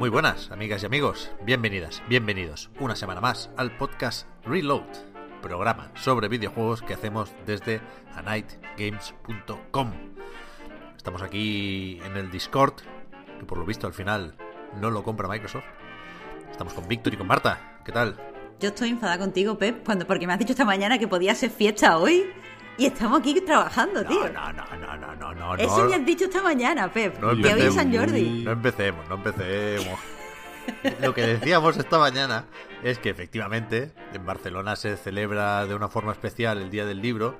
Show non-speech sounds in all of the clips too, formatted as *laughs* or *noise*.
Muy buenas, amigas y amigos. Bienvenidas, bienvenidos una semana más al podcast Reload, programa sobre videojuegos que hacemos desde anightgames.com. Estamos aquí en el Discord, que por lo visto al final no lo compra Microsoft. Estamos con Víctor y con Marta. ¿Qué tal? Yo estoy enfadada contigo, Pep, cuando, porque me has dicho esta mañana que podía ser fiesta hoy y estamos aquí trabajando, tío. No, no, no, no, no, no. Eso no. me has dicho esta mañana, Pep. No que hoy es San. Jordi. No empecemos, no empecemos. Lo que decíamos esta mañana es que efectivamente en Barcelona se celebra de una forma especial el Día del Libro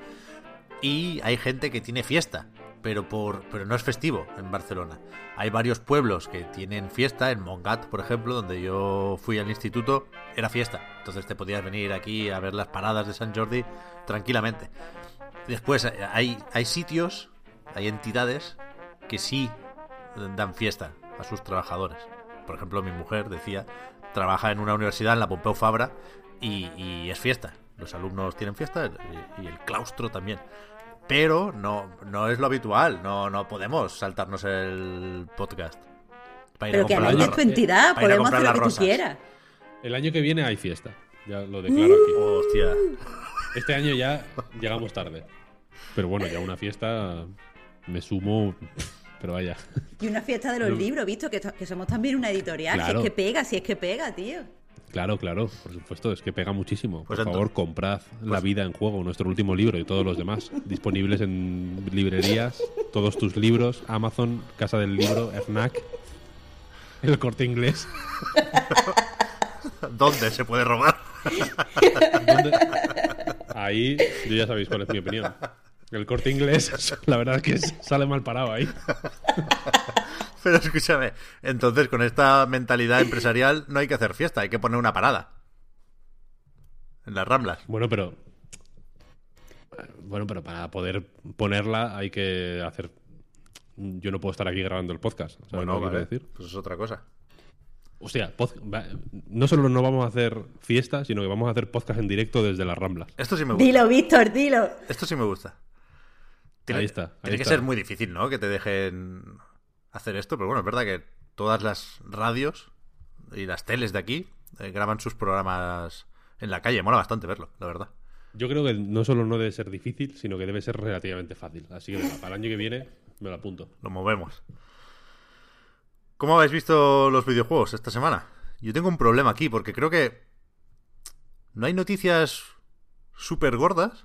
y hay gente que tiene fiesta, pero por pero no es festivo en Barcelona. Hay varios pueblos que tienen fiesta, en Mongat, por ejemplo, donde yo fui al instituto, era fiesta. Entonces te podías venir aquí a ver las paradas de San Jordi tranquilamente. Después eh, hay, hay sitios, hay entidades que sí dan fiesta a sus trabajadores. Por ejemplo, mi mujer decía, trabaja en una universidad en la Pompeu Fabra y, y es fiesta. Los alumnos tienen fiesta y, y el claustro también. Pero no, no es lo habitual, no, no podemos saltarnos el podcast. Para Pero que a la es tu entidad, a podemos comprar hacer lo las que tú rosas. quieras. El año que viene hay fiesta. Ya lo declaro aquí. Hostia. Este año ya llegamos tarde. Pero bueno, ya una fiesta me sumo. Pero vaya. Y una fiesta de los No. libros, visto que, somos también una editorial. Si es que pega, si es que pega, tío. Claro, claro, por supuesto, es que pega muchísimo. Pues Por ento- favor, comprad La vida en juego, nuestro último libro y todos los demás. Disponibles en librerías, todos tus libros, Amazon, Casa del Libro, FNAC, el corte inglés. *laughs* *laughs* ¿Dónde se puede robar? ¿Dónde? *laughs* Ahí, yo ya sabéis cuál es mi opinión. El corte inglés, *laughs* la verdad es que sale mal parado ahí. Pero escúchame, entonces con esta mentalidad empresarial no hay que hacer fiesta, hay que poner una parada. En las ramblas. Bueno, pero. Bueno, pero para poder ponerla hay que hacer. Yo no puedo estar aquí grabando el podcast. ¿Sabes Bueno, lo que vale, quiero decir? pues es otra cosa. Hostia, pod- no solo no vamos a hacer fiesta, sino que vamos a hacer podcast en directo desde las Ramblas. Esto sí me gusta. Dilo, Víctor, dilo. Esto sí me gusta. Tiene, Ahí está, ahí tiene que ser muy difícil, ¿no? Que te dejen hacer esto, pero bueno, es verdad que todas las radios y las teles de aquí eh, graban sus programas en la calle. Mola bastante verlo, la verdad. Yo creo que no solo no debe ser difícil, sino que debe ser relativamente fácil. Así que venga, para el año que viene me lo apunto. Lo movemos. ¿Cómo habéis visto los videojuegos esta semana? Yo tengo un problema aquí porque creo que no hay noticias súper gordas,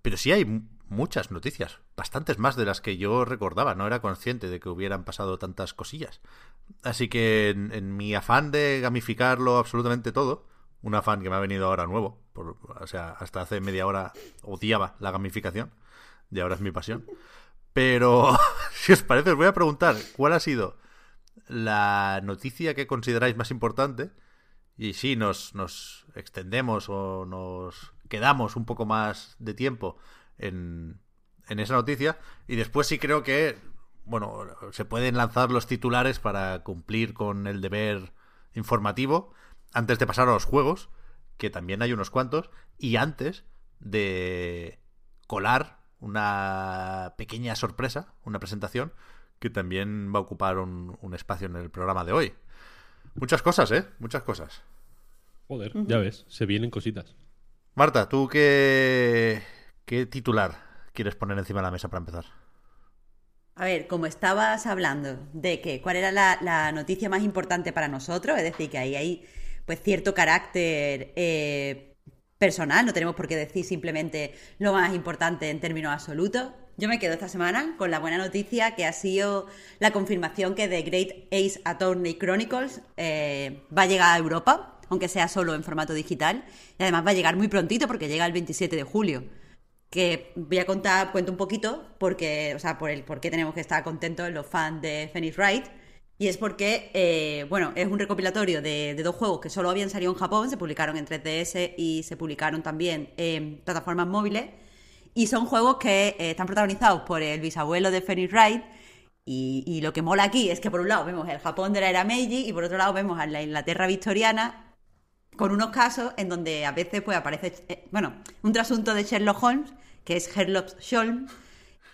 pero sí hay mu- muchas noticias, bastantes más de las que yo recordaba. No era consciente de que hubieran pasado tantas cosillas. Así que en, mi afán de gamificarlo absolutamente todo, un afán que me ha venido ahora nuevo, o sea, hasta hace media hora odiaba la gamificación y ahora es mi pasión. Pero, *laughs* si os parece, os voy a preguntar cuál ha sido la noticia que consideráis más importante y si nos, nos extendemos o nos quedamos un poco más de tiempo en, en esa noticia y después sí creo que, bueno, se pueden lanzar los titulares para cumplir con el deber informativo antes de pasar a los juegos, que también hay unos cuantos, y antes de colar una pequeña sorpresa, una presentación, que también va a ocupar un, un espacio en el programa de hoy. Muchas cosas, ¿eh? Muchas cosas. Joder, ya ves, se vienen cositas. Marta, ¿tú qué, qué titular quieres poner encima de la mesa para empezar? A ver, como estabas hablando de que cuál era la, la noticia más importante para nosotros, es decir, que ahí hay pues cierto carácter eh, personal, no tenemos por qué decir simplemente lo más importante en términos absolutos. Yo me quedo esta semana con la buena noticia que ha sido la confirmación que The Great Ace Attorney Chronicles eh, va a llegar a Europa, aunque sea solo en formato digital. Y además va a llegar muy prontito porque llega el 27 de julio. Que voy a contar, cuento un poquito, porque, o sea, por el por qué tenemos que estar contentos los fans de Phoenix Wright. Y es porque, eh, bueno, es un recopilatorio de, de, dos juegos que solo habían salido en Japón, se publicaron en 3DS y se publicaron también en plataformas móviles. Y son juegos que eh, están protagonizados por el bisabuelo de Phoenix Wright. Y, y, lo que mola aquí es que por un lado vemos el Japón de la era Meiji y por otro lado vemos a la Inglaterra victoriana con unos casos en donde a veces pues aparece, eh, bueno, un trasunto de Sherlock Holmes, que es Sherlock Holmes,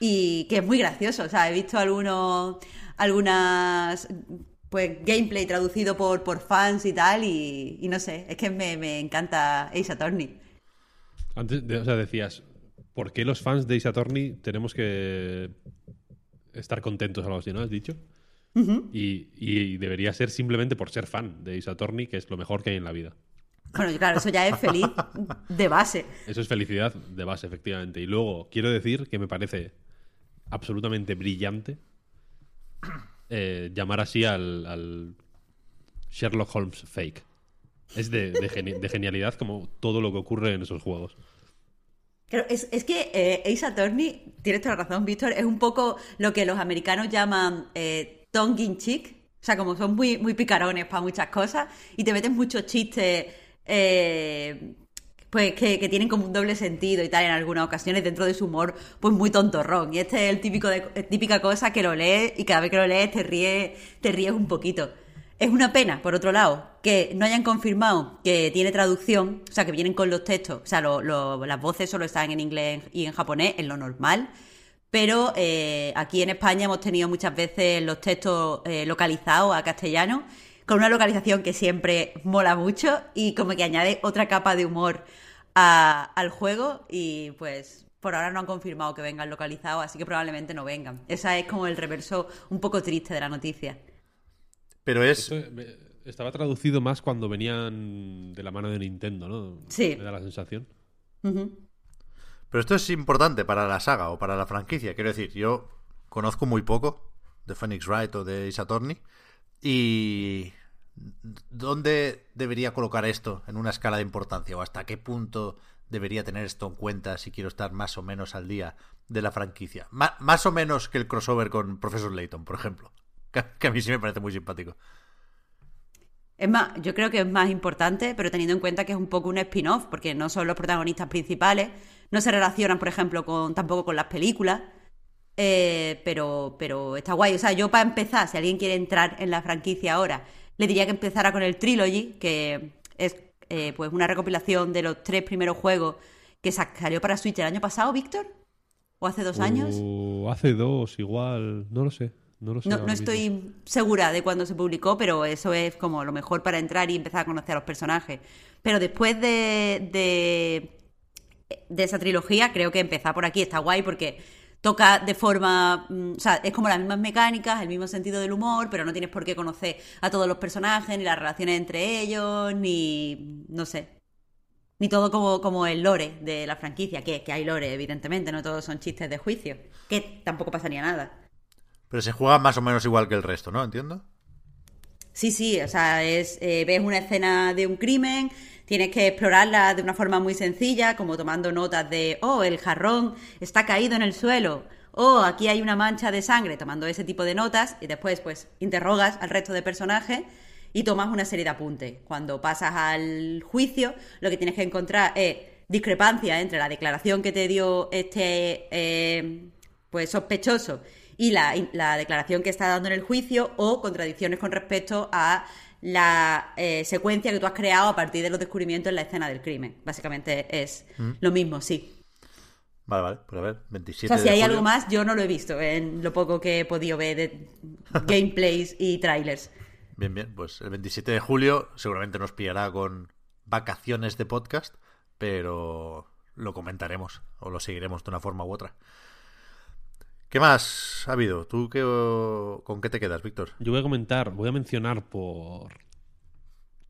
y que es muy gracioso. O sea, he visto algunos, algunas pues gameplay traducido por, por fans y tal, y, y no sé, es que me, me encanta Ace Attorney. Antes, o sea, decías, ¿por qué los fans de Ace Attorney tenemos que estar contentos algo así, ¿no? Has dicho. Uh -huh. y, y, debería ser simplemente por ser fan de Ace Attorney, que es lo mejor que hay en la vida. Bueno, claro, eso ya es feliz de base. Eso es felicidad de base, efectivamente. Y luego, quiero decir que me parece absolutamente brillante eh, llamar así al, al, Sherlock Holmes fake. Es de, de, geni de, genialidad como todo lo que ocurre en esos juegos. Es, es que eh, Ace Attorney, tienes toda la razón, Víctor, es un poco lo que los americanos llaman eh, tongue in cheek. O sea, como son muy, muy picarones para muchas cosas y te meten muchos chistes eh, pues que, que, tienen como un doble sentido y tal en algunas ocasiones dentro de su humor pues muy tontorrón y este es el típico de, típica cosa que lo lees y cada vez que lo lees te ríes te ríes un poquito es una pena por otro lado que no hayan confirmado que tiene traducción o sea que vienen con los textos o sea lo, lo, las voces solo están en inglés y en japonés en lo normal pero eh, aquí en España hemos tenido muchas veces los textos eh, localizados a castellano con una localización que siempre mola mucho y como que añade otra capa de humor a, al juego y pues por ahora no han confirmado que vengan localizados, así que probablemente no vengan. Esa es como el reverso un poco triste de la noticia. Pero es... Esto estaba traducido más cuando venían de la mano de Nintendo, ¿no? Sí. Me da la sensación. Uh -huh. Pero esto es importante para la saga o para la franquicia. Quiero decir, yo conozco muy poco de Phoenix Wright o de Ace Attorney y ¿Dónde debería colocar esto en una escala de importancia? ¿O hasta qué punto debería tener esto en cuenta si quiero estar más o menos al día de la franquicia? M más o menos que el crossover con Professor Layton, por ejemplo. Que, a mí sí me parece muy simpático. Es más, yo creo que es más importante, pero teniendo en cuenta que es un poco un spin-off, porque no son los protagonistas principales, no se relacionan, por ejemplo, con tampoco con las películas. Eh, pero, pero está guay. O sea, yo para empezar, si alguien quiere entrar en la franquicia ahora le diría que empezara con el Trilogy, que es eh, pues una recopilación de los tres primeros juegos que salió para Switch el año pasado, Víctor. ¿O hace dos años? O hace dos, igual. No lo sé. No, lo sé no, no estoy segura de cuándo se publicó, pero eso es como lo mejor para entrar y empezar a conocer a los personajes. Pero después de, de, de esa trilogía, creo que empezar por aquí está guay porque toca de forma, o sea, es como las mismas mecánicas, el mismo sentido del humor, pero no tienes por qué conocer a todos los personajes, ni las relaciones entre ellos, ni, no sé, ni todo como, como el lore de la franquicia, que, que hay lore, evidentemente, no todos son chistes de juicio, que tampoco pasaría nada. Pero se juega más o menos igual que el resto, ¿no? ¿Entiendo? Sí, sí, o sea, es, eh, ves una escena de un crimen, tienes que explorarla de una forma muy sencilla, como tomando notas de, oh, el jarrón está caído en el suelo, oh, aquí hay una mancha de sangre, tomando ese tipo de notas, y después, pues, interrogas al resto de personajes y tomas una serie de apuntes. Cuando pasas al juicio, lo que tienes que encontrar es discrepancia entre la declaración que te dio este, eh, pues, sospechoso y la, la, declaración que está dando en el juicio o contradicciones con respecto a la eh, secuencia que tú has creado a partir de los descubrimientos en la escena del crimen. Básicamente es ¿Mm? lo mismo, sí. Vale, vale, pues a ver, 27 O sea, si hay julio. algo más, yo no lo he visto en lo poco que he podido ver de *laughs* gameplays y trailers. Bien, bien, pues el 27 de julio seguramente nos pillará con vacaciones de podcast, pero lo comentaremos o lo seguiremos de una forma u otra. ¿Qué más ha habido? ¿Tú qué, con qué te quedas, Víctor? Yo voy a comentar, voy a mencionar por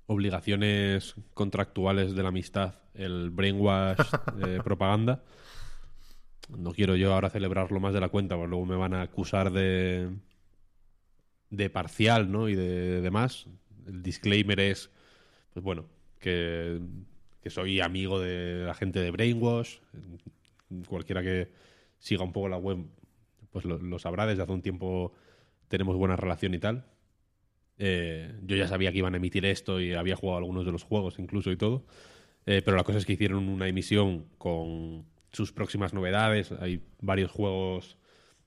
obligaciones contractuales de la amistad, el brainwash *laughs* propaganda. no quiero yo ahora celebrarlo más de la cuenta, porque luego me van a acusar de, de parcial, ¿no? Y de demás. El disclaimer es, pues bueno, que, que soy amigo de la gente de Brainwash. Cualquiera que siga un poco la web, pues lo, lo sabrá. Desde hace un tiempo tenemos buena relación y tal. Eh, yo ya sabía que iban a emitir esto y había jugado algunos de los juegos incluso y todo. Eh, pero la cosa es que hicieron una emisión con sus próximas novedades. Hay varios juegos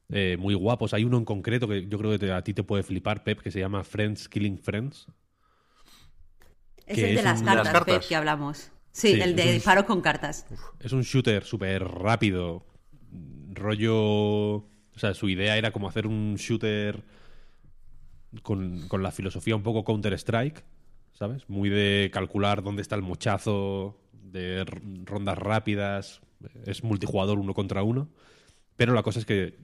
eh, muy guapos. Hay uno en concreto que yo creo que te- a ti te puede flipar, Pep, que se llama Friends Killing Friends. Es que el de es las un- de las cartas, Pep, que hablamos. Sí, Sí, el de un- disparos con cartas. Es un shooter súper rápido. Rollo. Sea, su idea era como hacer un shooter con, con la filosofía un poco Counter-Strike, ¿sabes? Muy de calcular dónde está el mochazo, de rondas rápidas. Es multijugador uno contra uno. Pero la cosa es que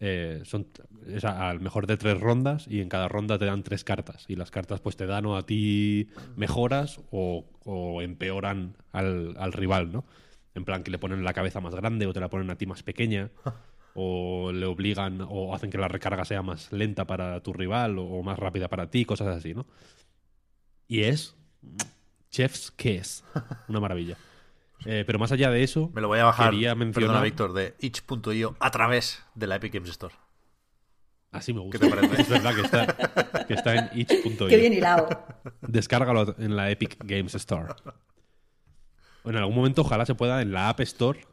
eh, son es al mejor de tres rondas y en cada ronda te dan tres cartas. Y las cartas pues te dan o a ti mejoras o, o empeoran al, al rival, ¿no? En plan que le ponen la cabeza más grande o te la ponen a ti más pequeña. O le obligan o hacen que la recarga sea más lenta para tu rival o, más rápida para ti, cosas así, ¿no? Y es Chef's Kiss. Una maravilla. *laughs* Eh, pero más allá de eso, Me lo voy a bajar, quería perdona mencionar... Víctor, de itch.io a través de la Epic Games Store. Así me gusta. ¿Qué te parece? *laughs* Es verdad que está, que está en itch.io. Qué bien hilado. Descárgalo en la Epic Games Store. En algún momento ojalá se pueda en la App Store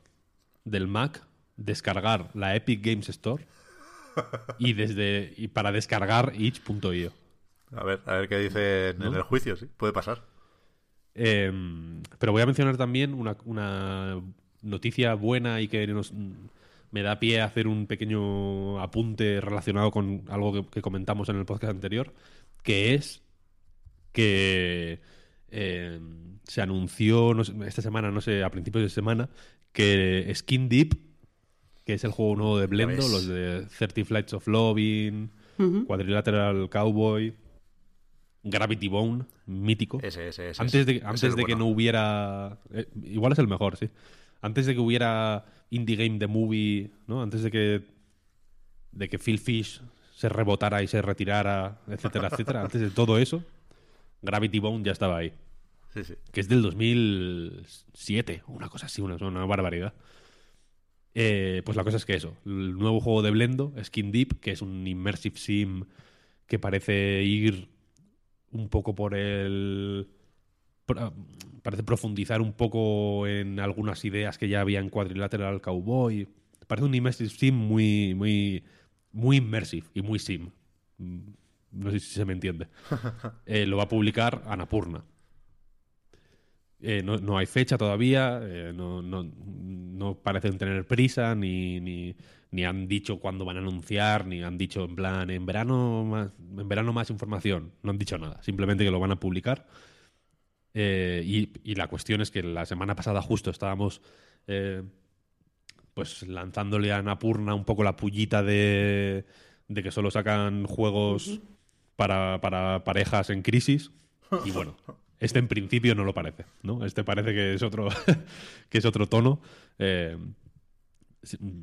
del Mac descargar la Epic Games Store y desde y para descargar itch.io. A ver, a ver qué dice en el juicio, sí, puede pasar. Eh, pero voy a mencionar también una, una noticia buena y que nos, me da pie a hacer un pequeño apunte relacionado con algo que, que comentamos en el podcast anterior, que es que eh, se anunció no sé, esta semana, no sé, a principios de semana, que Skin Deep, que es el juego nuevo de Blendo, los de 30 Flights of Loving, Quadrilateral Cowboy, Gravity Bone, mítico. Ese, ese, ese. Antes de, ese antes es de que no hubiera. eh, igual es el mejor, sí. Antes de que hubiera Indie Game The Movie, ¿no? Antes de que. de que Phil Fish se rebotara y se retirara, etcétera, *laughs* etcétera. Antes de todo eso, Gravity Bone ya estaba ahí. Sí, sí. Que es del 2007, una cosa así, una, una barbaridad. Eh, pues la cosa es que eso, el nuevo juego de Blendo, Skin Deep, que es un immersive sim que parece ir un poco por el... parece profundizar un poco en algunas ideas que ya había en Quadrilateral Cowboy. Parece un immersive sim muy, muy, muy immersive y muy sim. Mm, No sé si se me entiende. *laughs* Eh, lo va a publicar Anapurna. Eh, no, no hay fecha todavía, eh, no, no, no parecen tener prisa, ni, ni, ni han dicho cuándo van a anunciar, ni han dicho en plan, en verano más, en verano más información. No han dicho nada, simplemente que lo van a publicar. Eh, y, y la cuestión es que la semana pasada justo estábamos eh, pues lanzándole a Napurna un poco la pullita de, de que solo sacan juegos para, para parejas en crisis. Y bueno, *laughs* este en principio no lo parece, ¿no? Este parece que es otro, *laughs* que es otro tono. Eh,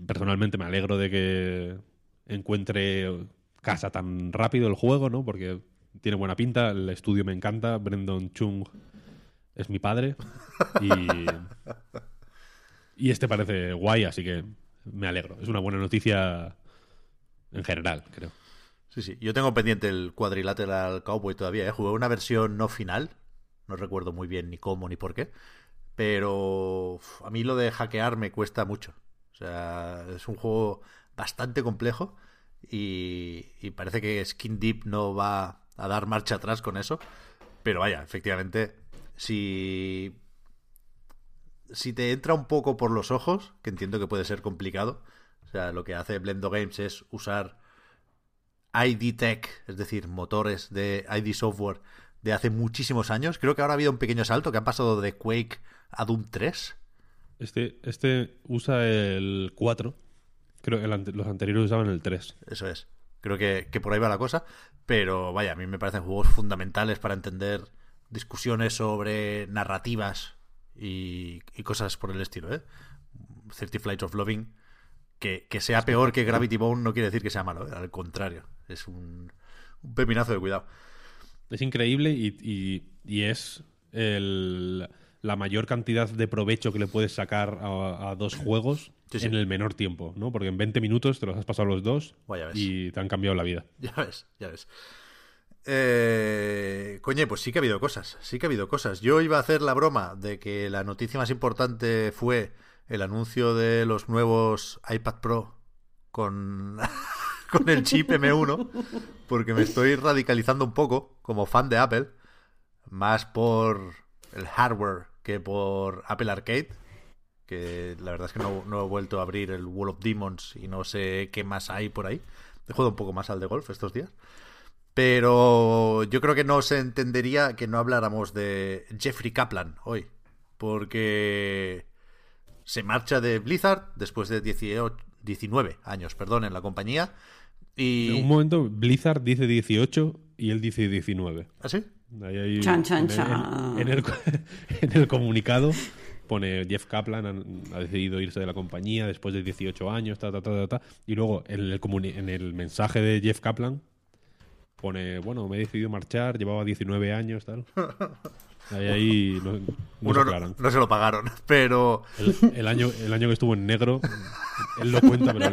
personalmente me alegro de que encuentre casa tan rápido el juego, ¿no? Porque tiene buena pinta, el estudio me encanta, Brendan Chung es mi padre y, este parece guay, así que me alegro. Es una buena noticia en general, creo. Sí, sí. Yo tengo pendiente el Quadrilateral Cowboy todavía. ¿eh? Jugué una versión no final. No recuerdo muy bien ni cómo ni por qué. Pero a mí lo de hackear me cuesta mucho. O sea, es un juego bastante complejo. Y, y parece que Skin Deep no va a dar marcha atrás con eso. Pero vaya, efectivamente, si. Si te entra un poco por los ojos, que entiendo que puede ser complicado. O sea, lo que hace Blendo Games es usar ID Tech, es decir, motores de ID Software de hace muchísimos años. Creo que ahora ha habido un pequeño salto que han pasado de Quake a Doom 3. Este, este usa el 4. Creo que el los anteriores usaban el 3. Eso es. Creo que, que por ahí va la cosa. Pero vaya, a mí me parecen juegos fundamentales para entender discusiones sobre narrativas y, y cosas por el estilo. ¿eh? 30 Flights of Loving que, que sea peor que Gravity Bone no quiere decir que sea malo, ¿eh? al contrario. Es un, un pepinazo de cuidado. Es increíble y, y- y es el- la mayor cantidad de provecho que le puedes sacar a, a dos juegos Sí, sí. en el menor tiempo, ¿no? Porque en 20 minutos te los has pasado los dos Vaya y te han cambiado la vida. *laughs* Ya ves, ya ves. Eh, coño, pues sí que ha habido cosas, sí que ha habido cosas. Yo iba a hacer la broma de que la noticia más importante fue el anuncio de los nuevos iPad Pro con, *laughs* *laughs* con el chip M1, porque me estoy radicalizando un poco como fan de Apple, más por el hardware que por Apple Arcade, que la verdad es que no, no he vuelto a abrir el Wall of Demons y no sé qué más hay por ahí. He jugado un poco más al de golf estos días. Pero yo creo que no se entendería que no habláramos de Jeffrey Kaplan hoy. Porque se marcha de Blizzard después de 18 19 años, perdón, en la compañía. Y... En un momento, Blizzard dice 18 y él dice 19. ¿Ah, sí? Ahí hay- Chan, chan, en, el- chan. en el, *laughs* en el comunicado pone Jeff Kaplan ha, ha decidido irse de la compañía después de 18 años, ta, ta, ta, ta, ta. y luego en el, comuni- en el mensaje de Jeff Kaplan pone, bueno, me he decidido marchar, llevaba 19 años, tal. *laughs* Ahí, ahí no, no se no, lo pagaron, *laughs* pero El, el año, el año que estuvo en negro, él lo cuenta, pero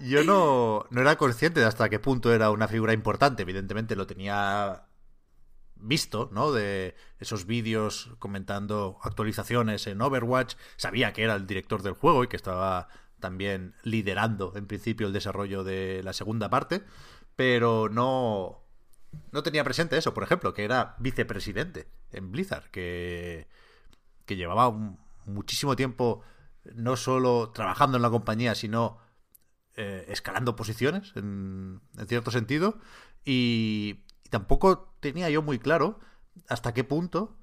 yo no, no era consciente de hasta qué punto era una figura importante. Evidentemente lo tenía visto, ¿no? De esos vídeos comentando actualizaciones en Overwatch. Sabía que era el director del juego y que estaba también liderando en principio el desarrollo de la segunda parte, pero no no tenía presente eso, por ejemplo, que era vicepresidente en Blizzard, que que llevaba muchísimo tiempo no solo trabajando en la compañía, sino eh, escalando posiciones en, en cierto sentido y, y tampoco tenía yo muy claro hasta qué punto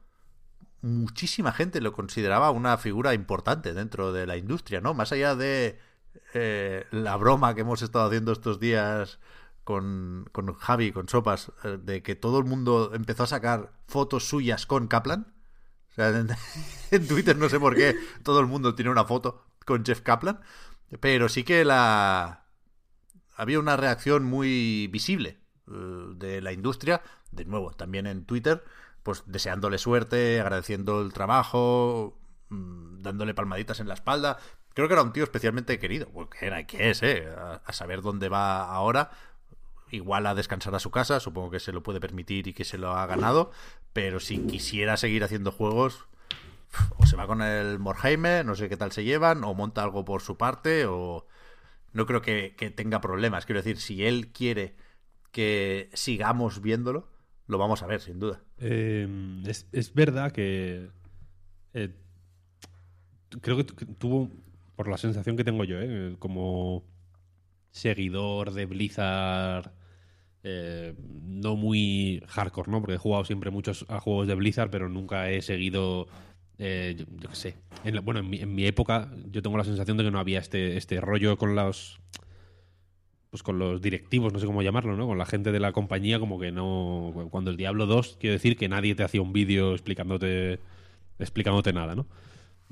muchísima gente lo consideraba una figura importante dentro de la industria, ¿no? Más allá de eh, la broma que hemos estado haciendo estos días con, con Javi, con Sopas, eh, de que todo el mundo empezó a sacar fotos suyas con Kaplan. O sea, *laughs* en, Twitter no sé por qué todo el mundo tiene una foto con Jeff Kaplan, pero sí que la había una reacción muy visible eh, de la industria, de nuevo, también en Twitter, pues deseándole suerte, agradeciendo el trabajo, mm, dándole palmaditas en la espalda. Creo que era un tío especialmente querido, porque era que es, ¿eh? A saber dónde va ahora. Igual a descansar a su casa, supongo que se lo puede permitir y que se lo ha ganado, pero si quisiera seguir haciendo juegos, o se va con el Morheime, no sé qué tal se llevan, o monta algo por su parte, o no creo que, tenga problemas. Quiero decir, si él quiere que sigamos viéndolo, lo vamos a ver, sin duda. Eh, es, es verdad que eh, creo que tuvo, por la sensación que tengo yo, eh, como seguidor de Blizzard, eh, no muy hardcore, ¿no? Porque he jugado siempre muchos a juegos de Blizzard, pero nunca he seguido, eh, yo, yo qué sé. Bueno, en mi, en mi época yo tengo la sensación de que no había este, este rollo con los pues con los directivos, no sé cómo llamarlo, ¿no? Con la gente de la compañía, como que no. Cuando el Diablo 2, quiero decir que nadie te hacía un vídeo explicándote. explicándote nada, ¿no?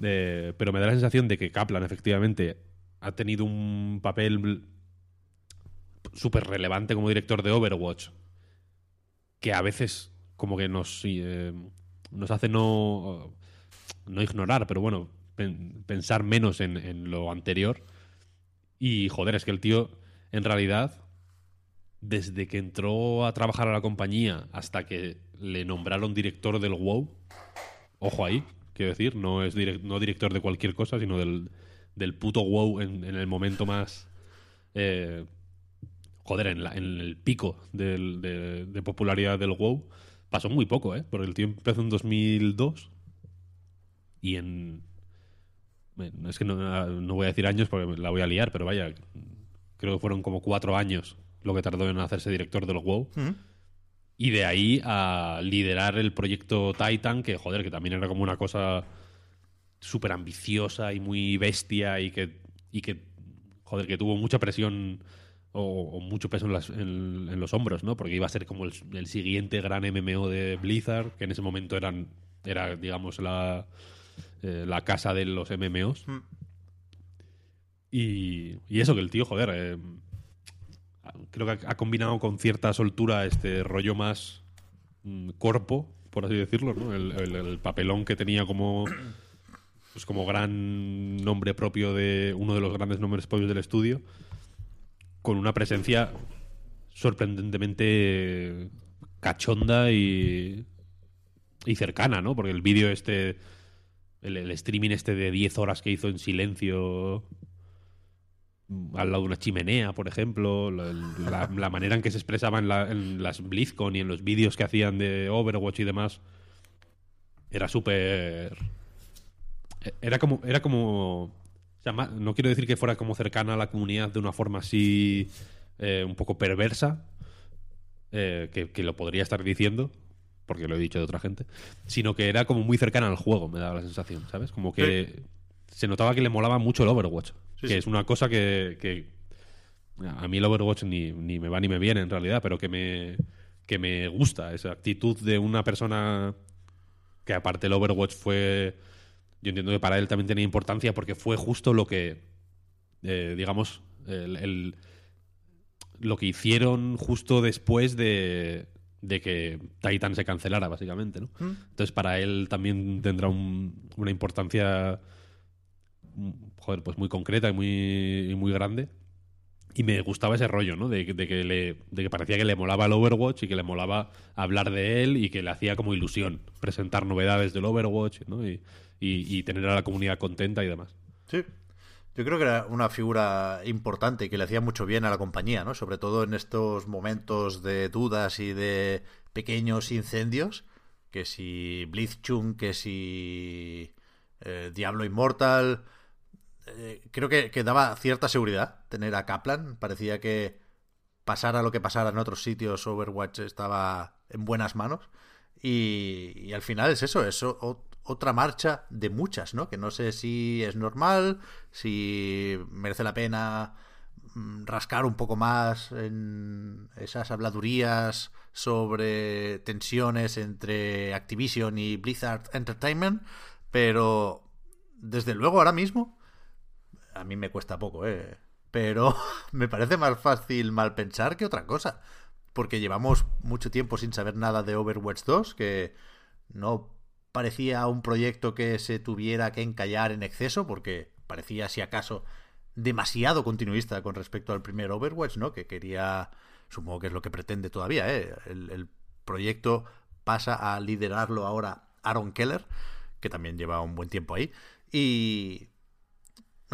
Eh, pero me da la sensación de que Kaplan, efectivamente, ha tenido un papel súper relevante como director de Overwatch. Que a veces, como que nos. eh, nos hace no. no ignorar, pero bueno, pen- pensar menos en, lo anterior. Y joder, es que el tío, en realidad, desde que entró a trabajar a la compañía hasta que le nombraron director del WoW, ojo ahí, quiero decir, no es no director de cualquier cosa, sino del, del puto WoW en, en el momento más. eh, joder, en, la- en el pico del- de, de popularidad del WoW, pasó muy poco, ¿eh? Porque el tío empezó en 2002 y en. bueno, Es que no, no voy a decir años porque la voy a liar, pero vaya, creo que fueron como cuatro años lo que tardó en hacerse director del WoW. Y de ahí a liderar el proyecto Titan, que joder, que también era como una cosa súper ambiciosa y muy bestia y que, y que, joder, que tuvo mucha presión o, o mucho peso en, las- en- en los hombros, ¿no? Porque iba a ser como el, el siguiente gran MMO de Blizzard, que en ese momento eran, era, digamos, la, eh, la casa de los MMOs. Y, y eso, que el tío, joder, eh, creo que ha, ha combinado con cierta soltura este rollo más mm, corpo, por así decirlo, ¿no? El, el- el papelón que tenía como pues como gran nombre propio de uno de los grandes nombres propios del estudio, con una presencia sorprendentemente cachonda y, y cercana, ¿no? Porque el vídeo este, el, streaming este de 10 horas que hizo en silencio al lado de una chimenea, por ejemplo, la, manera en que se expresaba en, la- las BlizzCon y en los vídeos que hacían de Overwatch y demás, era súper... Era como... Era como o sea, ma- no quiero decir que fuera como cercana a la comunidad de una forma así eh, un poco perversa, eh, que, que lo podría estar diciendo, porque lo he dicho de otra gente, sino que era como muy cercana al juego, me daba la sensación, ¿sabes? Como que se notaba que le molaba mucho el Overwatch, Sí, que sí. es una cosa que, que a mí el Overwatch ni, ni me va ni me viene en realidad, pero que me, que me gusta esa actitud de una persona que aparte el Overwatch fue, yo entiendo que para él también tenía importancia porque fue justo lo que, eh, digamos, el, el- lo que hicieron justo después de, de que Titan se cancelara, básicamente, ¿no? Entonces para él también tendrá un- una importancia, mm, joder, pues muy concreta y muy, y muy grande. Y me gustaba ese rollo, ¿no? De, que- le, de que parecía que le molaba el Overwatch y que le molaba hablar de él y que le hacía como ilusión presentar novedades del Overwatch, ¿no? Y, y- tener a la comunidad contenta y demás. Sí. Yo creo que era una figura importante y que le hacía mucho bien a la compañía, ¿no? Sobre todo en estos momentos de dudas y de pequeños incendios. Que si Blitzchung, que si eh, Diablo Immortal. Eh, creo que daba cierta seguridad tener a Kaplan. Parecía que pasara lo que pasara en otros sitios, Overwatch estaba en buenas manos. Y, al final es eso, es otra marcha de muchas, ¿no? Que no sé si es normal, si merece la pena mm, rascar un poco más en esas habladurías sobre tensiones entre Activision y Blizzard Entertainment, pero desde luego ahora mismo a mí me cuesta poco, ¿eh? Pero *laughs* me parece más fácil mal pensar que otra cosa. Porque llevamos mucho tiempo sin saber nada de Overwatch 2, que no parecía un proyecto que se tuviera que encallar en exceso, porque parecía, si acaso, demasiado continuista con respecto al primer Overwatch, ¿no? Que quería, supongo que es lo que pretende todavía, ¿eh? El, el proyecto pasa a liderarlo ahora Aaron Keller, que también lleva un buen tiempo ahí. Y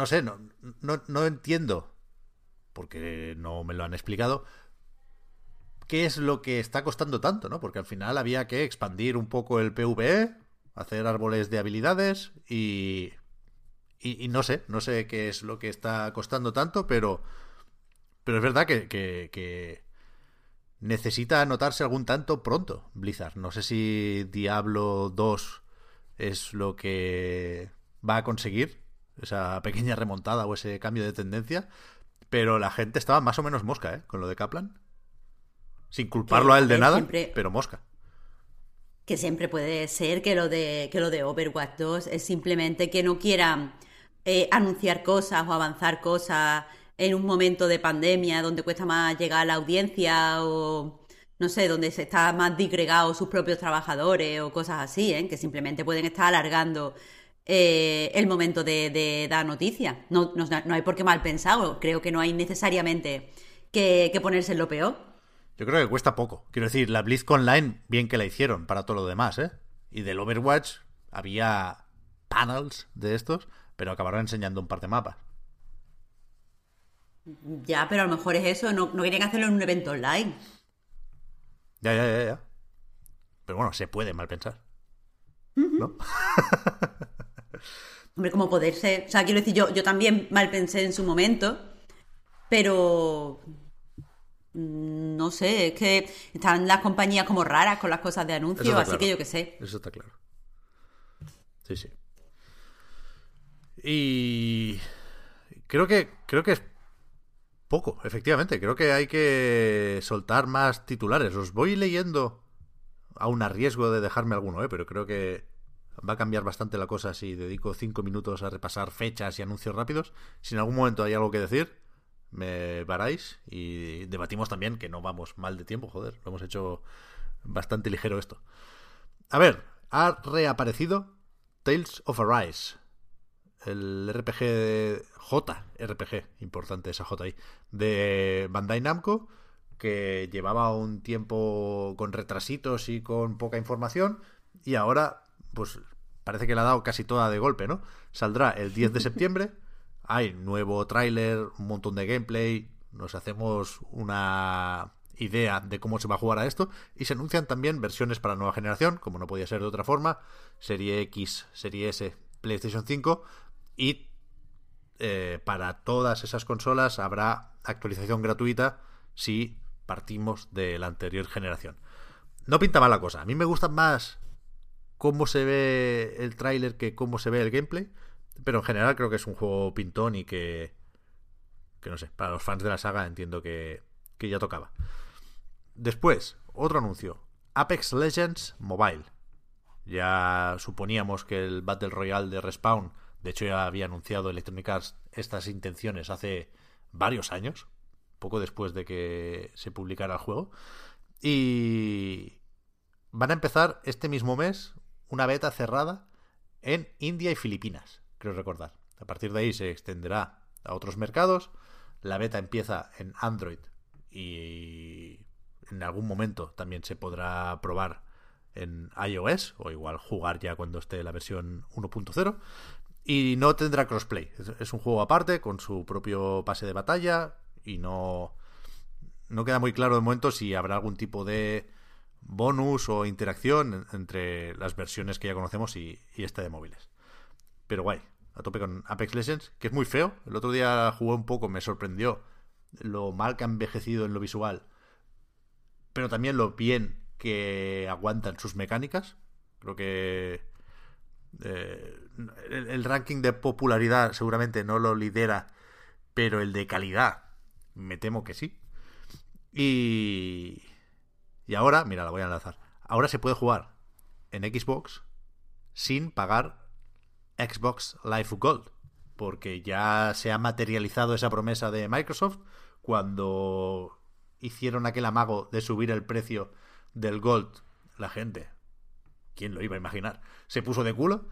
no sé, no, no, no entiendo, porque no me lo han explicado, qué es lo que está costando tanto, ¿no? Porque al final había que expandir un poco el PvE, hacer árboles de habilidades y, y, no sé, no sé qué es lo que está costando tanto, pero, pero es verdad que, que, que necesita anotarse algún tanto pronto, Blizzard. No sé si Diablo 2 es lo que va a conseguir, esa pequeña remontada o ese cambio de tendencia, pero la gente estaba más o menos mosca, ¿eh? Con lo de Kaplan. Sin culparlo Que, a él de nada, siempre- pero mosca. Que siempre puede ser que lo de, que lo de Overwatch 2 es simplemente que no quieran eh, anunciar cosas o avanzar cosas en un momento de pandemia donde cuesta más llegar a la audiencia o no sé, donde se está más disgregado sus propios trabajadores o cosas así, ¿eh? que simplemente pueden estar alargando eh, el momento de, de dar noticias. No, no, no hay por qué mal pensado, creo que no hay necesariamente que, que ponerse en lo peor. Yo creo que cuesta poco. Quiero decir, la BlizzCon Online, bien que la hicieron para todo lo demás, ¿eh? Y del Overwatch había panels de estos, pero acabaron enseñando un par de mapas. Ya, pero a lo mejor es eso, no, no querían hacerlo en un evento online. Ya, ya, ya, ya. Pero bueno, se puede mal pensar. ¿No? *laughs* Hombre, como poder ser. O sea, quiero decir, yo, yo también mal pensé en su momento, pero. mm, No sé, es que están las compañías como raras con las cosas de anuncio, así claro. que yo qué sé. Eso está claro. Sí, sí. Y creo que creo que es poco, efectivamente. Creo que hay que soltar más titulares. Os voy leyendo aún a riesgo de dejarme alguno, ¿eh? pero creo que Va a cambiar bastante la cosa si dedico cinco minutos a repasar fechas y anuncios rápidos. Si en algún momento hay algo que decir, me paráis y debatimos también que no vamos mal de tiempo, joder, lo hemos hecho bastante ligero esto. A ver, ha reaparecido Tales of Arise, el RPG de JRPG, importante esa J ahí, de Bandai Namco, que llevaba un tiempo con retrasitos y con poca información, y ahora, pues parece que le ha dado casi toda de golpe, ¿no? Saldrá el 10 de *laughs* septiembre, hay nuevo tráiler, un montón de gameplay, nos hacemos una idea de cómo se va a jugar a esto y se anuncian también versiones para nueva generación, como no podía ser de otra forma, serie X, serie S, PlayStation 5 y eh, para todas esas consolas habrá actualización gratuita si partimos de la anterior generación. No pinta mal la cosa. A mí me gusta más cómo se ve el tráiler que cómo se ve el gameplay. Pero en general creo que es un juego pintón y que... Que no sé, para los fans de la saga entiendo que, que ya tocaba. Después, otro anuncio. Apex Legends Mobile. Ya suponíamos que el Battle Royale de Respawn, de hecho ya había anunciado Electronic Arts estas intenciones hace varios años, poco después de que se publicara el juego. Y van a empezar este mismo mes una beta cerrada en India y Filipinas, creo recordar. A partir de ahí se extenderá a otros mercados. La beta empieza en Android y en algún momento también se podrá probar en iOS o igual jugar ya cuando esté la versión 1.0 y no tendrá crossplay. Es un juego aparte con su propio pase de batalla y no no queda muy claro de momento si habrá algún tipo de bonus o interacción entre las versiones que ya conocemos y, esta de móviles. Pero guay, a tope con Apex Legends, que es muy feo. El otro día jugué un poco, me sorprendió lo mal que ha envejecido en lo visual pero también lo bien que aguantan sus mecánicas. Creo que eh, el, ranking de popularidad seguramente no lo lidera, pero el de calidad me temo que sí. Y, y ahora, mira, la voy a enlazar. Ahora se puede jugar en Xbox sin pagar Xbox Live Gold, porque ya se ha materializado esa promesa de Microsoft cuando hicieron aquel amago de subir el precio del Gold, la gente, ¿quién lo iba a imaginar? Se puso de culo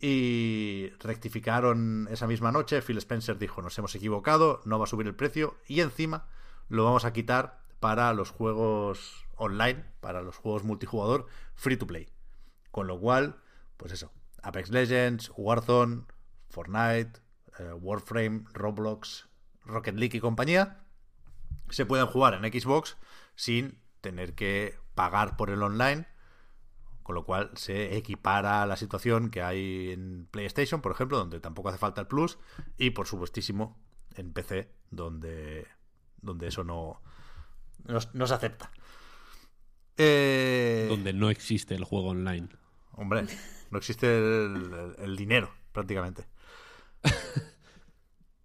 y rectificaron esa misma noche. Phil Spencer dijo, nos hemos equivocado, no va a subir el precio y encima lo vamos a quitar para los juegos online, para los juegos multijugador free to play. Con lo cual, pues eso, Apex Legends, Warzone, Fortnite, eh, Warframe, Roblox, Rocket League y compañía se pueden jugar en Xbox sin tener que pagar por el online, con lo cual se equipara la situación que hay en PlayStation, por ejemplo, donde tampoco hace falta el Plus, y por supuestísimo en PC, donde, donde eso no, no, se acepta. Eh, donde no existe el juego online. Hombre, no existe el dinero, prácticamente. *laughs*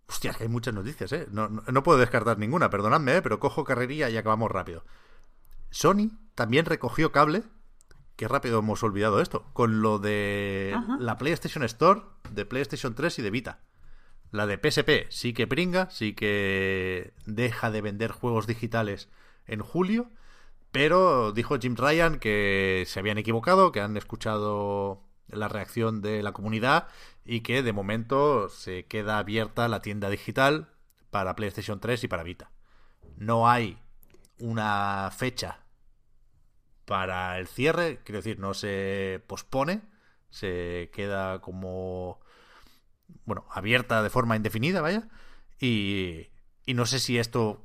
Hostia, que hay muchas noticias, ¿eh? No, puedo descartar ninguna, perdonadme, ¿eh? pero cojo carrería y acabamos rápido. Sony también recogió cable, qué rápido hemos olvidado esto, con lo de la PlayStation Store, de PlayStation 3 y de Vita. La de PSP sí que pringa, sí que deja de vender juegos digitales en julio, pero dijo Jim Ryan que se habían equivocado, que han escuchado la reacción de la comunidad y que de momento se queda abierta la tienda digital para PlayStation 3 y para Vita. No hay una fecha para el cierre, quiero decir, no se pospone, se queda como bueno, abierta de forma indefinida, vaya, y, y no sé si esto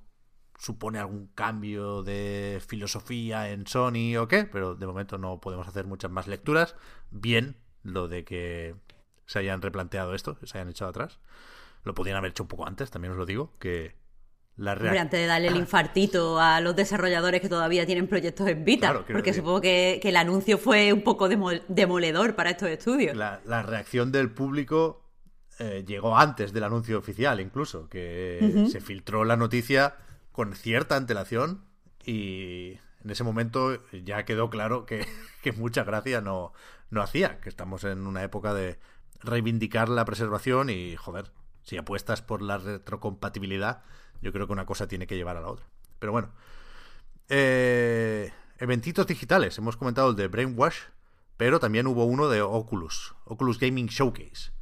supone algún cambio de filosofía en Sony o qué, pero de momento no podemos hacer muchas más lecturas. Bien lo de que se hayan replanteado esto, se hayan echado atrás. Lo podrían haber hecho un poco antes, también os lo digo, que la antes de darle el *clears throat* infartito a los desarrolladores que todavía tienen proyectos en Vita, porque supongo que, el anuncio fue un poco demoledor para estos estudios. La, reacción del público eh, llegó antes del anuncio oficial, incluso, que se filtró la noticia con cierta antelación y, en ese momento ya quedó claro que, *laughs* que mucha gracia no, no hacía, que estamos en una época de reivindicar la preservación y, joder, si apuestas por la retrocompatibilidad, yo creo que una cosa tiene que llevar a la otra. Pero bueno, eh, eventitos digitales, hemos comentado el de Brainwash, pero también hubo uno de Oculus, Oculus Gaming Showcase.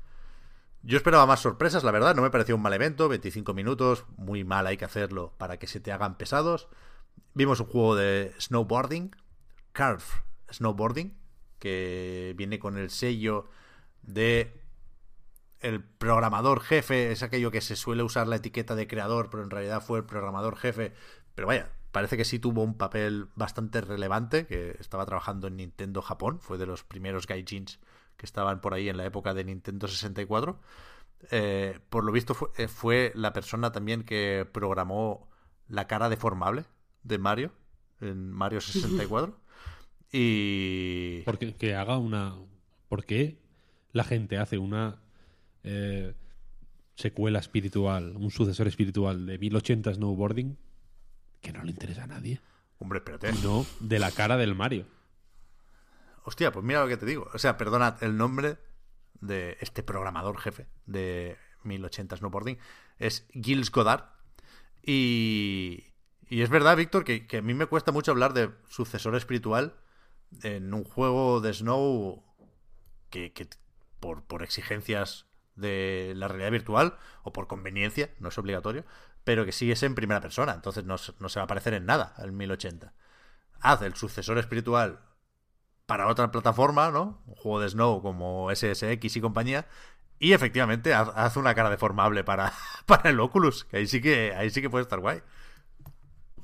Yo esperaba más sorpresas, la verdad, no me pareció un mal evento, 25 minutos, muy mal hay que hacerlo para que se te hagan pesados. Vimos un juego de snowboarding, Carve Snowboarding, que viene con el sello de el programador jefe, es aquello que se suele usar la etiqueta de creador, pero en realidad fue el programador jefe. Pero vaya, parece que sí tuvo un papel bastante relevante, que estaba trabajando en Nintendo Japón, fue de los primeros gaijins que estaban por ahí en la época de Nintendo 64. Eh, por lo visto fue, eh, fue, la persona también que programó la cara deformable de Mario en Mario 64. *laughs* y... Porque que haga una... ¿Por qué la gente hace una eh, secuela espiritual, un sucesor espiritual de 1080 Snowboarding que no le interesa a nadie? Hombre, espérate. No, de la cara del Mario. Hostia, pues mira lo que te digo. O sea, perdona, el nombre de este programador jefe de 1080 Snowboarding es Gilles Godard. Y, y es verdad, Víctor, que, que, a mí me cuesta mucho hablar de sucesor espiritual en un juego de Snow que, que por, por, exigencias de la realidad virtual o por conveniencia, no es obligatorio, pero que sigue en primera persona, entonces no, no se va a parecer en nada al 1080. Haz el sucesor espiritual para otra plataforma, ¿no? Un juego de Snow como SSX y compañía. Y efectivamente, haz una cara deformable para, *laughs* para el Oculus, que ahí sí que, ahí sí que puede estar guay.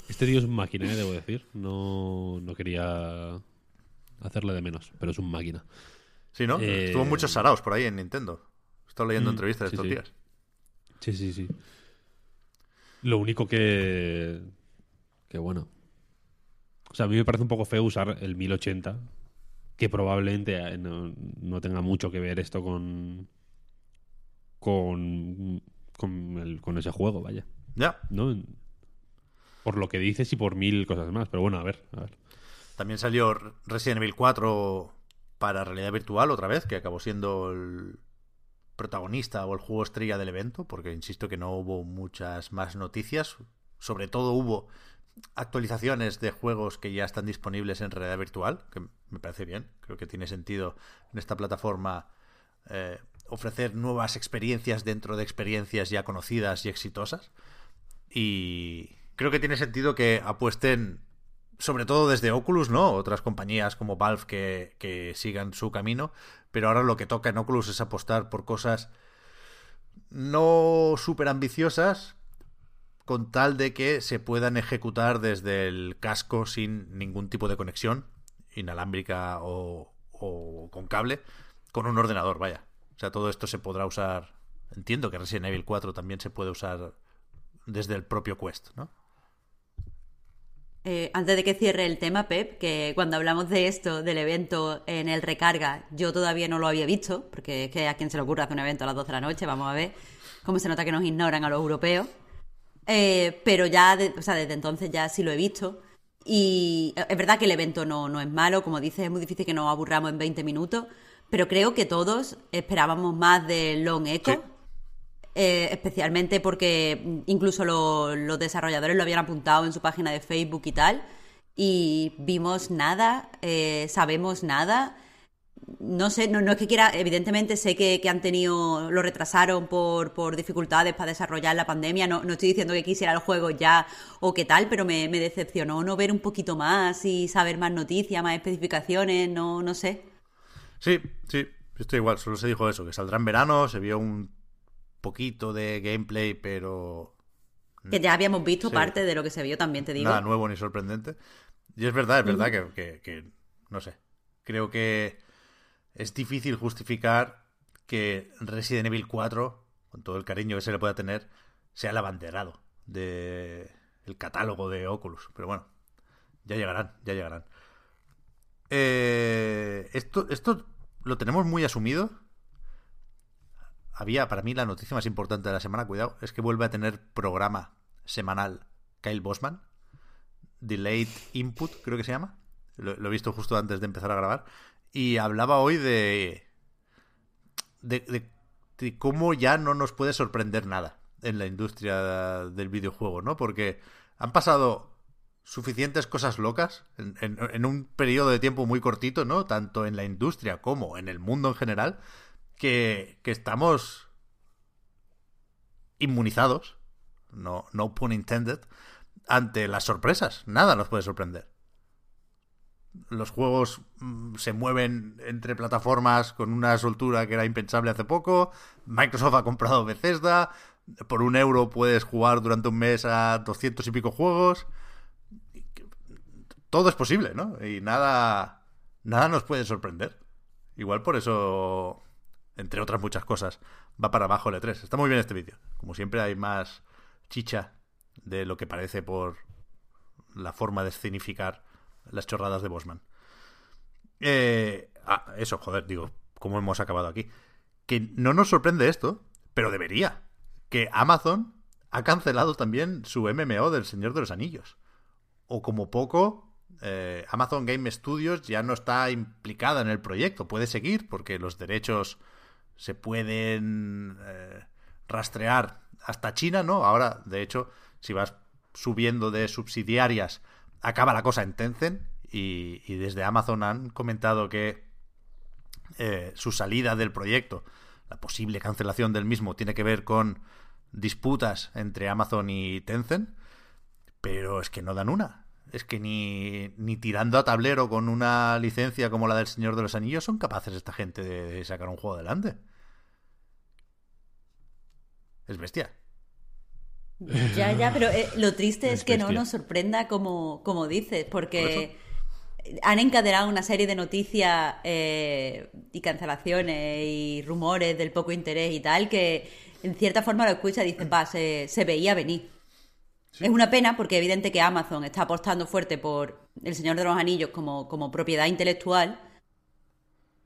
Este tío es un máquina, ¿eh? debo decir. No, no quería hacerle de menos, pero es un máquina. Sí, ¿no? Eh... Estuvo muchos saraos por ahí en Nintendo. Estoy leyendo mm, entrevistas sí, estos sí. días. Sí, sí, sí. Lo único que. Que bueno. O sea, a mí me parece un poco feo usar el 1080 que probablemente no, no, tenga mucho que ver esto con con con, el, con ese juego, vaya. Ya. ¿No? Por lo que dices y por mil cosas más. Pero bueno, a ver, a ver. También salió Resident Evil 4 para realidad virtual otra vez, que acabó siendo el protagonista o el juego estrella del evento, porque insisto que no hubo muchas más noticias. Sobre todo hubo actualizaciones de juegos que ya están disponibles en realidad virtual, que me parece bien. Creo que tiene sentido en esta plataforma eh, ofrecer nuevas experiencias dentro de experiencias ya conocidas y exitosas. Y creo que tiene sentido que apuesten, sobre todo desde Oculus, ¿no? Otras compañías como Valve que, que sigan su camino. Pero ahora lo que toca en Oculus es apostar por cosas no súper ambiciosas, con tal de que se puedan ejecutar desde el casco sin ningún tipo de conexión inalámbrica o, con cable con un ordenador, vaya. O sea, todo esto se podrá usar. Entiendo que Resident Evil 4 también se puede usar desde el propio Quest, ¿no? Eh, antes de que cierre el tema, Pep, que cuando hablamos de esto, del evento en el recarga, yo todavía no lo había visto, porque es que a quien se le ocurre hacer un evento a las 12 de la noche, vamos a ver cómo se nota que nos ignoran a los europeos. Eh, pero ya, de, o sea, desde entonces ya sí lo he visto. Y es verdad que el evento no, no es malo, como dices, es muy difícil que nos aburramos en 20 minutos, pero creo que todos esperábamos más de Long Echo, sí. eh, especialmente porque incluso lo, los desarrolladores lo habían apuntado en su página de Facebook y tal, y vimos nada, eh, sabemos nada. No sé, no, no, es que quiera, evidentemente sé que, que han tenido, lo retrasaron por, por, dificultades para desarrollar la pandemia, no, no, estoy diciendo que quisiera el juego ya o qué tal, pero me, me, decepcionó no ver un poquito más y saber más noticias, más especificaciones, no, no sé. Sí, sí, estoy igual, solo se dijo eso, que saldrá en verano, se vio un poquito de gameplay, pero... Que ya habíamos visto sí. parte de lo que se vio también, te digo. Nada nuevo ni sorprendente. Y es verdad, es verdad uh -huh. que, que, que, no sé, creo que es difícil justificar que Resident Evil 4, con todo el cariño que se le pueda tener, sea el abanderado del de catálogo de Oculus. Pero bueno, ya llegarán, ya llegarán. Eh, esto, esto lo tenemos muy asumido. Había, para mí, la noticia más importante de la semana, cuidado, es que vuelve a tener programa semanal Kyle Bosman. Delayed Input, creo que se llama. Lo he visto justo antes de empezar a grabar. Y hablaba hoy de, de, cómo ya no nos puede sorprender nada en la industria del videojuego, ¿no? Porque han pasado suficientes cosas locas en, en- en un periodo de tiempo muy cortito, ¿no? Tanto en la industria como en el mundo en general, que, que estamos inmunizados, no, no pun intended, ante las sorpresas. Nada nos puede sorprender. Los juegos mm, se mueven entre plataformas con una soltura que era impensable hace poco. Microsoft ha comprado Bethesda. Por un euro puedes jugar durante un mes a 200 y pico juegos. Todo es posible, ¿no? Y nada, nada nos puede sorprender. Igual por eso, entre otras muchas cosas, va para abajo el E3. Está muy bien este vídeo. Como siempre hay más chicha de lo que parece por la forma de escenificar las chorradas de Bosman. Eh, ah, eso, joder, digo, ¿cómo hemos acabado aquí? Que no nos sorprende esto, pero debería. Que Amazon ha cancelado también su MMO del Señor de los Anillos. O como poco, eh, Amazon Game Studios ya no está implicada en el proyecto. Puede seguir porque los derechos se pueden eh, rastrear hasta China, ¿no? Ahora, de hecho, si vas subiendo de subsidiarias, acaba la cosa en Tencent y, desde Amazon han comentado que eh, su salida del proyecto, la posible cancelación del mismo, tiene que ver con disputas entre Amazon y Tencent, pero es que no dan una. Es que ni, ni tirando a tablero con una licencia como la del Señor de los Anillos son capaces esta gente de sacar un juego adelante. Es bestia. Ya, ya, pero eh, lo triste es, Es que no nos sorprenda como, como dices, porque han encadenado una serie de noticias eh, y cancelaciones y rumores del poco interés y tal, que en cierta forma lo escucha y dices, va, se, se veía venir. Es una pena porque es evidente que Amazon está apostando fuerte por El Señor de los Anillos como, como propiedad intelectual,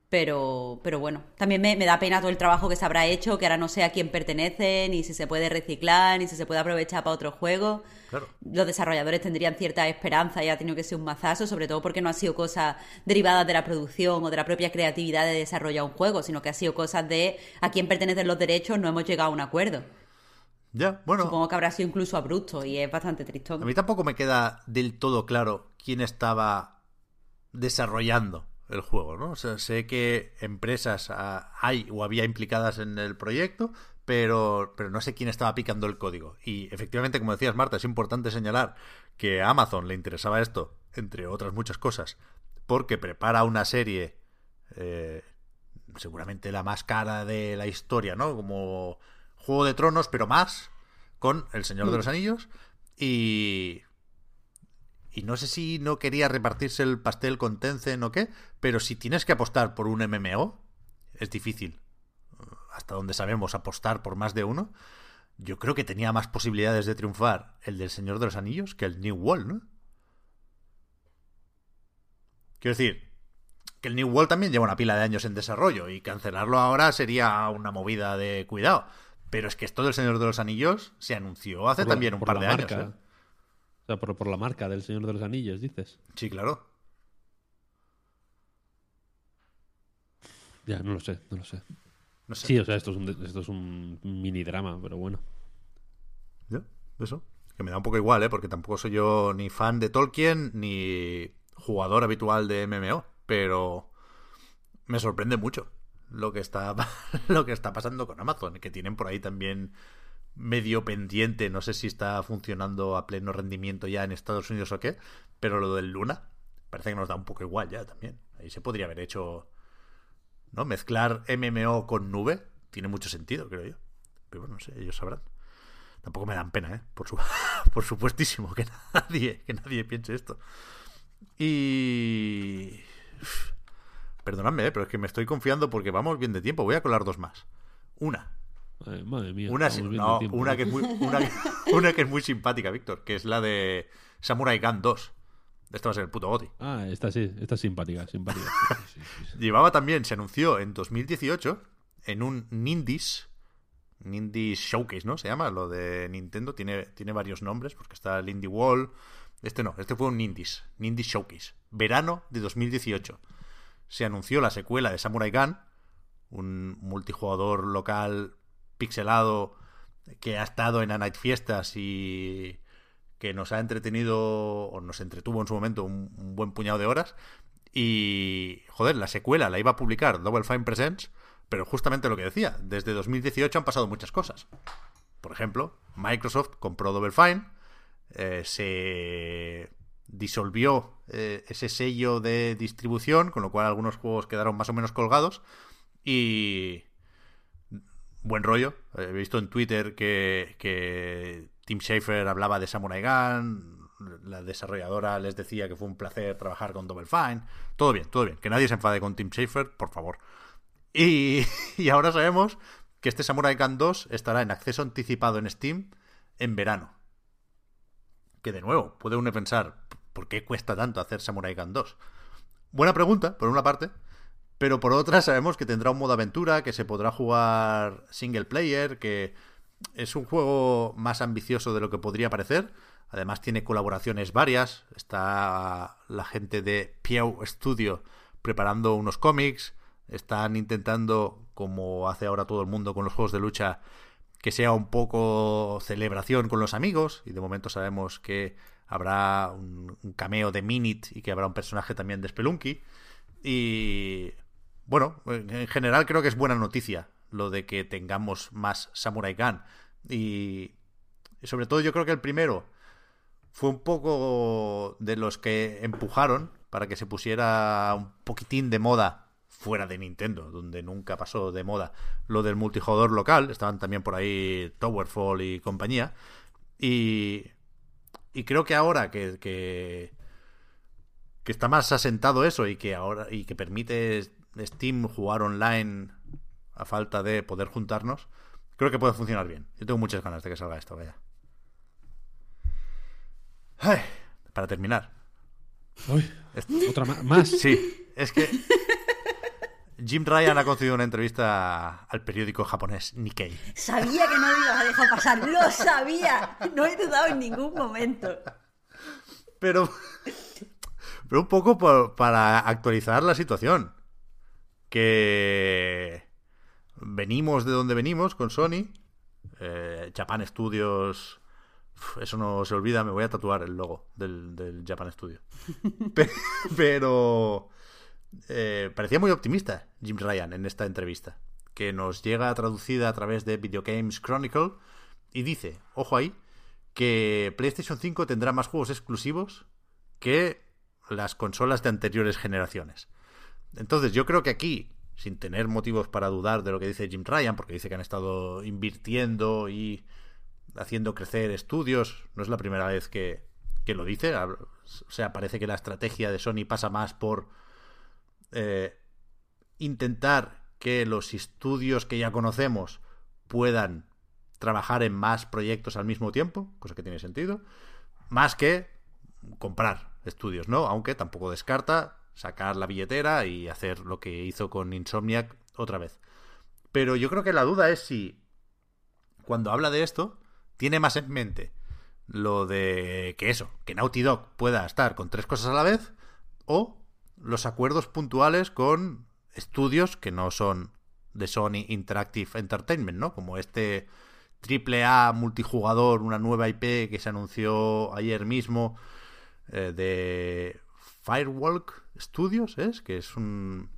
pero, pero bueno, también me, me da pena todo el trabajo que se habrá hecho, que ahora no sé a quién pertenece, ni si se puede reciclar, ni si se puede aprovechar para otros juegos. Claro. Los desarrolladores tendrían cierta esperanza y ha tenido que ser un mazazo, sobre todo porque no ha sido cosas derivadas de la producción o de la propia creatividad de desarrollar un juego, sino que ha sido cosas de a quién pertenecen los derechos, no hemos llegado a un acuerdo. Ya, bueno. Supongo que habrá sido incluso abrupto y es bastante tristón. A mí tampoco me queda del todo claro quién estaba desarrollando el juego, ¿no? O sea, sé que empresas ah, hay o había implicadas en el proyecto, pero, pero no sé quién estaba picando el código. Y efectivamente, como decías, Marta, es importante señalar que a Amazon le interesaba esto, entre otras muchas cosas, porque prepara una serie, eh, seguramente la más cara de la historia, ¿no? Como Juego de Tronos, pero más, con El Señor de los Anillos. Y, y no sé si no quería repartirse el pastel con Tencent o qué, pero si tienes que apostar por un MMO, es difícil. Hasta donde sabemos apostar por más de uno. Yo creo que tenía más posibilidades de triunfar el del Señor de los Anillos que el New World, ¿no? Quiero decir, que el New World también lleva una pila de años en desarrollo y cancelarlo ahora sería una movida de cuidado. Pero es que esto del Señor de los Anillos se anunció hace Por la- también un par de años. ¿eh? O sea, por, por la marca del Señor de los Anillos, dices. Sí, claro. Ya, no lo sé, no lo sé. No sé. Sí, o sea, esto es un, esto es un mini drama, pero bueno. ¿Ya? Eso. Que me da un poco igual, ¿eh? Porque tampoco soy yo ni fan de Tolkien ni jugador habitual de MMO. Pero me sorprende mucho lo que está, *laughs* lo que está pasando con Amazon. Que tienen por ahí también medio pendiente. No sé si está funcionando a pleno rendimiento ya en Estados Unidos o qué. Pero lo del Luna parece que nos da un poco igual ya también. Ahí se podría haber hecho. ¿No? Mezclar MMO con nube tiene mucho sentido, creo yo. Pero bueno, no sé, ellos sabrán. Tampoco me dan pena, ¿eh? Por, su- *laughs* por supuestísimo que nadie, que nadie piense esto. Y... Perdonadme, ¿eh? pero es que me estoy confiando porque vamos bien de tiempo. Voy a colar dos más. Una. Madre, madre mía. Una, no, tiempo, una, que es muy, *laughs* una, que- una que es muy simpática, Víctor, que es la de Samurai Gun 2. Esto va a ser el puto Goti. Ah, esta sí, esta es simpática, simpática. Sí, sí, sí. Llevaba también, se anunció en 2018 en un Nindies, Nindies Showcase, ¿no? Se llama lo de Nintendo, tiene, tiene varios nombres, porque está el Indie Wall, Este no, este fue un Indies, Indies Showcase. Verano de 2018. Se anunció la secuela de Samurai Gun, un multijugador local pixelado que ha estado en A Night Fiestas y que nos ha entretenido o nos entretuvo en su momento un, buen puñado de horas. Y, joder, la secuela la iba a publicar Double Fine Presents, pero justamente lo que decía, desde 2018 han pasado muchas cosas. Por ejemplo, Microsoft compró Double Fine, eh, se disolvió eh, ese sello de distribución, con lo cual algunos juegos quedaron más o menos colgados. Y. Buen rollo. He visto en Twitter que, que Tim Schafer hablaba de Samurai Gun. La desarrolladora les decía que fue un placer trabajar con Double Fine. Todo bien, todo bien. Que nadie se enfade con Tim Schafer, por favor. Y, *laughs* y ahora sabemos que este Samurai Gun 2 estará en acceso anticipado en Steam en verano. Que de nuevo, puede uno pensar, ¿por qué cuesta tanto hacer Samurai Gun 2? Buena pregunta, por una parte, pero por otra sabemos que tendrá un modo aventura, que se podrá jugar single player, que es un juego más ambicioso de lo que podría parecer. Además tiene colaboraciones varias. Está la gente de Piau Studio preparando unos cómics. Están intentando, como hace ahora todo el mundo con los juegos de lucha, que sea un poco celebración con los amigos. Y de momento sabemos que habrá un, cameo de Minit y que habrá un personaje también de Spelunky. Y bueno, en general creo que es buena noticia lo de que tengamos más Samurai Gun. Y, sobre todo yo creo que el primero fue un poco de los que empujaron para que se pusiera un poquitín de moda fuera de Nintendo, donde nunca pasó de moda lo del multijugador local. Estaban también por ahí Towerfall y compañía. Y, y creo que ahora que, que, que está más asentado eso y que ahora y que permite Steam jugar online a falta de poder juntarnos, creo que puede funcionar bien. Yo tengo muchas ganas de que salga esto, vaya. Ay, para terminar. Uy, otra más. Sí, es que Jim Ryan ha concedido una entrevista al periódico japonés Nikkei. Sabía que no lo ibas a dejar pasar, lo sabía. No he dudado en ningún momento. Pero, pero un poco por, para actualizar la situación. Que venimos de donde venimos con Sony. Eh, Japan Studios. Eso no se olvida, me voy a tatuar el logo del, del Japan Studio. *laughs* Pero eh, parecía muy optimista Jim Ryan en esta entrevista, que nos llega traducida a través de Video Games Chronicle y dice, ojo ahí, que PlayStation 5 tendrá más juegos exclusivos que las consolas de anteriores generaciones. Entonces yo creo que aquí, sin tener motivos para dudar de lo que dice Jim Ryan, porque dice que han estado invirtiendo y haciendo crecer estudios, no es la primera vez que, que lo dice, o sea, parece que la estrategia de Sony pasa más por eh, intentar que los estudios que ya conocemos puedan trabajar en más proyectos al mismo tiempo, cosa que tiene sentido, más que comprar estudios, ¿no? Aunque tampoco descarta sacar la billetera y hacer lo que hizo con Insomniac otra vez. Pero yo creo que la duda es si cuando habla de esto tiene más en mente lo de que eso, que Naughty Dog pueda estar con tres cosas a la vez o los acuerdos puntuales con estudios que no son de Sony Interactive Entertainment, ¿no? Como este triple A multijugador, una nueva IP que se anunció ayer mismo eh, de Firewalk Studios, ¿es? Que es un,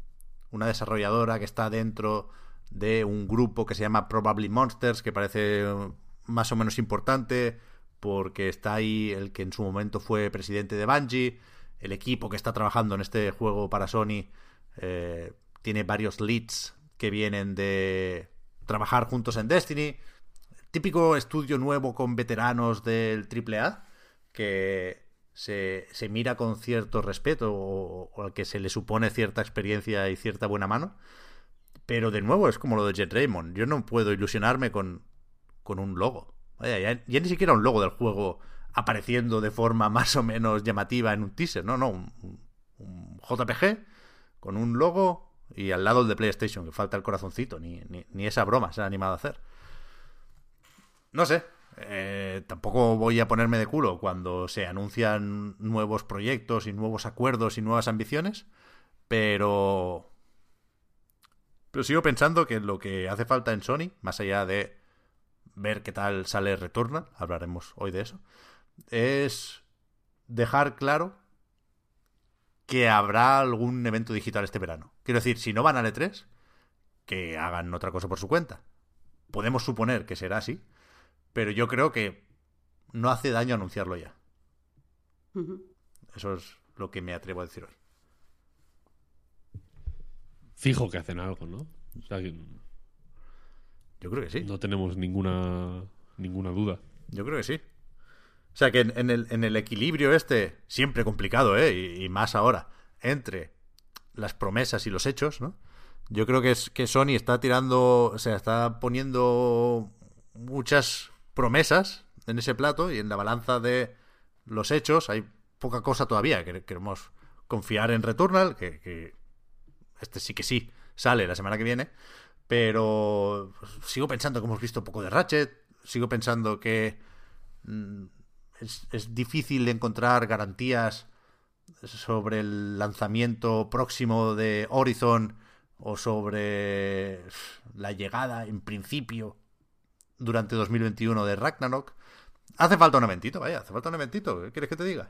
una desarrolladora que está dentro de un grupo que se llama Probably Monsters, que parece más o menos importante porque está ahí el que en su momento fue presidente de Bungie el equipo que está trabajando en este juego para Sony eh, tiene varios leads que vienen de trabajar juntos en Destiny. Típico estudio nuevo con veteranos del AAA que se, mira con cierto respeto o, al que se le supone cierta experiencia y cierta buena mano. Pero de nuevo es como lo de Jet Raymond. Yo no puedo ilusionarme con, con un logo. Vaya, ya, ya ni siquiera un logo del juego apareciendo de forma más o menos llamativa en un teaser. No, no, un, un JPG con un logo y al lado el de PlayStation, que falta el corazoncito, ni, ni, ni esa broma se ha animado a hacer. No sé, Eh, tampoco voy a ponerme de culo cuando se anuncian nuevos proyectos y nuevos acuerdos y nuevas ambiciones, pero... Pero sigo pensando que lo que hace falta en Sony, más allá de ver qué tal sale Returnal, hablaremos hoy de eso, es dejar claro que habrá algún evento digital este verano. Quiero decir, si no van a E3, que hagan otra cosa por su cuenta. Podemos suponer que será así, pero yo creo que no hace daño anunciarlo ya. Eso es lo que me atrevo a decir hoy. Fijo que hacen algo, ¿no? O sea, que Yo creo que sí. no tenemos ninguna, ninguna duda. Yo creo que sí. O sea que en, en el, en el equilibrio este, siempre complicado, ¿eh? Y, y más ahora, entre las promesas y los hechos, ¿no? Yo creo que es que Sony está tirando, o sea, está poniendo muchas promesas en ese plato y en la balanza de los hechos hay poca cosa todavía. Que- Queremos confiar en Returnal, que, que este sí que sí sale la semana que viene, pero sigo pensando que hemos visto poco de Ratchet, sigo pensando que mm, es, es difícil encontrar garantías sobre el lanzamiento próximo de Horizon o sobre la llegada en principio durante 2021 de Ragnarok. Hace falta un eventito, vaya, hace falta un eventito. ¿Qué quieres que te diga?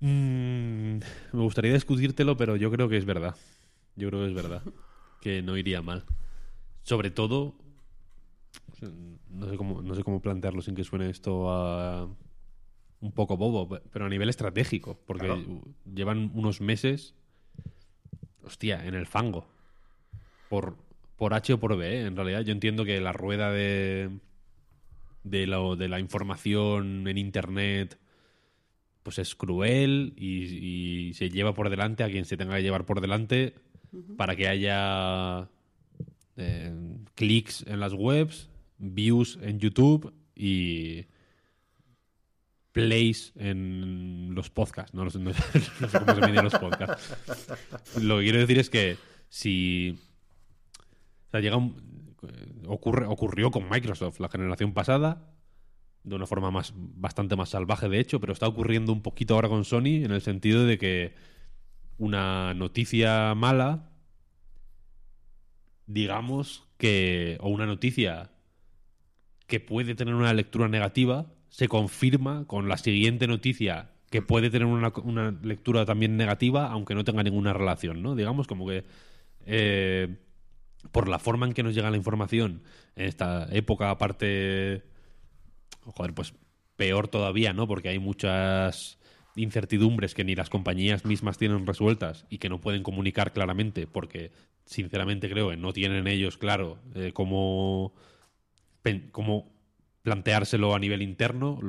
Mm, me gustaría discutírtelo, pero yo creo que es verdad. Yo creo que es verdad. Que no iría mal. Sobre todo. No sé cómo, no sé cómo plantearlo sin que suene esto a. Un poco bobo, pero a nivel estratégico. Porque Claro. llevan unos meses. Hostia, en el fango. Por, por H o por B, ¿eh? en realidad. Yo entiendo que la rueda de. De, lo- de la información en internet pues es cruel y, y se lleva por delante a quien se tenga que llevar por delante para que haya eh, clics en las webs, views en YouTube y plays en los podcasts. No, no sé- no sé *laughs* cómo se miden los podcasts. Lo que quiero decir es que si... O sea, llega un- ocurre, ocurrió con Microsoft la generación pasada de una forma más bastante más salvaje de hecho, pero está ocurriendo un poquito ahora con Sony en el sentido de que una noticia mala digamos que o una noticia que puede tener una lectura negativa se confirma con la siguiente noticia que puede tener una, una lectura también negativa aunque no tenga ninguna relación, ¿no? Digamos como que eh, por la forma en que nos llega la información en esta época aparte joder, pues peor todavía, ¿no? Porque hay muchas incertidumbres que ni las compañías mismas tienen resueltas y que no pueden comunicar claramente porque sinceramente creo que no tienen ellos claro eh, cómo, cómo planteárselo a nivel interno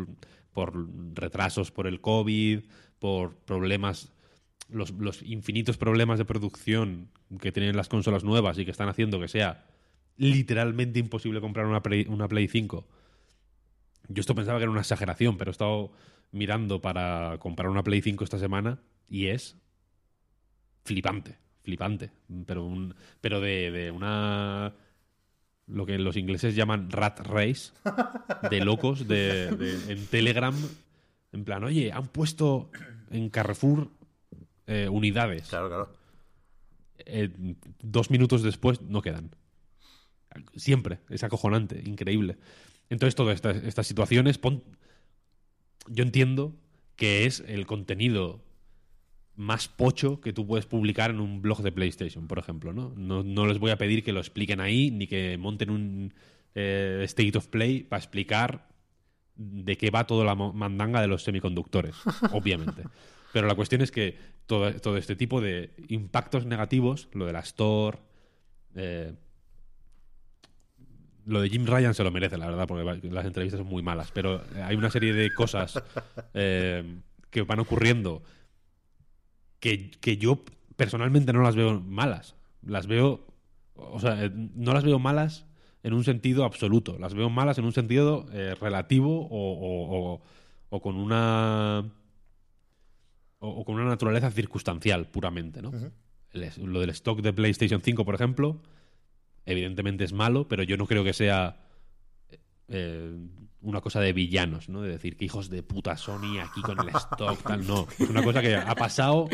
por retrasos por el COVID, por problemas los, los infinitos problemas de producción que tienen las consolas nuevas y que están haciendo que sea literalmente imposible comprar una Play, una Play 5 yo esto pensaba que era una exageración, pero he estado mirando para comprar una Play 5 esta semana y es flipante, flipante. Pero, un, pero de, de una. Lo que los ingleses llaman rat race, de locos, de, en Telegram. En plan, oye, han puesto en Carrefour eh, unidades. Claro, claro. Eh, dos minutos después no quedan. Siempre. Es acojonante, increíble. Entonces, todas estas, estas situaciones, pon- yo entiendo que es el contenido más pocho que tú puedes publicar en un blog de PlayStation, por ejemplo. No, no, no les voy a pedir que lo expliquen ahí, ni que monten un eh, State of Play para explicar de qué va toda la mandanga de los semiconductores, obviamente. *laughs* Pero la cuestión es que todo, todo este tipo de impactos negativos, lo de la Store, eh, lo de Jim Ryan se lo merece, la verdad, porque las entrevistas son muy malas. Pero eh, hay una serie de cosas *laughs* eh, que van ocurriendo que, que yo personalmente no las veo malas. Las veo. O sea, no las veo malas en un sentido absoluto. Las veo malas en un sentido relativo o- o con una. O, o con una naturaleza circunstancial, puramente, ¿no? El lo del stock de PlayStation 5, por ejemplo, evidentemente es malo, pero yo no creo que sea eh, una cosa de villanos, ¿no? De decir que hijos de puta Sony aquí con el stock, tal. No, es una cosa que ha pasado,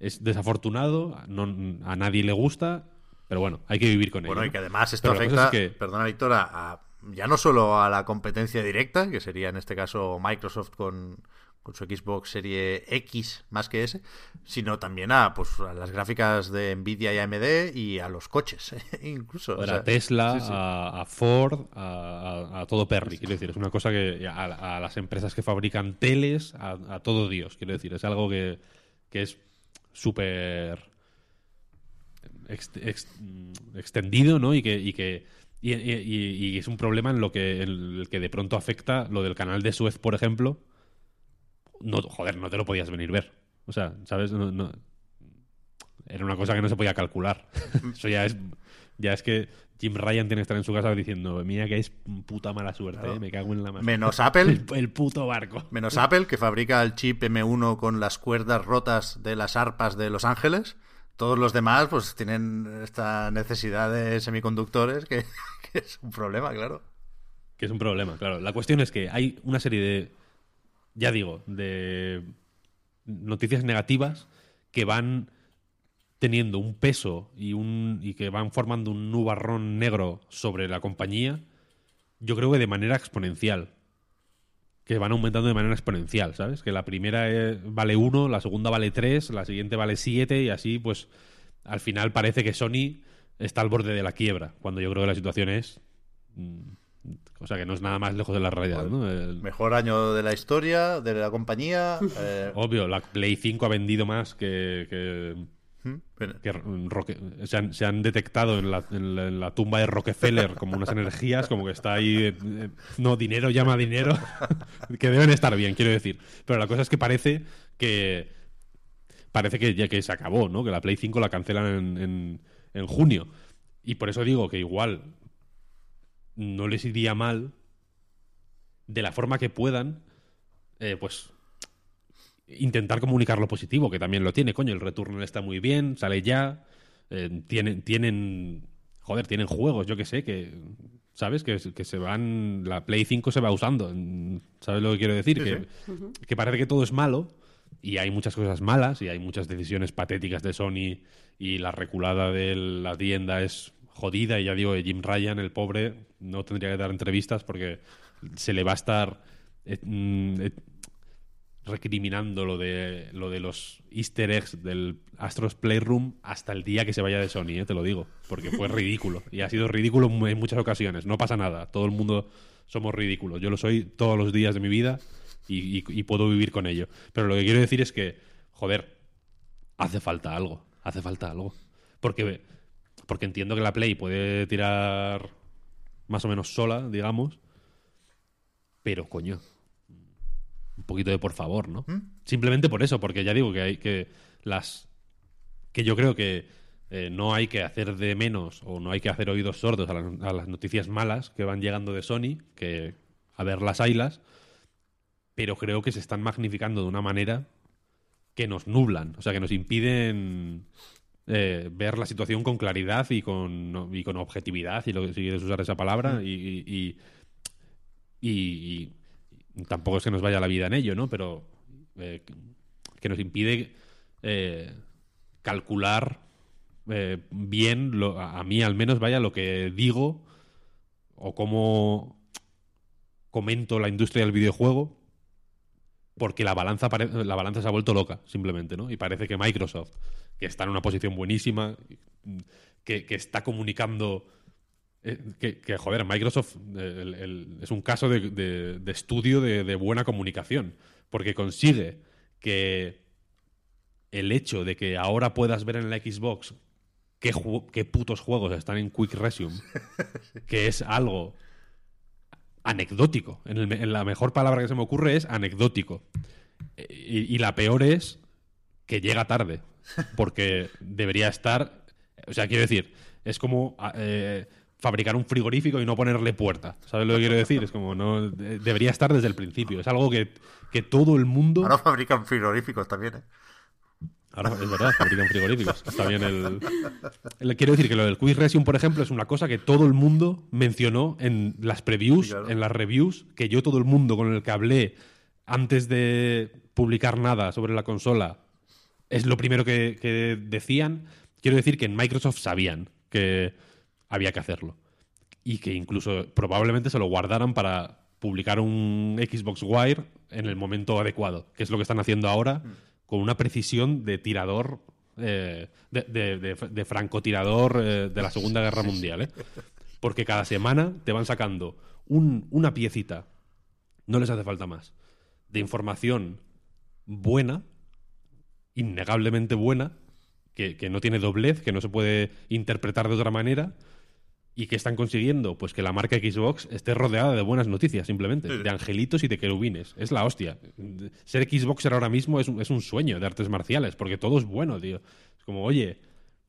es desafortunado, no, a nadie le gusta, pero bueno, hay que vivir con ello. Bueno, y ¿no? que además esto afecta, es que- perdona Víctor, a- a- ya no solo a la competencia directa, que sería en este caso Microsoft con, con su Xbox Serie X más que S, sino también a, pues, a las gráficas de Nvidia y AMD y a los coches, *laughs* incluso. o Joder, sea, a Tesla, sí, sí. A, a Ford, a, todo Perry, quiero decir. Es una cosa que a, las empresas que fabrican teles, a, todo Dios, quiero decir. Es algo que, que es súper ex- ex- extendido, ¿no? Y que, y que y, y- y- y es un problema en lo que, en el que de pronto afecta lo del canal de Suez, por ejemplo. No, joder, no te lo podías venir ver. O sea, ¿sabes? No- no- era una cosa que no se podía calcular. *laughs* Eso ya es, ya es que Jim Ryan tiene que estar en su casa diciendo, mira que es puta mala suerte, Claro. eh, me cago en la mano. Menos Apple, *laughs* El, el puto barco. menos Apple, que fabrica el chip M1 con las cuerdas rotas de las arpas de Los Ángeles. Todos los demás, pues tienen esta necesidad de semiconductores que, *laughs* que es un problema, claro. Que es un problema, claro. La cuestión es que hay una serie de, ya digo, de noticias negativas que van teniendo un peso y, un, y que van formando un nubarrón negro sobre la compañía, yo creo que de manera exponencial. Que van aumentando de manera exponencial, ¿sabes? Que la primera eh, vale 1, la segunda vale 3, la siguiente vale 7 y así, pues al final parece que Sony está al borde de la quiebra, cuando yo creo que la situación es... mm, O sea, que no es nada más lejos de la realidad, ¿no? El- Mejor año de la historia, de la compañía. eh, Obvio, la Play 5 ha vendido más que... que- ¿hmm? Pero- que Roque- se, han, se han detectado en la, en la- en la tumba de Rockefeller como unas energías, como que está ahí. eh, eh, no, dinero llama dinero. *laughs* que deben estar bien, quiero decir. Pero la cosa es que parece que. Parece que ya que se acabó, ¿no? Que la Play 5 la cancelan en junio. Y por eso digo que igual no les iría mal de la forma que puedan, eh, pues intentar comunicar lo positivo, que también lo tiene, coño, el Returnal está muy bien, sale ya, eh, tienen, tienen, joder, tienen juegos, yo que sé, que, ¿sabes? Que, que se van, la Play 5 se va usando, ¿sabes lo que quiero decir? Sí, que, que parece que todo es malo y hay muchas cosas malas y hay muchas decisiones patéticas de Sony y la reculada de la tienda es jodida y ya digo, Jim Ryan, el pobre, no tendría que dar entrevistas porque se le va a estar... eh, mm, eh, recriminando lo de lo de los easter eggs del Astros Playroom hasta el día que se vaya de Sony, eh, te lo digo, porque fue *laughs* ridículo y ha sido ridículo en muchas ocasiones. No pasa nada, todo el mundo somos ridículos. Yo lo soy todos los días de mi vida y, y- y puedo vivir con ello. Pero lo que quiero decir es que, joder, hace falta algo, hace falta algo, porque porque entiendo que la Play puede tirar más o menos sola, digamos, pero coño, un poquito de por favor, ¿no? Simplemente por eso, porque ya digo que hay que las que yo creo que eh, no hay que hacer de menos o no hay que hacer oídos sordos a las, a las noticias malas que van llegando de Sony, que a ver las haylas, pero creo que se están magnificando de una manera que nos nublan, o sea, que nos impiden eh, ver la situación con claridad y con, y con objetividad, y lo que si quieres usar esa palabra, y, y- y- tampoco es que nos vaya la vida en ello, ¿no? Pero eh, que nos impide eh, calcular eh, bien, lo- a mí al menos, vaya, lo que digo o cómo comento la industria del videojuego porque la balanza, la balanza se ha vuelto loca, simplemente, ¿no? Y parece que Microsoft, que está en una posición buenísima, que, que está comunicando... eh, que, que, joder, Microsoft eh, el- el- es un caso de, de- de estudio de, de buena comunicación, porque consigue que el hecho de que ahora puedas ver en la Xbox qué, qué putos juegos están en Quick Resume, *laughs* que es algo anecdótico. En, el en la mejor palabra que se me ocurre es anecdótico. Eh, Y, y la peor es que llega tarde, porque debería estar... O sea, quiero decir, es como eh, fabricar un frigorífico y no ponerle puerta. ¿Sabes lo que quiero decir? Es como, no de- debería estar desde el principio. Es algo que, que todo el mundo... Ahora fabrican frigoríficos también, ¿eh? Ahora es verdad, fabrican frigoríficos. Está bien el, el- Quiero decir que lo del Quick Resume, por ejemplo, es una cosa que todo el mundo mencionó en las previews, Sí, claro. en las reviews, que yo todo el mundo con el que hablé antes de publicar nada sobre la consola es lo primero que, que decían. Quiero decir que en Microsoft sabían que había que hacerlo. Y que incluso probablemente se lo guardaran para publicar un Xbox Wire en el momento adecuado, que es lo que están haciendo ahora con una precisión de tirador, eh, de, de- de- de francotirador eh, de la Segunda Guerra Mundial. ¿eh? Porque cada semana te van sacando un- una piecita, no les hace falta más, de información buena, innegablemente buena, que, que no tiene doblez, que no se puede interpretar de otra manera, y que están consiguiendo pues que la marca Xbox esté rodeada de buenas noticias, simplemente, Sí, de angelitos y de querubines. Es la hostia. Ser Xboxer ahora mismo es un, es un sueño de artes marciales, porque todo es bueno, tío. Es como, oye,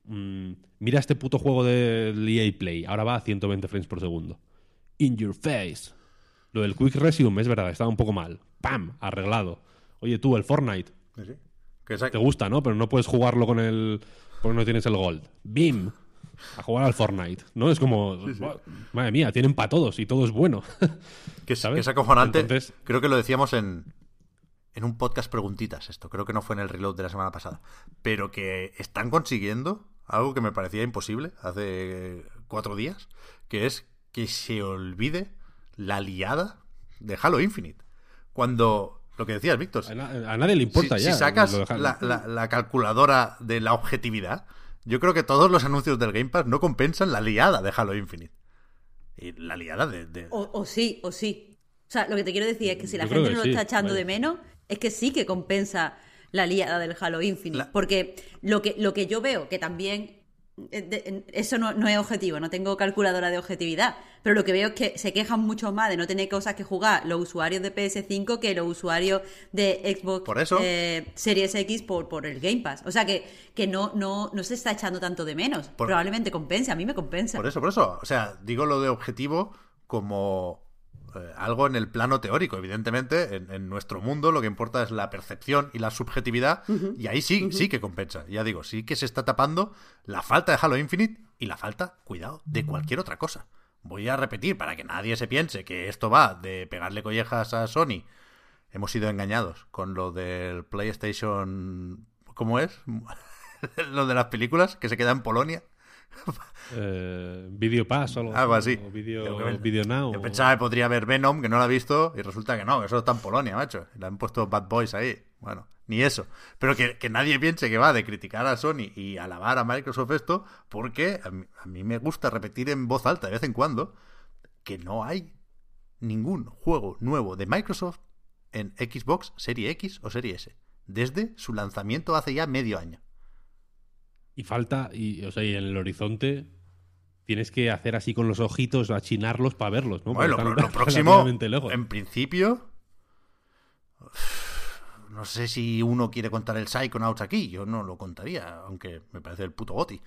mm, mira este puto juego del EA Play, ahora va a 120 frames por segundo. In your face. Lo del Quick Resume es verdad, estaba un poco mal. ¡Pam! Arreglado. Oye, tú, el Fortnite, sí. Que te gusta, ¿no? Pero no puedes jugarlo con el. porque no tienes el Gold. ¡Bim! A jugar al Fortnite, ¿no? Es como. "Buah, Madre mía, tienen para todos y todo es bueno. *laughs* Que es, ¿sabes? que es acojonante. Entonces- Creo que lo decíamos en, en un podcast preguntitas esto. Creo que no fue en el reload de la semana pasada. Pero que están consiguiendo algo que me parecía imposible hace cuatro días. Que es que se olvide la liada de Halo Infinite. Cuando... Lo que decías, Víctor. a, na- a nadie le importa si, ya. si sacas la, la- la calculadora de la objetividad, yo creo que todos los anuncios del Game Pass no compensan la liada de Halo Infinite. Y la liada de... de- O, o sí, o sí. O sea, lo que te quiero decir es que si la Yo gente no lo sí, está echando vaya. de menos, es que sí que compensa la liada del Halo Infinite. La- Porque lo que, lo que yo veo, que también. Eh, Eso no, no es objetivo, no tengo calculadora de objetividad. Pero lo que veo es que se quejan mucho más de no tener cosas que jugar los usuarios de PS5 que los usuarios de Xbox Por eso. eh, Series X por, por el Game Pass. O sea que, que no, no, no se está echando tanto de menos. Por- Probablemente compense, a mí me compensa. Por eso, por eso. O sea, digo lo de objetivo como eh, algo en el plano teórico. Evidentemente, en, en nuestro mundo lo que importa es la percepción y la subjetividad. Y ahí sí, sí que compensa. Ya digo, sí que se está tapando la falta de Halo Infinite y la falta, cuidado, de cualquier otra cosa. Voy a repetir para que nadie se piense que esto va de pegarle collejas a Sony. Hemos sido engañados con lo del PlayStation. ¿Cómo es? *laughs* lo de las películas que se queda en Polonia. Eh, Video Pass o algo, Algo así. O Video, que- Video Now. Yo pensaba que podría haber Venom, que no la he visto, y resulta que no, que eso está en Polonia, macho. Le han puesto Bad Boys ahí. Bueno, ni eso. Pero que, que nadie piense que va de criticar a Sony y alabar a Microsoft esto, porque a mí, a mí me gusta repetir en voz alta de vez en cuando que no hay ningún juego nuevo de Microsoft en Xbox Serie X o Serie S. Desde su lanzamiento hace ya medio año. Y falta, y, o sea, y en el horizonte tienes que hacer así con los ojitos, achinarlos para verlos, ¿no? Bueno, lo, *laughs* próximo, en principio, *sighs* no sé si uno quiere contar el Psychonauts aquí, yo no lo contaría, aunque me parece el puto goti.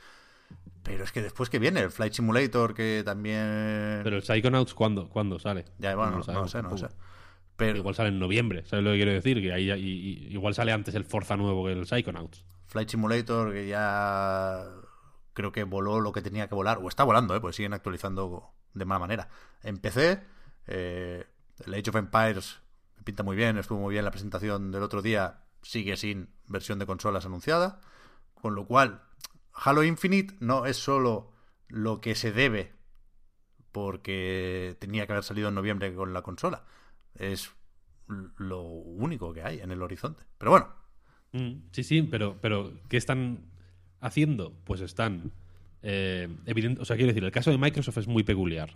Pero es que después que viene el Flight Simulator, que también... Pero el Psychonauts, ¿cuándo, ¿cuándo sale? ya, bueno, no, sabemos sé, no sé. Pero Igual sale en noviembre, ¿sabes lo que quiero decir? Que ahí, y- y- igual sale antes el Forza nuevo que el Psychonauts. Flight Simulator, que ya creo que voló lo que tenía que volar, o está volando, ¿eh? pues siguen actualizando de mala manera. Empecé, eh, el Age of Empires me pinta muy bien, estuvo muy bien la presentación del otro día, sigue sin versión de consolas anunciada, con lo cual Halo Infinite no es solo lo que se debe porque tenía que haber salido en noviembre con la consola, es lo único que hay en el horizonte. Pero bueno, sí, sí, pero, pero ¿qué están haciendo? Pues están. Eh, evident- o sea, quiero decir, el caso de Microsoft es muy peculiar.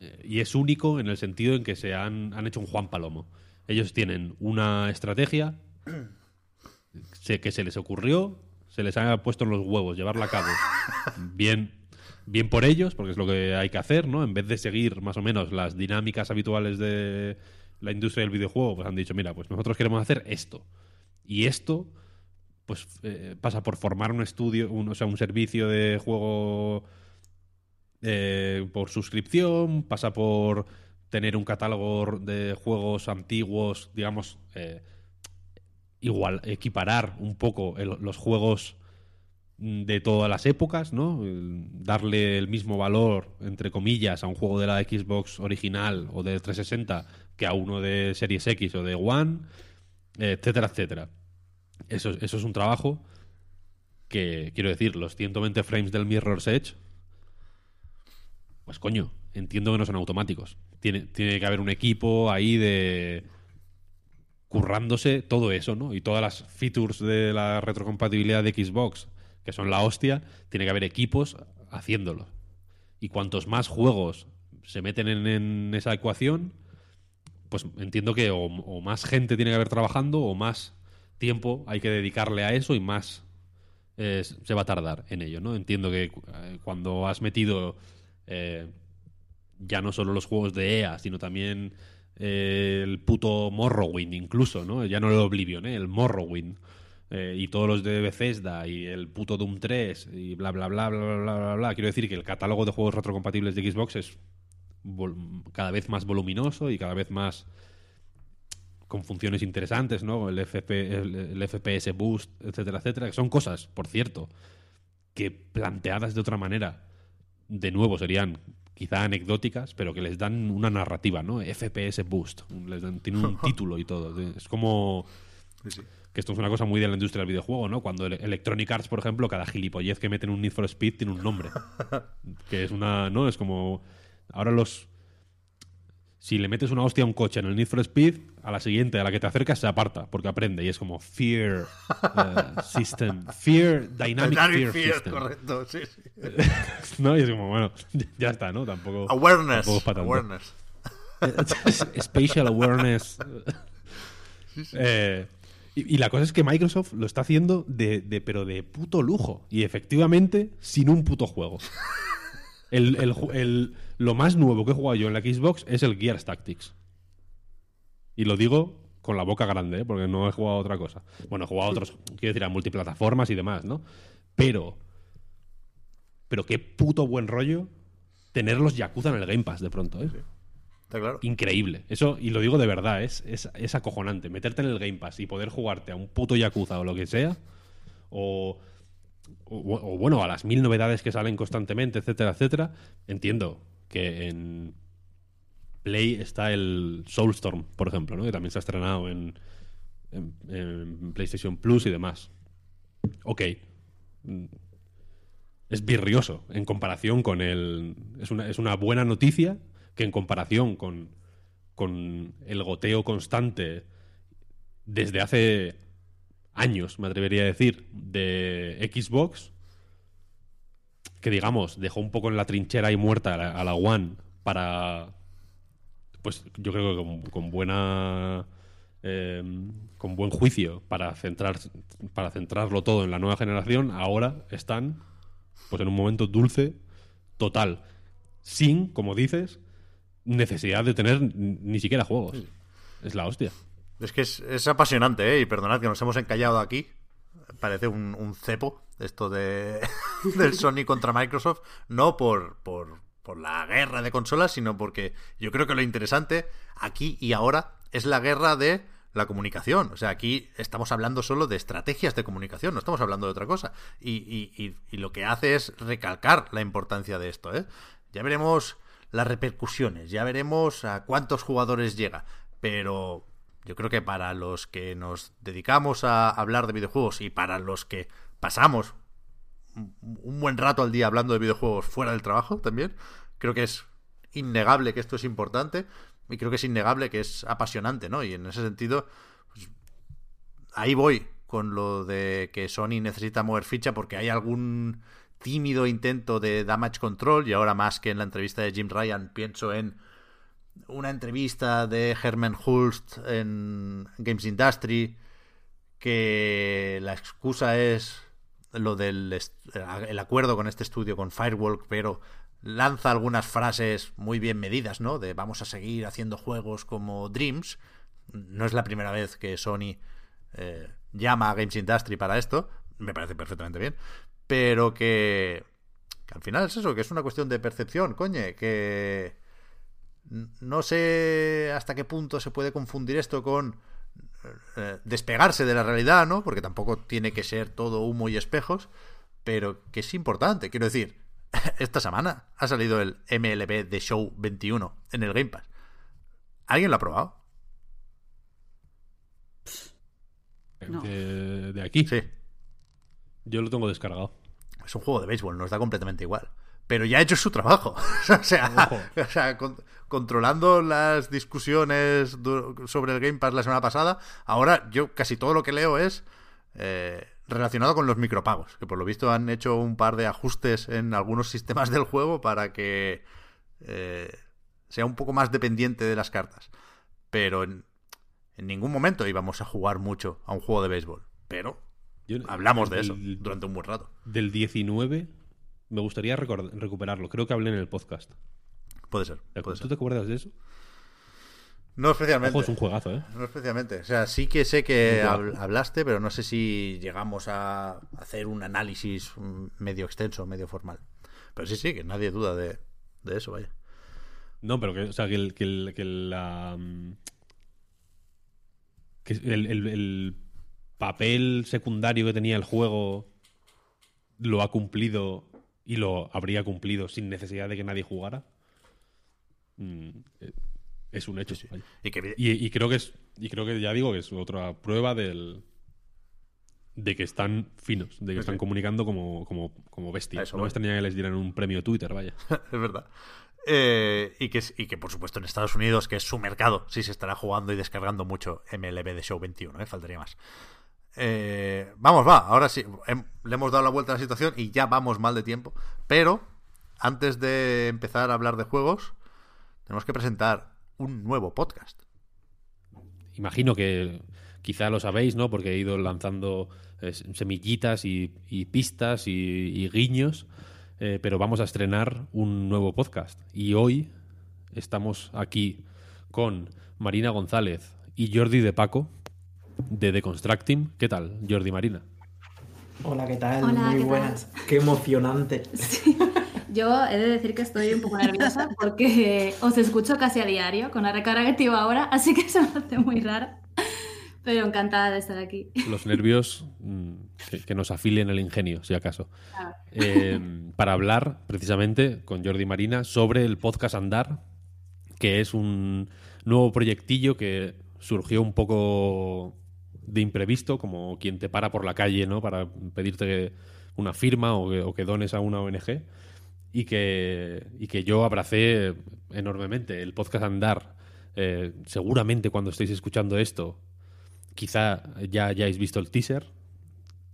Eh, y es único en el sentido en que se han, han hecho un Juan Palomo. Ellos tienen una estrategia *clears throat* se- que se les ocurrió, se les ha puesto en los huevos llevarla a cabo. *laughs* Bien, bien por ellos, porque es lo que hay que hacer, ¿no? En vez de seguir más o menos las dinámicas habituales de la industria del videojuego, pues han dicho, mira, pues nosotros queremos hacer esto. Y esto, pues eh, pasa por formar un estudio, un, o sea, un servicio de juego eh, por suscripción, pasa por tener un catálogo de juegos antiguos, digamos, eh, igual equiparar un poco los juegos de todas las épocas, ¿no? Darle el mismo valor, entre comillas, a un juego de la Xbox original o de 360 que a uno de Series X o de One, etcétera, etcétera. Eso, eso es un trabajo que, quiero decir, los 120 frames del Mirror's Edge, pues coño, entiendo que no son automáticos. Tiene, tiene que haber un equipo ahí de currándose todo eso, ¿no? Y todas las features de la retrocompatibilidad de Xbox, que son la hostia, tiene que haber equipos haciéndolo. Y cuantos más juegos se meten en, en esa ecuación, pues entiendo que o, más gente tiene que haber trabajando o más tiempo hay que dedicarle a eso y más eh, se va a tardar en ello, ¿no? Entiendo que eh, cuando has metido eh, ya no solo los juegos de EA, sino también eh, el puto Morrowind incluso, ¿no? Ya no el Oblivion, el Morrowind. y todos los de Bethesda y el puto Doom 3 y bla bla bla bla bla bla bla. Quiero decir que el catálogo de juegos retrocompatibles de Xbox es cada vez más voluminoso y cada vez más con funciones interesantes, ¿no? El, FP, el, el FPS Boost, etcétera, etcétera, que son cosas, por cierto, que planteadas de otra manera, de nuevo serían quizá anecdóticas, pero que les dan una narrativa, ¿no? FPS Boost, les dan, tiene un *laughs* título y todo. Es como que esto es una cosa muy de la industria del videojuego, ¿no? Cuando el- Electronic Arts, por ejemplo, cada gilipollez que meten en un Need for Speed tiene un nombre. *laughs* que es una, ¿no? Es como ahora los si le metes una hostia a un coche en el Need for Speed, a la siguiente, a la que te acercas, se aparta, porque aprende. Y es como Fear eh, System. Fear Dynamic Dynamic Fear, fear, System. correcto, sí, sí. *laughs* ¿No? Y es como, bueno, *laughs* ya está, ¿no? Tampoco. Awareness. tampoco es pa' tanto. Awareness. *laughs* Spatial Awareness. Eh, y, y la cosa es que Microsoft lo está haciendo de, de- pero de puto lujo. Y efectivamente, sin un puto juego. El, el ju- el- lo más nuevo que he jugado yo en la Xbox es el Gears Tactics. Y lo digo con la boca grande, ¿eh? porque no he jugado a otra cosa. Bueno, he jugado a otros, *laughs* quiero decir, a multiplataformas y demás, ¿no? Pero. Pero qué puto buen rollo tener los Yakuza en el Game Pass de pronto, ¿eh? Está claro. Increíble. Eso, y lo digo de verdad, es, es, es acojonante. Meterte en el Game Pass y poder jugarte a un puto Yakuza o lo que sea. O, o, o, bueno, a las mil novedades que salen constantemente, etcétera, etcétera. Entiendo que en Play está el Soulstorm, por ejemplo, ¿no? que también se ha estrenado en, PlayStation Plus y demás. Ok. Es virrioso en comparación con el. Es una, es una buena noticia que en comparación con, con el goteo constante desde hace años, me atrevería a decir, de Xbox, que digamos, dejó un poco en la trinchera y muerta a la, a la One para, pues yo creo que con, con buena, eh, con buen juicio para centrar, para centrarlo todo en la nueva generación, ahora están, pues en un momento dulce total, sin, como dices, necesidad de tener ni ni siquiera juegos. Es la hostia. Es que es, es apasionante, ¿eh? Y perdonad que nos hemos encallado aquí. Parece un, un cepo esto de *laughs* del Sony contra Microsoft. No por, por, por la guerra de consolas, sino porque yo creo que lo interesante aquí y ahora es la guerra de la comunicación. O sea, aquí estamos hablando solo de estrategias de comunicación, no estamos hablando de otra cosa. Y, y- y- lo que hace es recalcar la importancia de esto, ¿eh? Ya veremos las repercusiones, ya veremos a cuántos jugadores llega. Pero yo creo que para los que nos dedicamos a hablar de videojuegos y para los que pasamos un- buen rato al día hablando de videojuegos fuera del trabajo también, creo que es innegable que esto es importante y creo que es innegable que es apasionante, ¿no? Y en ese sentido, pues, ahí voy con lo de que Sony necesita mover ficha porque hay algún tímido intento de damage control y ahora más que en la entrevista de Jim Ryan pienso en una entrevista de Herman Hulst en Games Industry que la excusa es lo del el acuerdo con este estudio con Firewalk, pero lanza algunas frases muy bien medidas, ¿no? De vamos a seguir haciendo juegos como Dreams. No es la primera vez que Sony eh, llama a Games Industry para esto. Me parece perfectamente bien. Pero que, que al final es eso, que es una cuestión de percepción, coñe, que no sé hasta qué punto se puede confundir esto con eh, despegarse de la realidad, ¿no? Porque tampoco tiene que ser todo humo y espejos, pero que es importante. Quiero decir, *laughs* esta semana ha salido el MLB The Show 21 en el Game Pass. ¿Alguien lo ha probado? No. De, de aquí. Sí. Yo lo tengo descargado. Es un juego de béisbol, nos da completamente igual. Pero ya ha hecho su trabajo. *laughs* o sea, Ojo. o sea, con- controlando las discusiones sobre el Game Pass la semana pasada, ahora yo casi todo lo que leo es eh, relacionado con los micropagos. Que por lo visto han hecho un par de ajustes en algunos sistemas del juego para que eh, sea un poco más dependiente de las cartas. Pero en, en ningún momento íbamos a jugar mucho a un juego de béisbol. Pero Yo- hablamos de el- eso durante un buen rato. Del 19 me gustaría recuperarlo. Creo que hablé en el podcast. Puede ser. Puede ¿Tú ser. te acuerdas de eso? No especialmente. Ojo, es un juegazo, ¿eh? No especialmente. O sea, sí que sé que hablaste, pero no sé si llegamos a hacer un análisis medio extenso, medio formal. Pero sí, sí, que nadie duda de, de eso, vaya. No, pero que, o sea, que el, que el- que la, que el, el- el papel secundario que tenía el juego lo ha cumplido y lo habría cumplido sin necesidad de que nadie jugara. Mm, eh, es un hecho. Y que Y, y creo que es y creo que ya digo que es otra prueba del de que están finos, de que están comunicando como, como, como bestias. eso No extrañaría que les dieran un premio Twitter, vaya. *laughs* es verdad. Eh, y, que, es- y que, por supuesto, en Estados Unidos, que es su mercado, sí se estará jugando y descargando mucho MLB de Show 21, ¿eh? faltaría más. Eh, vamos, va, ahora sí, hem- le hemos dado la vuelta a la situación y ya vamos mal de tiempo. Pero, antes de empezar a hablar de juegos, tenemos que presentar un nuevo podcast. Imagino que quizá lo sabéis, ¿no? Porque he ido lanzando eh, semillitas y, pistas y, y guiños, eh, pero vamos a estrenar un nuevo podcast. Y hoy estamos aquí con Marina González y Jordi de Paco de The Constructing. ¿Qué tal, Jordi Marina? Hola, ¿qué tal? Hola, Muy ¿qué tal? buenas. Qué emocionante. *laughs* Yo he de decir que estoy un poco nerviosa porque os escucho casi a diario con la recarga que tengo ahora, así que se me hace muy raro. Pero encantada de estar aquí. Los nervios mm, que, que nos afilen el ingenio, si acaso. Ah. Eh, para hablar precisamente con Jordi Marina sobre el podcast Andar, que es un nuevo proyectillo que surgió un poco de imprevisto, como quien te para por la calle, ¿no? Para pedirte una firma o que, dones a una ONG. Y que, y que yo abracé enormemente. El podcast Andar, eh, seguramente cuando estéis escuchando esto, quizá ya hayáis visto el teaser.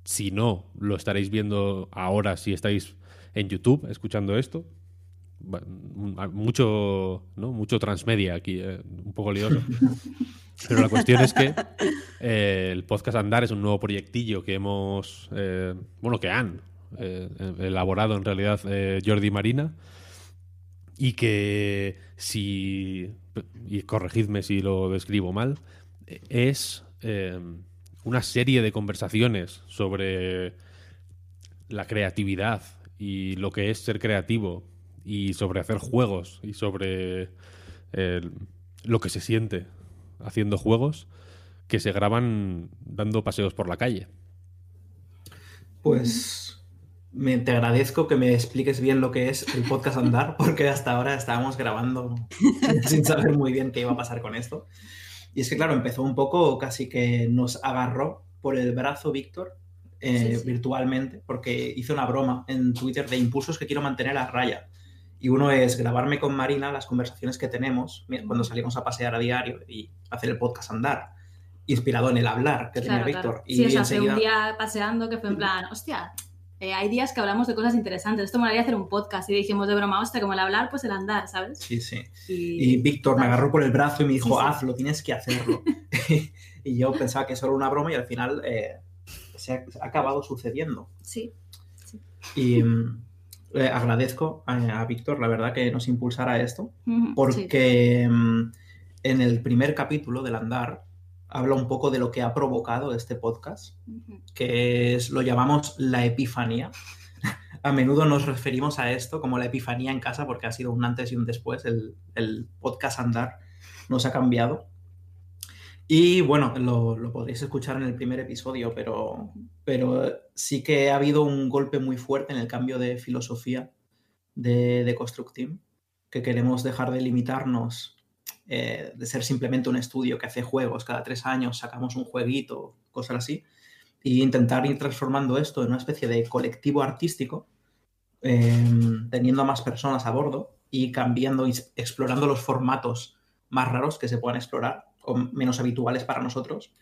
Si no, lo estaréis viendo ahora si estáis en YouTube escuchando esto. Mucho, ¿no? Mucho transmedia aquí, eh, un poco lioso. *laughs* Pero la cuestión es que eh, el podcast Andar es un nuevo proyectillo que hemos, eh, bueno, que han elaborado en realidad Jordi Marina y que si, y corregidme si lo describo mal, es una serie de conversaciones sobre la creatividad y lo que es ser creativo y sobre hacer juegos y sobre eh, lo que se siente haciendo juegos que se graban dando paseos por la calle. Pues me, te agradezco que me expliques bien lo que es el podcast Andar, porque hasta ahora estábamos grabando *laughs* sin saber muy bien qué iba a pasar con esto. Y es que, claro, empezó un poco casi que nos agarró por el brazo Víctor eh, Sí, sí. virtualmente, porque hizo una broma en Twitter de impulsos que quiero mantener a raya. Y uno es grabarme con Marina las conversaciones que tenemos cuando salimos a pasear a diario y hacer el podcast Andar, inspirado en el hablar que tenía Claro, Víctor. claro. Y Sí, o sea, hace enseguida- un día paseando que fue en plan, hostia, eh, hay días que hablamos de cosas interesantes. Esto me haría hacer un podcast y dijimos de broma, hostia, como el hablar, pues el andar, ¿sabes? Sí, sí. Y, Y Víctor me agarró por el brazo y me dijo, Sí, sí. hazlo, tienes que hacerlo. *laughs* *laughs* y yo pensaba que eso era una broma y al final eh, se, ha, se ha acabado sucediendo. sí, Y le agradezco a, a Víctor, la verdad, que nos impulsara a esto, sí. porque mm, en el primer capítulo del Andar habla un poco de lo que ha provocado este podcast, que es, lo llamamos la epifanía. *laughs* A menudo nos referimos a esto como la epifanía en casa porque ha sido un antes y un después. El, el podcast Andar nos ha cambiado. Y bueno, lo, lo, podréis escuchar en el primer episodio, pero, pero sí que ha habido un golpe muy fuerte en el cambio de filosofía de, de Construct Team, que queremos dejar de limitarnos eh, de ser simplemente un estudio que hace juegos cada tres años, sacamos un jueguito, cosas así, e intentar ir transformando esto en una especie de colectivo artístico, eh, teniendo a más personas a bordo y cambiando, explorando los formatos más raros que se puedan explorar o menos habituales para nosotros.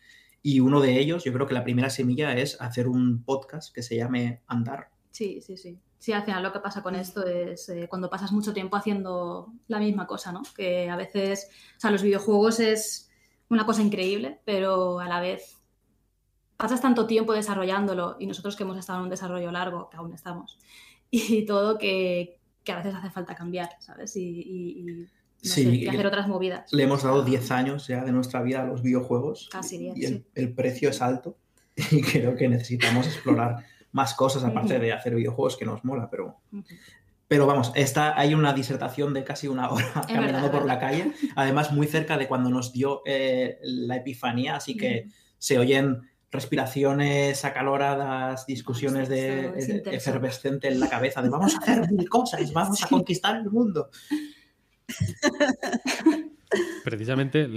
Y uno de ellos, yo creo que la primera semilla es hacer un podcast que se llame Andar. Sí, sí, sí. Sí, al final lo que pasa con esto es eh, cuando pasas mucho tiempo haciendo la misma cosa, ¿no? Que a veces, o sea, los videojuegos es una cosa increíble, pero a la vez pasas tanto tiempo desarrollándolo y nosotros que hemos estado en un desarrollo largo, que aún estamos, *laughs* y todo que, que a veces hace falta cambiar, ¿sabes? Y, y, y sí, hacer otras movidas. Le hemos dado 10 años ya de nuestra vida a los videojuegos. Casi 10. Y el, el precio es alto *laughs* y creo que necesitamos explorar más cosas aparte de hacer videojuegos que nos mola, pero... Pero vamos, está, hay una disertación de casi una hora es caminando verdad, por la calle, además muy cerca de cuando nos dio eh, la epifanía, así que se oyen respiraciones acaloradas, discusiones de, de efervescente en la cabeza, de vamos a hacer mil cosas, *laughs* vamos a conquistar el mundo. Precisamente,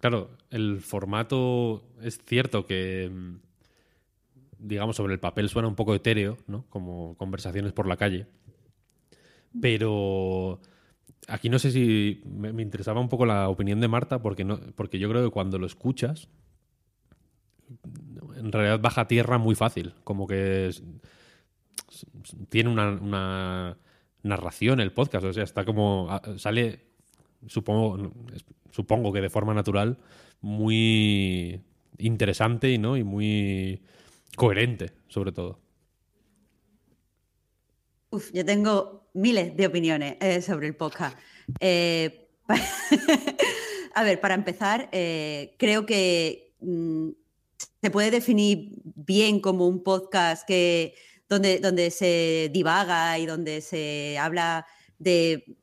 claro, el formato es cierto que digamos, sobre el papel suena un poco etéreo, ¿no? Como conversaciones por la calle. Pero aquí no sé si me, interesaba un poco la opinión de Marta, porque, no, porque yo creo que cuando lo escuchas, en realidad baja tierra muy fácil. Como que tiene una, narración el podcast, o sea, está como. sale, supongo, supongo que de forma natural, muy interesante ¿no? y muy coherente, sobre todo. Uf, yo tengo miles de opiniones eh, sobre el podcast. Eh, *laughs* a ver, para empezar, eh, creo que mm, se puede definir bien como un podcast que, donde, donde se divaga y donde se habla de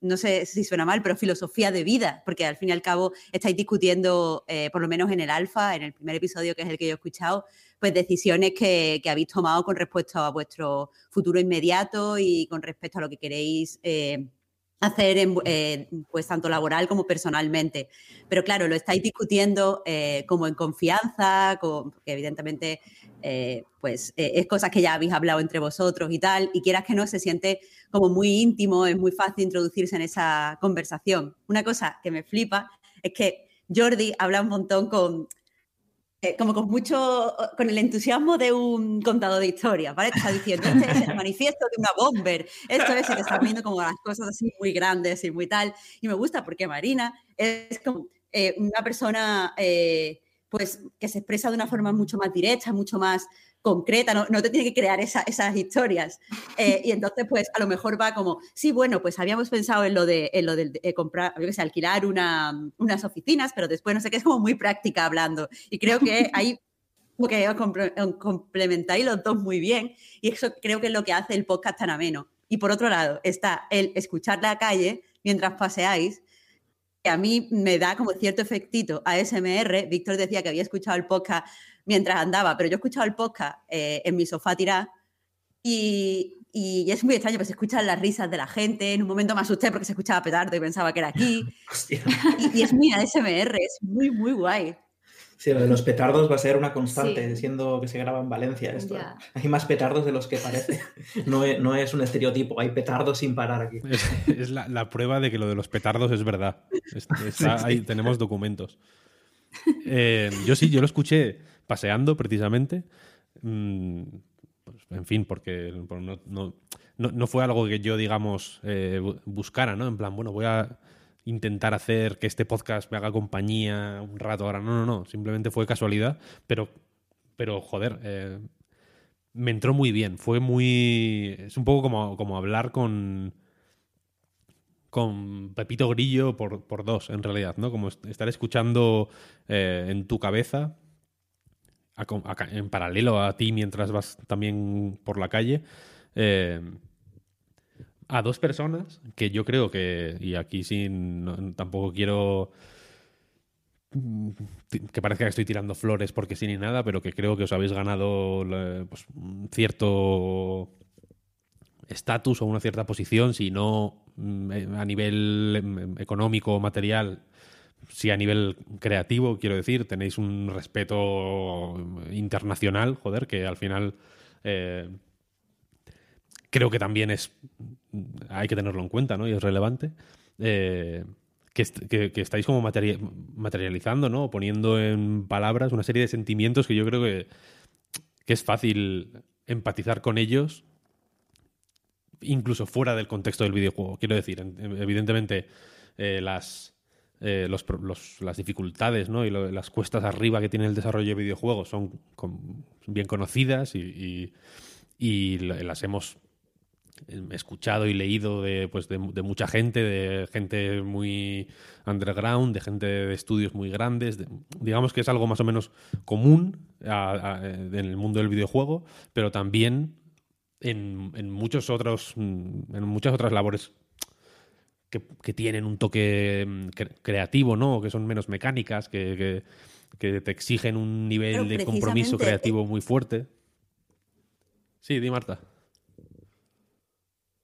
no sé si suena mal, pero filosofía de vida, porque al fin y al cabo estáis discutiendo, eh, por lo menos en el alfa, en el primer episodio que es el que yo he escuchado, pues decisiones que, que habéis tomado con respecto a vuestro futuro inmediato y con respecto a lo que queréis. Eh, hacer en, eh, pues tanto laboral como personalmente. Pero claro, lo estáis discutiendo eh, como en confianza, como, porque evidentemente eh, pues es cosas que ya habéis hablado entre vosotros y tal, y quieras que no, se siente como muy íntimo, es muy fácil introducirse en esa conversación. Una cosa que me flipa es que Jordi habla un montón con, eh, como con mucho, con el entusiasmo de un contador de historias, ¿vale? Te está diciendo, este es el *laughs* manifiesto de una bomber, esto es, y te está viendo como las cosas así muy grandes y muy tal. Y me gusta porque Marina es como eh, una persona, eh, pues, que se expresa de una forma mucho más directa, mucho más concreta, no, no te tiene que crear esa, esas historias. Eh, y entonces, pues a lo mejor va como, sí, bueno, pues habíamos pensado en lo de, en lo de eh, comprar, yo que alquilar una, unas oficinas, pero después no sé qué, es como muy práctica hablando. Y creo que hay como que complementáis los dos muy bien. Y eso creo que es lo que hace el podcast tan ameno. Y por otro lado, está el escuchar la calle mientras paseáis, que a mí me da como cierto efectito a SMR. Víctor decía que había escuchado el podcast mientras andaba, pero yo he escuchado el podcast eh, en mi sofá tirar y, y, es muy extraño, pues se escuchan las risas de la gente. En un momento me asusté porque se escuchaba petardo y pensaba que era aquí. *laughs* y, y, es muy ASMR, es muy, muy guay. Sí, lo de los petardos va a ser una constante, sí. siendo que se graba en Valencia esto. Yeah. Hay más petardos de los que parece. *laughs* No es, no es un estereotipo, hay petardos sin parar aquí. Es, es la, la, prueba de que lo de los petardos es verdad. *laughs* Está, sí, ahí tenemos documentos. Eh, yo sí, yo lo escuché paseando precisamente. Mm, pues, en fin, porque no, no, no, fue algo que yo, digamos, eh, buscara, ¿no? En plan, bueno, voy a intentar hacer que este podcast me haga compañía un rato ahora. No, no, no. Simplemente fue casualidad, pero, pero joder, eh, me entró muy bien. Fue muy. Es un poco como, como hablar con. con Pepito Grillo por, por dos, en realidad, ¿no? Como estar escuchando eh, en tu cabeza en paralelo a ti mientras vas también por la calle, eh, a dos personas que yo creo que, y aquí sin, tampoco quiero mm, que parezca que estoy tirando flores porque sí ni nada, pero que creo que os habéis ganado pues, un cierto estatus o una cierta posición, si no mm, a nivel em, económico o material, si a nivel creativo, quiero decir, tenéis un respeto internacional, joder, que al final eh, creo que también es hay que tenerlo en cuenta, ¿no? Y es relevante. Eh, que, estáis como materializando, ¿no? Poniendo en palabras una serie de sentimientos que yo creo que, que es fácil empatizar con ellos, incluso fuera del contexto del videojuego. Quiero decir, evidentemente, eh, las, eh, las dificultades ¿no? y las cuestas arriba que tiene el desarrollo de videojuegos son bien conocidas y, y las hemos escuchado y leído de, pues de, mucha gente, de gente muy underground, de gente de estudios muy grandes. digamos que es algo más o menos común en el mundo del videojuego, pero también en, muchos otros, en muchas otras labores que, tienen un toque mm, creativo, ¿no? que son menos mecánicas, que, que te exigen un nivel de compromiso creativo muy fuerte. Sí, di Marta.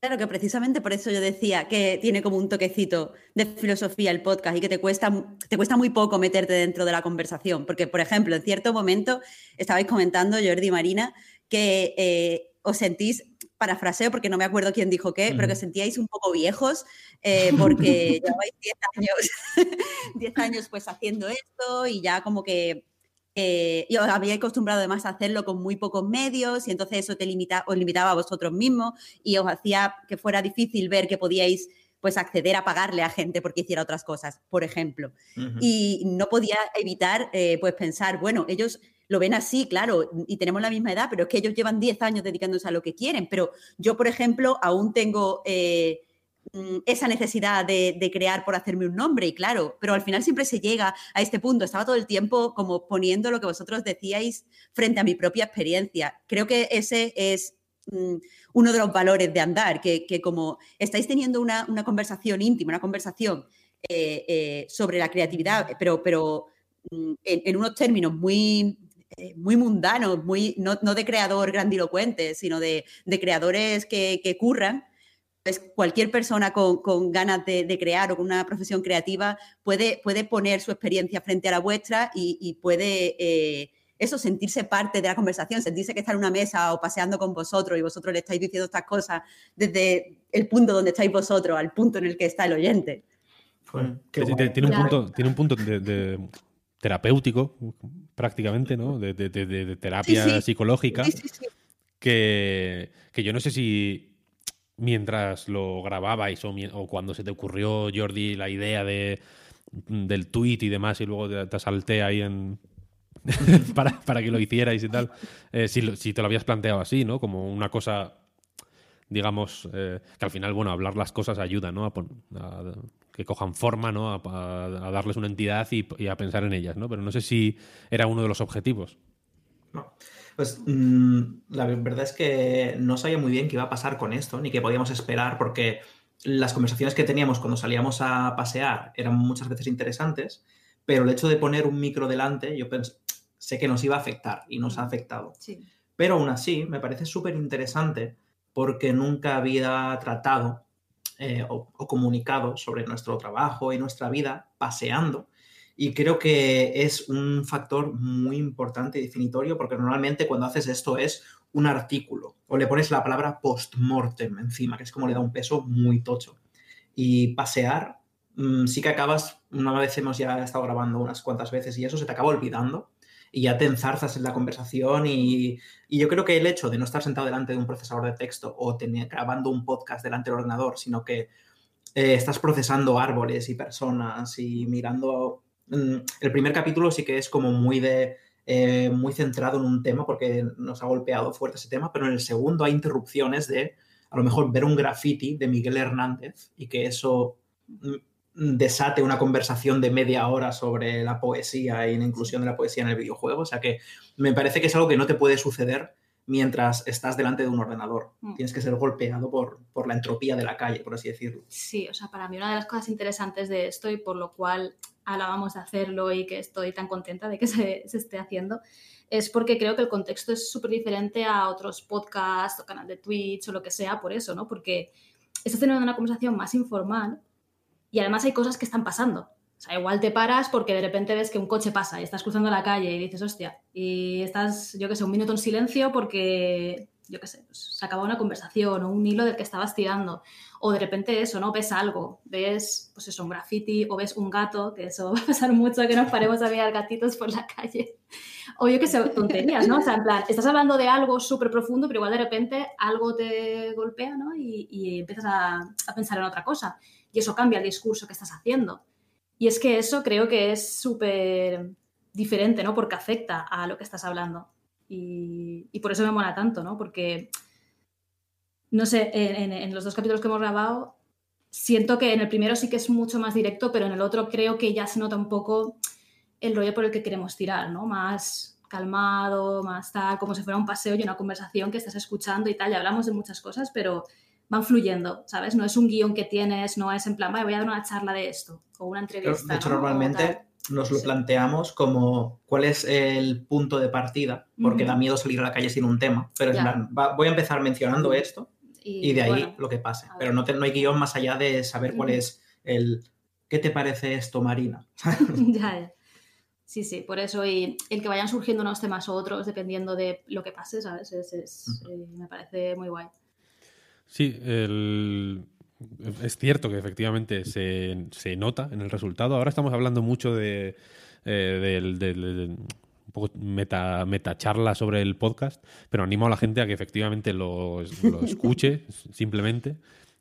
Claro que precisamente por eso yo decía que tiene como un toquecito de filosofía el podcast y que te cuesta, te cuesta muy poco meterte dentro de la conversación. Porque, por ejemplo, en cierto momento estabais comentando, Jordi y Marina, que eh, os sentís, parafraseo porque no me acuerdo quién dijo qué, pero que sentíais un poco viejos eh, porque *laughs* llevabais 10 años, *laughs* 10 años pues haciendo esto y ya como que eh, y os había acostumbrado además a hacerlo con muy pocos medios y entonces eso te limita, os limitaba a vosotros mismos y os hacía que fuera difícil ver que podíais pues acceder a pagarle a gente porque hiciera otras cosas, por ejemplo. Y no podía evitar eh, pues pensar, bueno, ellos lo ven así, claro, y tenemos la misma edad, pero es que ellos llevan 10 años dedicándose a lo que quieren, pero yo, por ejemplo, aún tengo... Eh, esa necesidad de, crear por hacerme un nombre, y claro, pero al final siempre se llega a este punto. Estaba todo el tiempo como poniendo lo que vosotros decíais frente a mi propia experiencia. Creo que ese es mm, uno de los valores de andar, que, como estáis teniendo una, conversación íntima, una conversación eh, eh, sobre la creatividad, pero, pero mm, en, unos términos muy, eh, muy mundanos, muy, no, de creador grandilocuente, sino de, creadores que, que curran, cualquier persona con, ganas de, crear o con una profesión creativa puede, puede poner su experiencia frente a la vuestra y, puede eh, eso, sentirse parte de la conversación, sentirse que está en una mesa o paseando con vosotros y vosotros le estáis diciendo estas cosas desde el punto donde estáis vosotros al punto en el que está el oyente. tiene, un punto, tiene un punto de, terapéutico prácticamente, ¿no? De, terapia psicológica. Que, que yo no sé si, mientras lo grababais o, o, cuando se te ocurrió, Jordi, la idea de, del tweet y demás, y luego te, te salté ahí en. *laughs* para, para, que lo hicierais y tal. Eh, si, si, te lo habías planteado así, ¿no? Como una cosa, digamos, eh, que al final, bueno, hablar las cosas ayuda, ¿no? A, que cojan forma, ¿no? A, darles una entidad y, y, a pensar en ellas, ¿no? Pero no sé si era uno de los objetivos. No. Pues mm, la verdad es que no sabía muy bien qué iba a pasar con esto, ni qué podíamos esperar, porque las conversaciones que teníamos cuando salíamos a pasear eran muchas veces interesantes, pero el hecho de poner un micro delante, yo sé que nos iba a afectar y nos ha afectado. Pero aún así, me parece súper interesante porque nunca había tratado eh, o, comunicado sobre nuestro trabajo y nuestra vida paseando y creo que es un factor muy importante y definitorio porque normalmente cuando haces esto es un artículo o le pones la palabra post-mortem encima, que es como le da un peso muy tocho. Y pasear, mm, sí que acabas, una vez hemos ya estado grabando unas cuantas veces y eso se te acaba olvidando y ya te enzarzas en la conversación y, yo creo que el hecho de no estar sentado delante de un procesador de texto o grabando un podcast delante del ordenador, sino que eh, estás procesando árboles y personas y mirando el primer capítulo sí que es como muy de eh, muy centrado en un tema porque nos ha golpeado fuerte ese tema, pero en el segundo hay interrupciones de a lo mejor ver un graffiti de Miguel Hernández y que eso mm, desate una conversación de media hora sobre la poesía y la inclusión de la poesía en el videojuego. O sea que me parece que es algo que no te puede suceder mientras estás delante de un ordenador. Mm. Tienes que ser golpeado por, por, la entropía de la calle, por así decirlo. Sí, o sea, para mí una de las cosas interesantes de esto y por lo cual alabamos de hacerlo y que estoy tan contenta de que *laughs* se, se esté haciendo, es porque creo que el contexto es súper diferente a otros podcasts o canal de Twitch o lo que sea, por eso, ¿no? Porque estás teniendo una conversación más informal y además hay cosas que están pasando. O sea, igual te paras porque de repente ves que un coche pasa y estás cruzando la calle y dices, hostia, y estás, yo qué sé, un minuto en silencio porque, yo qué sé, pues, se acabó una conversación o un hilo del que estabas tirando. O de repente eso, ¿no? Ves algo, ves, pues eso, un graffiti o ves un gato, que eso *laughs* va a pasar mucho, que nos paremos a mirar gatitos por la calle. O yo qué sé, tonterías, ¿no? O sea, en plan, estás hablando de algo súper profundo, pero igual de repente algo te golpea, ¿no? Y, y empiezas a, a pensar en otra cosa. Y eso cambia el discurso que estás haciendo. Y es que eso creo que es súper diferente, ¿no? Porque afecta a lo que estás hablando. Y, y por eso me mola tanto, ¿no? Porque, no sé, en, en, los dos capítulos que hemos grabado, siento que en el primero sí que es mucho más directo, pero en el otro creo que ya se nota un poco el rollo por el que queremos tirar, ¿no? Más calmado, más tal, como si fuera un paseo y una conversación que estás escuchando y tal. Y hablamos de muchas cosas, pero van fluyendo, ¿sabes? No es un guion que tienes, no es en plan, voy a dar una charla de esto o una entrevista. De hecho, ¿no? normalmente nos lo planteamos como cuál es el punto de partida, porque uh -huh. da miedo salir a la calle sin un tema, pero en plan, va, voy a empezar mencionando esto y, y de ahí bueno, lo que pase. Pero no, te, no, hay guion más allá de saber cuál uh -huh. es el... ¿Qué te parece esto, Marina? *laughs* *laughs* ya, ya. Sí, sí, por eso y el que vayan surgiendo unos temas u otros dependiendo de lo que pase, ¿sabes? Es, es, uh -huh. eh, me parece muy guay. Sí, el... es cierto que efectivamente se, se, nota en el resultado. Ahora estamos hablando mucho de, eh, un poco meta, meta charla sobre el podcast, pero animo a la gente a que efectivamente lo, lo escuche *laughs* simplemente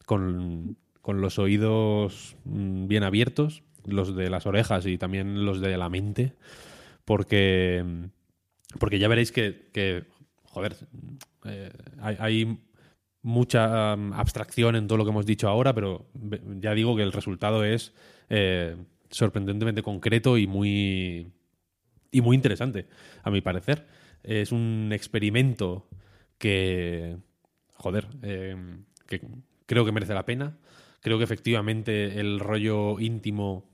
con, con los oídos mm, bien abiertos, los de las orejas y también los de la mente, porque, porque ya veréis que, joder, eh, hay mucha um, abstracción en todo lo que hemos dicho ahora, pero ya digo que el resultado es eh, sorprendentemente concreto y muy, y muy interesante, a mi parecer. Es un experimento que, joder, eh, que creo que merece la pena. Creo que efectivamente el rollo íntimo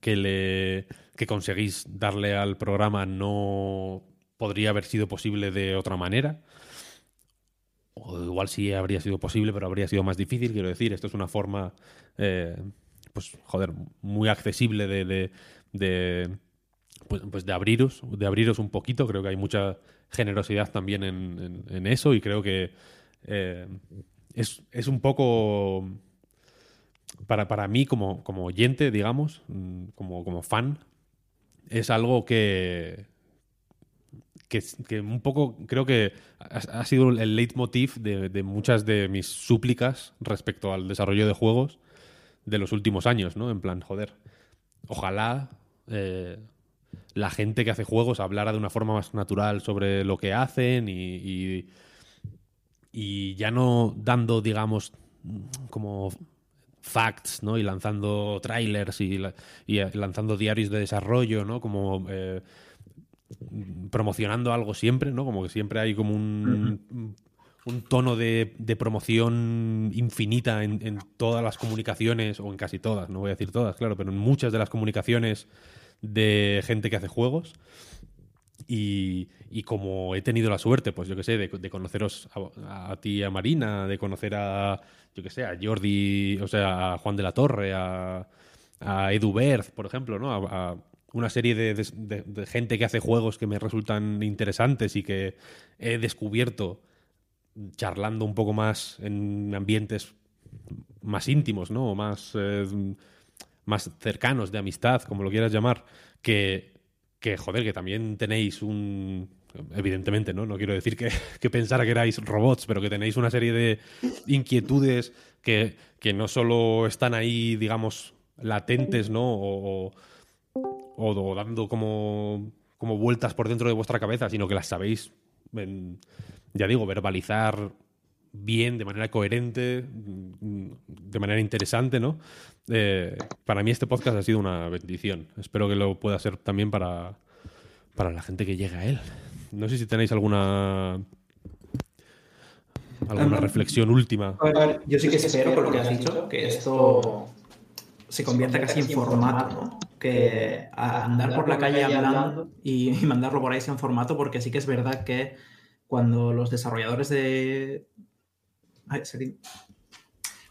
que, le, que conseguís darle al programa no podría haber sido posible de otra manera o igual sí habría sido posible, pero habría sido más difícil. Quiero decir, esto es una forma, eh, pues, joder, muy accesible de, de, de pues, pues, de abriros, de abriros un poquito. Creo que hay mucha generosidad también en, en, eso y creo que eh, es, es, un poco para, para mí como, como oyente, digamos, mm, como, como fan, es algo que, que, un poco creo que ha, sido el leitmotiv de, de, muchas de mis súplicas respecto al desarrollo de juegos de los últimos años, ¿no? En plan, joder, ojalá eh, la gente que hace juegos hablara de una forma más natural sobre lo que hacen y, y, ya no dando, digamos, como facts, ¿no? Y lanzando trailers y, y lanzando diarios de desarrollo, ¿no? Como... Eh, promocionando algo siempre, ¿no? Como que siempre hay como un, uh -huh. un tono de, de, promoción infinita en, en, todas las comunicaciones, o en casi todas, no voy a decir todas, claro, pero en muchas de las comunicaciones de gente que hace juegos. Y, y como he tenido la suerte, pues yo que sé, de, de conoceros a, a, ti, a Marina, de conocer a, yo que sé, a Jordi, o sea, a Juan de la Torre, a, a Edu Berth, por ejemplo, ¿no? A, a una serie de, gente que hace juegos que me resultan interesantes y que he descubierto charlando un poco más en ambientes más íntimos, ¿no? O más, eh, más cercanos, de amistad, como lo quieras llamar, que, que, joder, que también tenéis un... Evidentemente, ¿no? No quiero decir que, *laughs* que pensara que erais robots, pero que tenéis una serie de inquietudes que, que no solo están ahí, digamos, latentes, ¿no? O dando como, como, vueltas por dentro de vuestra cabeza, sino que las sabéis, en, ya digo, verbalizar bien, de manera coherente, de manera interesante, ¿no? Eh, para mí este podcast ha sido una bendición. Espero que lo pueda ser también para, para la gente que llega a él. No sé si tenéis alguna alguna reflexión última. A ver, yo sí que espero, por lo que has dicho, que esto se convierte casi en formato, ¿no? Que andar por la calle hablando y, *laughs* mandarlo por ahí sea en formato, porque sí que es verdad que cuando los desarrolladores de.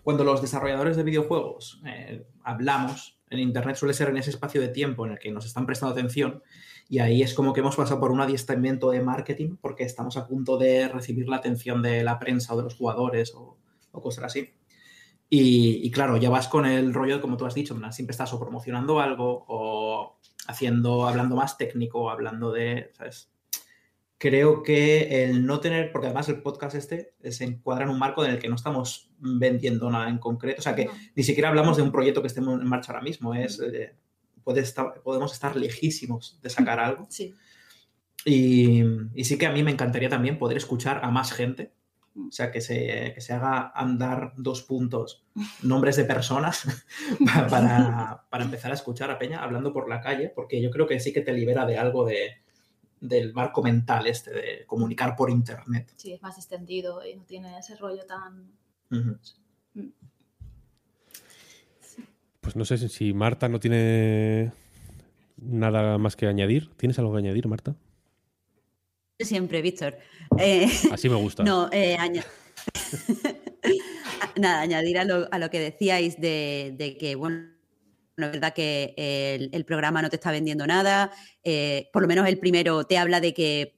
Cuando los desarrolladores de videojuegos eh, hablamos, en Internet suele ser en ese espacio de tiempo en el que nos están prestando atención y ahí es como que hemos pasado por un adiestramiento de marketing porque estamos a punto de recibir la atención de la prensa o de los jugadores o, cosas así. Y, claro, ya vas con el rollo, como tú has dicho, siempre estás o promocionando algo o haciendo, hablando más técnico, hablando de, ¿sabes? creo que el no tener, porque además el podcast este se encuadra en un marco en el que no estamos vendiendo nada en concreto, o sea que ni siquiera hablamos de un proyecto que estemos en marcha ahora mismo, es, eh, puede estar, podemos estar lejísimos de sacar algo. Sí. Y, sí que a mí me encantaría también poder escuchar a más gente, o sea, que se, que se haga andar dos puntos, *laughs* nombres de personas, *laughs* para, para empezar a escuchar a Peña hablando por la calle, porque yo creo que sí que te libera de algo de del marco mental este de comunicar por internet. Sí, es más extendido y no tiene ese rollo tan... Pues no sé si Marta no tiene nada más que añadir. ¿Tienes algo que añadir, Marta? Siempre, Víctor. Eh, Así me gusta. No, eh, *laughs* nada, añadir a lo, a lo que decíais de, de que, bueno, no es verdad que el, programa no te está vendiendo nada, eh, por lo menos el primero te habla de que,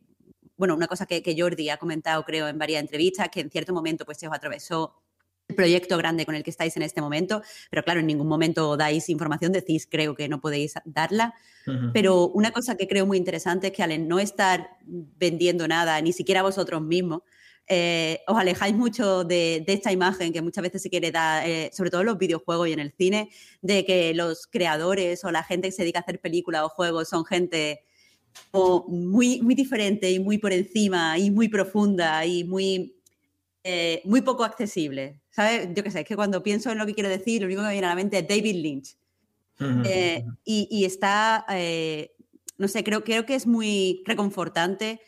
bueno, una cosa que, Jordi ha comentado creo en varias entrevistas, que en cierto momento pues se os atravesó el proyecto grande con el que estáis en este momento, pero claro, en ningún momento dais información, decís creo que no podéis darla, pero una cosa que creo muy interesante es que al no estar vendiendo nada, ni siquiera vosotros mismos, eh, os alejáis mucho de, esta imagen que muchas veces se quiere dar, eh, sobre todo en los videojuegos y en el cine, de que los creadores o la gente que se dedica a hacer películas o juegos son gente muy, muy diferente y muy por encima y muy profunda y muy, eh, muy poco accesible. ¿Sabes? Yo qué sé, es que cuando pienso en lo que quiero decir, lo único que me viene a la mente es David Lynch. y, y, está, no sé, creo, creo que es muy reconfortante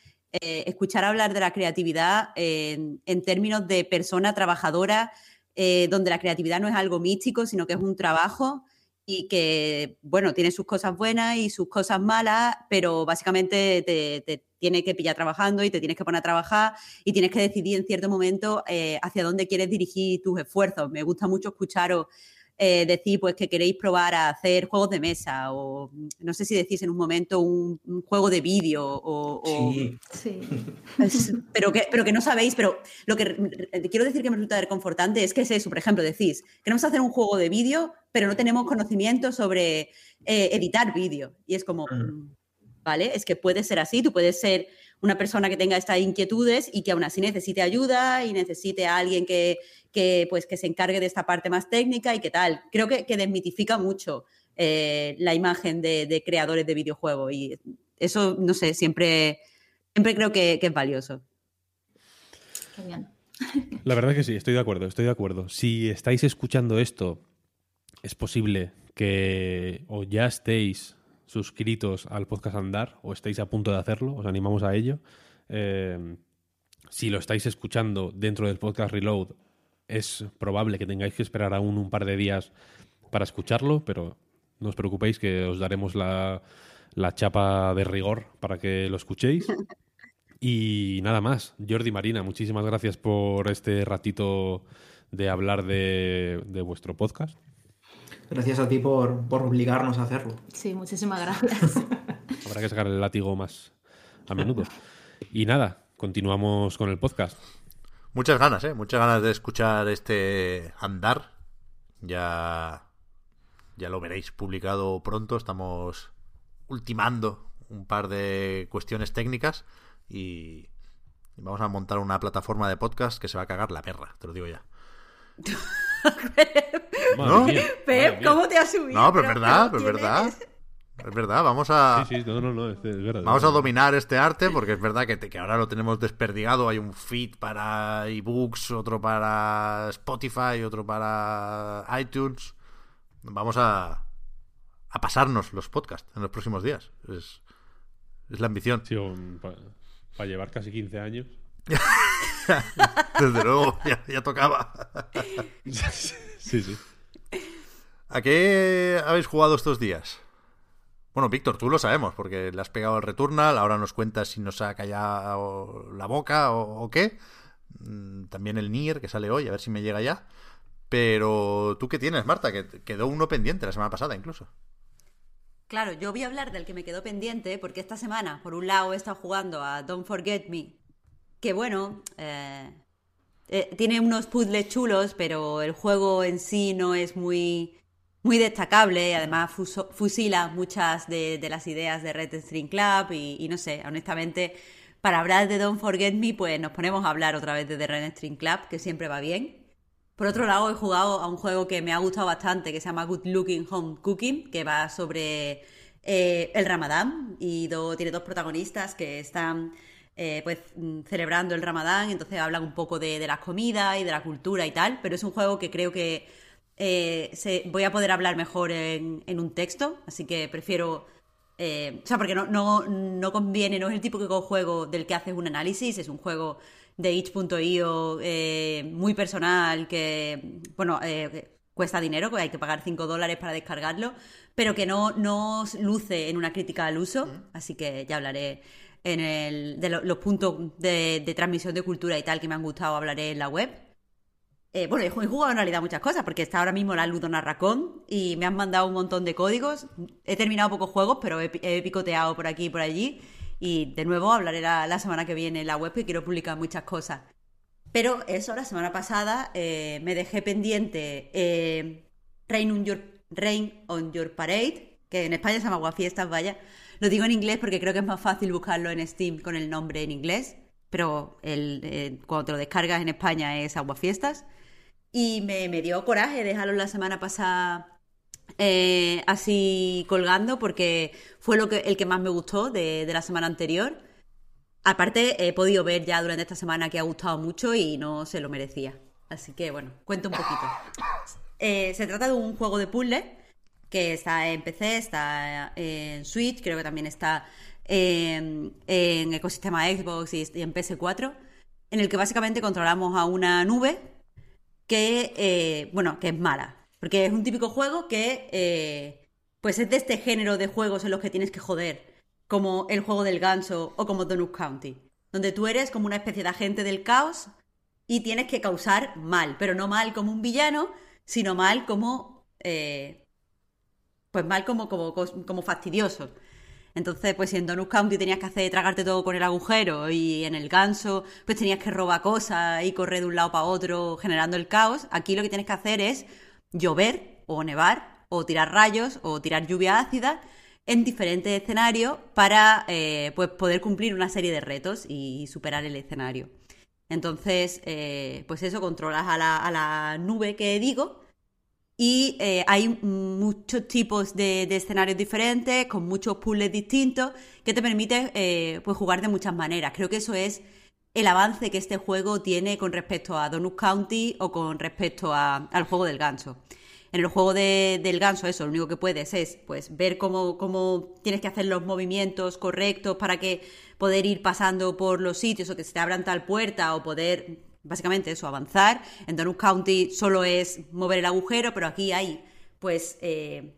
eh, escuchar hablar de la creatividad en, términos de persona trabajadora, eh, donde la creatividad no es algo místico, sino que es un trabajo y que, bueno, tiene sus cosas buenas y sus cosas malas, pero básicamente te, tiene que pillar trabajando y te tienes que poner a trabajar y tienes que decidir en cierto momento eh, hacia dónde quieres dirigir tus esfuerzos. Me gusta mucho escucharos eh, decir pues que queréis probar a hacer juegos de mesa o no sé si decís en un momento un, juego de vídeo o, sí. pero que pero que no sabéis pero lo que quiero decir que me resulta reconfortante es que es eso por ejemplo decís queremos hacer un juego de vídeo pero no tenemos conocimiento sobre eh, editar vídeo. Y es como mm, vale es que puede ser así tú puedes ser una persona que tenga estas inquietudes y que aún así necesite ayuda y necesite a alguien que, que, pues, que se encargue de esta parte más técnica y qué tal. Creo que, desmitifica mucho eh, la imagen de, creadores de videojuegos y eso, no sé, siempre, siempre creo que, es valioso. La verdad que sí, estoy de acuerdo, estoy de acuerdo. Si estáis escuchando esto, es posible que o ya estéis suscritos al podcast Andar o estéis a punto de hacerlo, os animamos a ello. Eh, si lo estáis escuchando dentro del podcast Reload, es probable que tengáis que esperar aún un par de días para escucharlo, pero no os preocupéis que os daremos la, chapa de rigor para que lo escuchéis. *laughs* Y nada más, Jordi Marina, muchísimas gracias por este ratito de hablar de, vuestro podcast. Gracias a ti por, obligarnos a hacerlo. Sí, muchísimas gracias. *laughs* Habrá que sacar el látigo más a menudo. Y nada, continuamos con el podcast. Muchas ganas, ¿eh? Muchas ganas de escuchar este andar. Ya, ya lo veréis publicado pronto. Estamos ultimando un par de cuestiones técnicas y vamos a montar una plataforma de podcast que se va a cagar la perra, te lo digo ya. *laughs* ¿No? Pep, ¿cómo te has subido? No, pero es verdad, pero es verdad. Es verdad, vamos a. Vamos a dominar este arte porque es verdad que, que, ahora lo tenemos desperdigado. Hay un feed para ebooks, otro para Spotify, otro para iTunes. Vamos a, a pasarnos los podcasts en los próximos días. Es, es la ambición. Sí, para llevar casi 15 años. *laughs* Desde luego, ya, ya tocaba. *laughs* sí, sí. ¿A qué habéis jugado estos días? Bueno, Víctor, tú lo sabemos, porque le has pegado el Returnal, ahora nos cuentas si nos ha callado la boca o, o qué. Mm, También el Nier, que sale hoy, a ver si me llega ya. Pero tú qué tienes, Marta, que quedó uno pendiente la semana pasada incluso. Claro, yo voy a hablar del que me quedó pendiente porque esta semana, por un lado, he estado jugando a Don't Forget Me, que bueno, eh, eh, tiene unos puzzles chulos, pero el juego en sí no es muy, muy destacable. Además, fusila muchas de, las ideas de Red String Club y, no sé, honestamente, para hablar de Don't Forget Me, pues nos ponemos a hablar otra vez de The Red String Club, que siempre va bien. Por otro lado, he jugado a un juego que me ha gustado bastante, que se llama Good Looking Home Cooking, que va sobre eh, el Ramadán y tiene dos protagonistas que están eh, pues mm, celebrando el Ramadán, entonces hablan un poco de, de las comidas y de la cultura y tal, pero es un juego que creo que eh, se- voy a poder hablar mejor en, en un texto, así que prefiero... eh, o sea, porque no, no, no conviene, no es el típico juego del que haces un análisis, es un juego de itch.io eh, muy personal que, bueno, eh, cuesta dinero, que hay que pagar 5 dólares para descargarlo, pero que no, no luce en una crítica al uso, así que ya hablaré en el, de lo- los puntos de, transmisión de cultura y tal que me han gustado, hablaré en la web. Eh, bueno, he ju- he jugado en realidad muchas cosas, porque está ahora mismo la Ludonarracón y me han mandado un montón de códigos. He terminado pocos juegos, pero he, pi- he picoteado por aquí y por allí. Y de nuevo hablaré la, semana que viene en la web, que quiero publicar muchas cosas. Pero eso, la semana pasada eh, me dejé pendiente eh, Rain, on your, Rain on Your Parade, que en España se llama Aguafiestas, vaya. Lo digo en inglés porque creo que es más fácil buscarlo en Steam con el nombre en inglés, pero el, eh, cuando te lo descargas en España es Aguafiestas. Y me, me dio coraje dejarlo la semana pasada eh, así colgando porque fue lo que, el que más me gustó de, la semana anterior. Aparte, he podido ver ya durante esta semana que ha gustado mucho y no se lo merecía. Así que bueno, cuento un poquito. Eh, se trata de un juego de puzzle que está en PC, está en Switch, creo que también está en, en ecosistema Xbox y y en PS4, en el que básicamente controlamos a una nube que, eh, bueno, que es mala. Porque es un típico juego que, eh, pues es de este género de juegos en los que tienes que joder, como el juego del ganso o como Donut County, donde tú eres como una especie de agente del caos y tienes que causar mal, pero no mal como un villano, sino mal como, eh, pues mal como, como. Entonces, pues si en Donut County tenías que hacer tragarte todo con el agujero y en el ganso, pues tenías que robar cosas y correr de un lado para otro generando el caos, aquí lo que tienes que hacer es llover o nevar o tirar rayos o tirar lluvia ácida en diferentes escenarios para eh, pues poder cumplir una serie de retos y superar el escenario. Entonces, eh, pues eso, controlas a la, a la nube que digo y eh, hay muchos tipos de, de, escenarios diferentes, con muchos puzzles distintos, que te permite eh, pues jugar de muchas maneras. Creo que eso es el avance que este juego tiene con respecto a Donut County o con respecto a, al juego del ganso. En el juego de, del ganso, eso, lo único que puedes es pues, ver cómo, cómo tienes que hacer los movimientos correctos para que poder ir pasando por los sitios o que se te abran tal puerta o poder básicamente eso, avanzar. En Donut County solo es mover el agujero, pero aquí hay, pues, eh,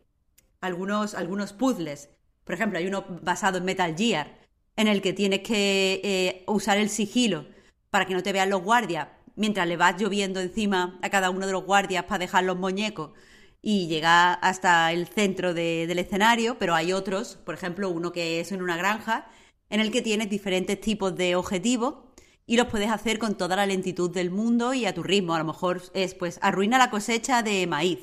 algunos, algunos puzzles. Por ejemplo, hay uno basado en Metal Gear, en el que tienes que eh, usar el sigilo para que no te vean los guardias, mientras le vas lloviendo encima a cada uno de los guardias para dejar los muñecos y llegar hasta el centro de, del escenario, pero hay otros, por ejemplo, uno que es en una granja, en el que tienes diferentes tipos de objetivos y los puedes hacer con toda la lentitud del mundo y a tu ritmo. A lo mejor es, pues, arruina la cosecha de maíz.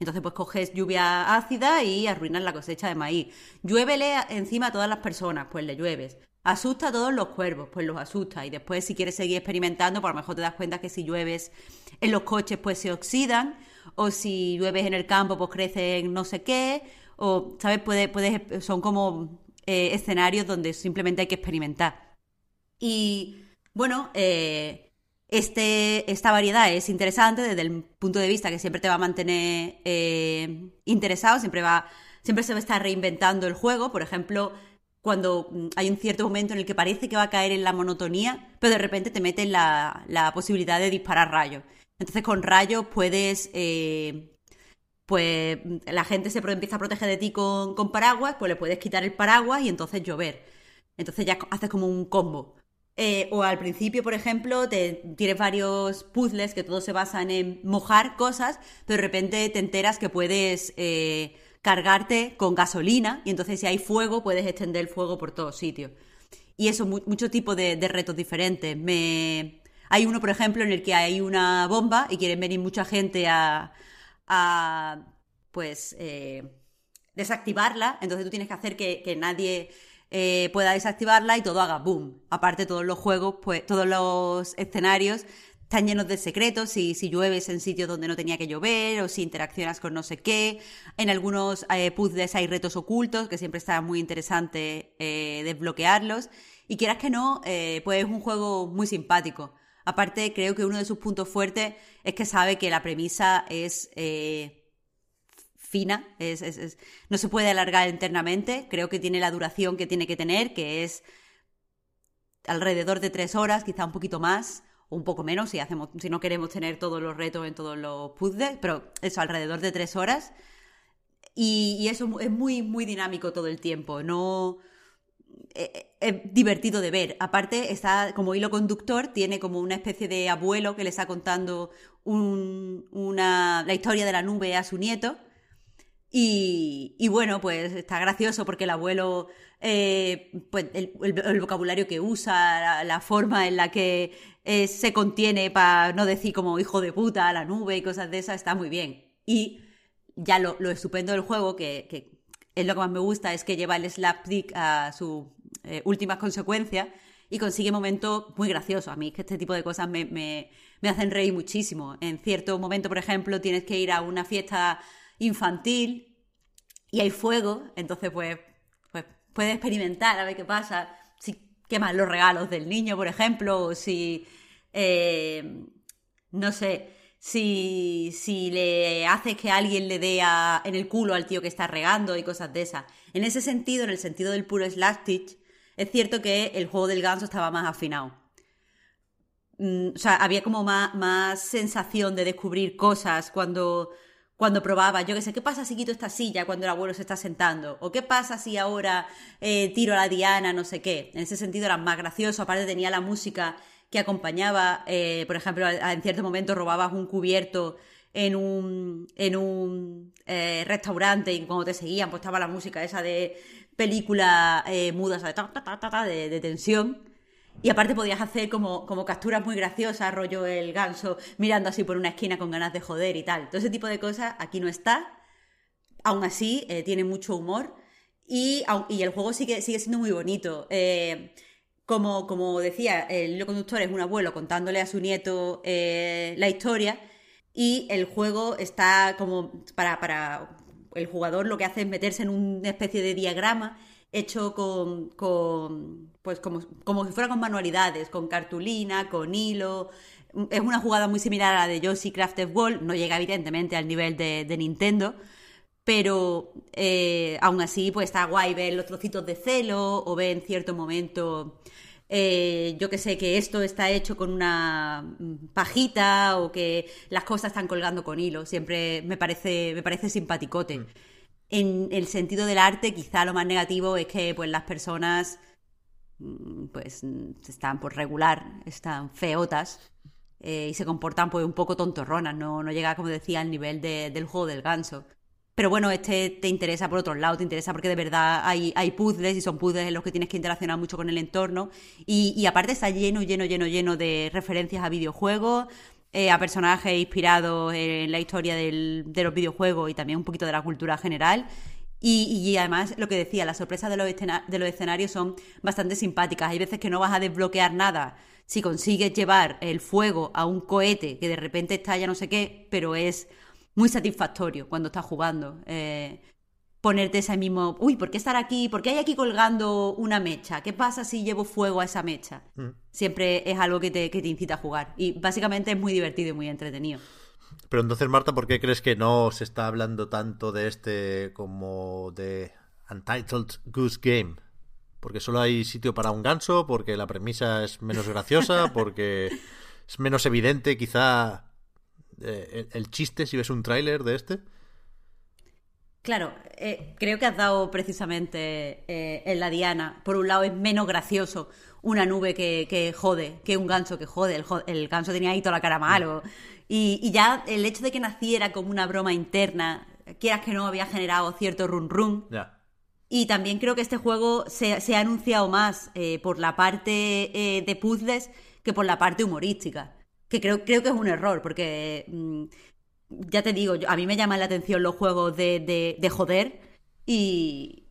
Entonces, pues coges lluvia ácida y arruinas la cosecha de maíz. Lluévele encima a todas las personas, pues le llueves. Asusta a todos los cuervos, pues los asusta. Y después, si quieres seguir experimentando, pues a lo mejor te das cuenta que si llueves en los coches, pues se oxidan. O si llueves en el campo, pues crecen no sé qué. O, ¿sabes? Puedes, puedes, son como eh, escenarios donde simplemente hay que experimentar. Y bueno, eh, este, esta variedad es interesante desde el punto de vista que siempre te va a mantener eh, interesado, siempre, va, siempre se va a estar reinventando el juego. Por ejemplo, cuando hay un cierto momento en el que parece que va a caer en la monotonía, pero de repente te meten la, la posibilidad de disparar rayos. Entonces con rayos puedes, eh, pues la gente se empieza a proteger de ti con, con paraguas, pues le puedes quitar el paraguas y entonces llover. Entonces ya haces como un combo. Eh, o al principio, por ejemplo, te, tienes varios puzzles que todos se basan en mojar cosas, pero de repente te enteras que puedes eh, cargarte con gasolina y entonces si hay fuego puedes extender el fuego por todos sitios. Y eso, mu- mucho tipo de, retos diferentes. Me... Hay uno, por ejemplo, en el que hay una bomba y quieren venir mucha gente a, a pues, eh, desactivarla. Entonces tú tienes que hacer que nadie eh, pueda desactivarla y todo haga boom. Aparte, todos los juegos, pues, todos los escenarios están llenos de secretos, si, si llueves en sitios donde no tenía que llover o si interaccionas con no sé qué. En algunos eh, puzzles hay retos ocultos que siempre está muy interesante eh, desbloquearlos. Y quieras que no, pues es un juego muy simpático. Aparte, creo que uno de sus puntos fuertes es que sabe que la premisa es fina, es, no se puede alargar internamente. Creo que tiene la duración que tiene que tener, que es alrededor de tres horas, quizá un poquito más o un poco menos si hacemos, si no queremos tener todos los retos en todos los puzzles, pero eso, alrededor de tres horas. Y, eso es muy, muy dinámico todo el tiempo. No eh, es divertido de ver. Aparte, está como hilo conductor, tiene como una especie de abuelo que le está contando un- una, la historia de la nube a su nieto. Y, bueno, pues está gracioso porque el abuelo, eh, pues el, vocabulario que usa, la, forma en la que eh, se contiene para no decir como hijo de puta la nube y cosas de esas, está muy bien. Y ya lo, lo estupendo del juego, que, que es lo que más me gusta, es que lleva el slapstick a sus eh, últimas consecuencias y consigue momentos muy graciosos. A mí es que este tipo de cosas me, me- me hacen reír muchísimo. En cierto momento, por ejemplo, tienes que ir a una fiesta infantil y hay fuego, entonces pues, pues experimentar a ver qué pasa, si quemas los regalos del niño, por ejemplo, o si, eh, no sé, si, si le haces que alguien le dé en el culo al tío que está regando y cosas de esas. En ese sentido, en el sentido del puro slapstick, es cierto que el juego del ganso estaba más afinado. Mm, o sea, había como más, más sensación de descubrir cosas cuando, cuando probaba. Yo qué sé, ¿qué pasa si quito esta silla cuando el abuelo se está sentando? ¿O qué pasa si ahora eh, tiro a la diana, no sé qué? En ese sentido era más gracioso. Aparte tenía la música que acompañaba. eh, por ejemplo, en cierto momento robabas un cubierto en un, en un eh, restaurante y cuando te seguían pues estaba la música esa de película eh, muda, de, ta, de tensión. Y aparte podías hacer como, como capturas muy graciosas, rollo el ganso mirando así por una esquina con ganas de joder y tal. Todo ese tipo de cosas aquí no está. Aún así, eh, tiene mucho humor. Y, y el juego sigue, sigue siendo muy bonito. Eh, como, como decía, el hilo conductor es un abuelo contándole a su nieto eh, la historia. Y el juego está como para, para el jugador lo que hace es meterse en una especie de diagrama hecho con, con pues como, como si fuera con manualidades, con cartulina, con hilo. Es una jugada muy similar a la de Yoshi Crafted World, no llega evidentemente al nivel de, Nintendo, pero eh, aún así pues está guay ver los trocitos de celo o ver en cierto momento eh, yo que sé que esto está hecho con una mm, pajita o que las cosas están colgando con hilo. Siempre me parece me parece simpaticote en el sentido del arte quizá lo más negativo es que pues las personas mm, pues mm, están por regular están feotas eh, y se comportan pues un poco tontorronas no, no llega como decía al nivel de- del juego del ganso pero bueno, este te interesa por otro lado, te interesa porque de verdad hay, hay puzzles y son puzzles en los que tienes que interaccionar mucho con el entorno. Y, y aparte está lleno, lleno, lleno, lleno de referencias a videojuegos, eh, a personajes inspirados en la historia del- de los videojuegos y también un poquito de la cultura general. Y, además, lo que decía, las sorpresas de los, escena- de los escenarios son bastante simpáticas. Hay veces que no vas a desbloquear nada si consigues llevar el fuego a un cohete que de repente estalla no sé qué, pero es muy satisfactorio cuando estás jugando. Eh, ponerte ese mismo, uy, ¿por qué estar aquí? ¿Por qué hay aquí colgando una mecha? ¿Qué pasa si llevo fuego a esa mecha? Siempre es algo que te, que te incita a jugar. Y básicamente es muy divertido y muy entretenido. Pero entonces, Marta, ¿por qué crees que no se está hablando tanto de este como de Untitled Goose Game? Porque solo hay sitio para un ganso, porque la premisa es menos graciosa, *laughs* porque es menos evidente quizá eh, el, el chiste si ves un tráiler de este. Claro, eh, creo que has dado precisamente eh, en la diana. Por un lado es menos gracioso una nube que, que jode que un ganso que jode. El, el ganso tenía ahí toda la cara malo. Y, y ya el hecho de que naciera como una broma interna, quieras que no, había generado cierto run run. Y también creo que este juego se, se ha anunciado más eh, por la parte de puzzles que por la parte humorística. Que creo, creo que es un error, porque mm, ya te digo, a mí me llaman la atención los juegos de, de- de joder y,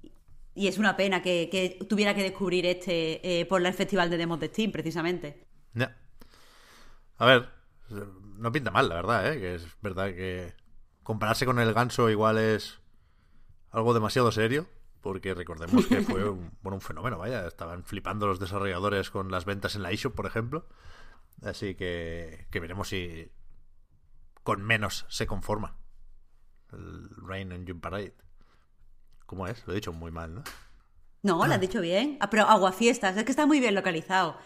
y es una pena que, que tuviera que descubrir este eh, por el Festival de Demos de Steam, precisamente. Ya. A ver, no pinta mal, la verdad, ¿eh? Que es verdad que compararse con el ganso igual es algo demasiado serio, porque recordemos que fue un, *laughs* bueno, un fenómeno, vaya. Estaban flipando los desarrolladores con las ventas en la eShop, por ejemplo. Así que, que veremos si con menos se conforma el Rain Engine Parade. ¿Cómo es? Lo he dicho muy mal, ¿no? No, lo has dicho bien. Ah, pero Aguafiestas, es que está muy bien localizado.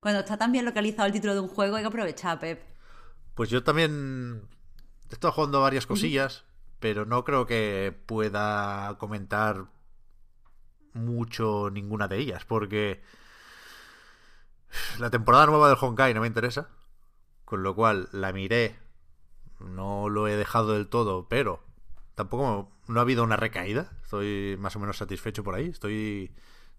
Cuando está tan bien localizado el título de un juego hay que aprovechar, Pep. Pues yo también he estado jugando varias cosillas, pero no creo que pueda comentar mucho ninguna de ellas, porque la temporada nueva del Honkai no me interesa, con lo cual la miré, no lo he dejado del todo, pero tampoco no ha habido una recaída, estoy más o menos satisfecho por ahí, estoy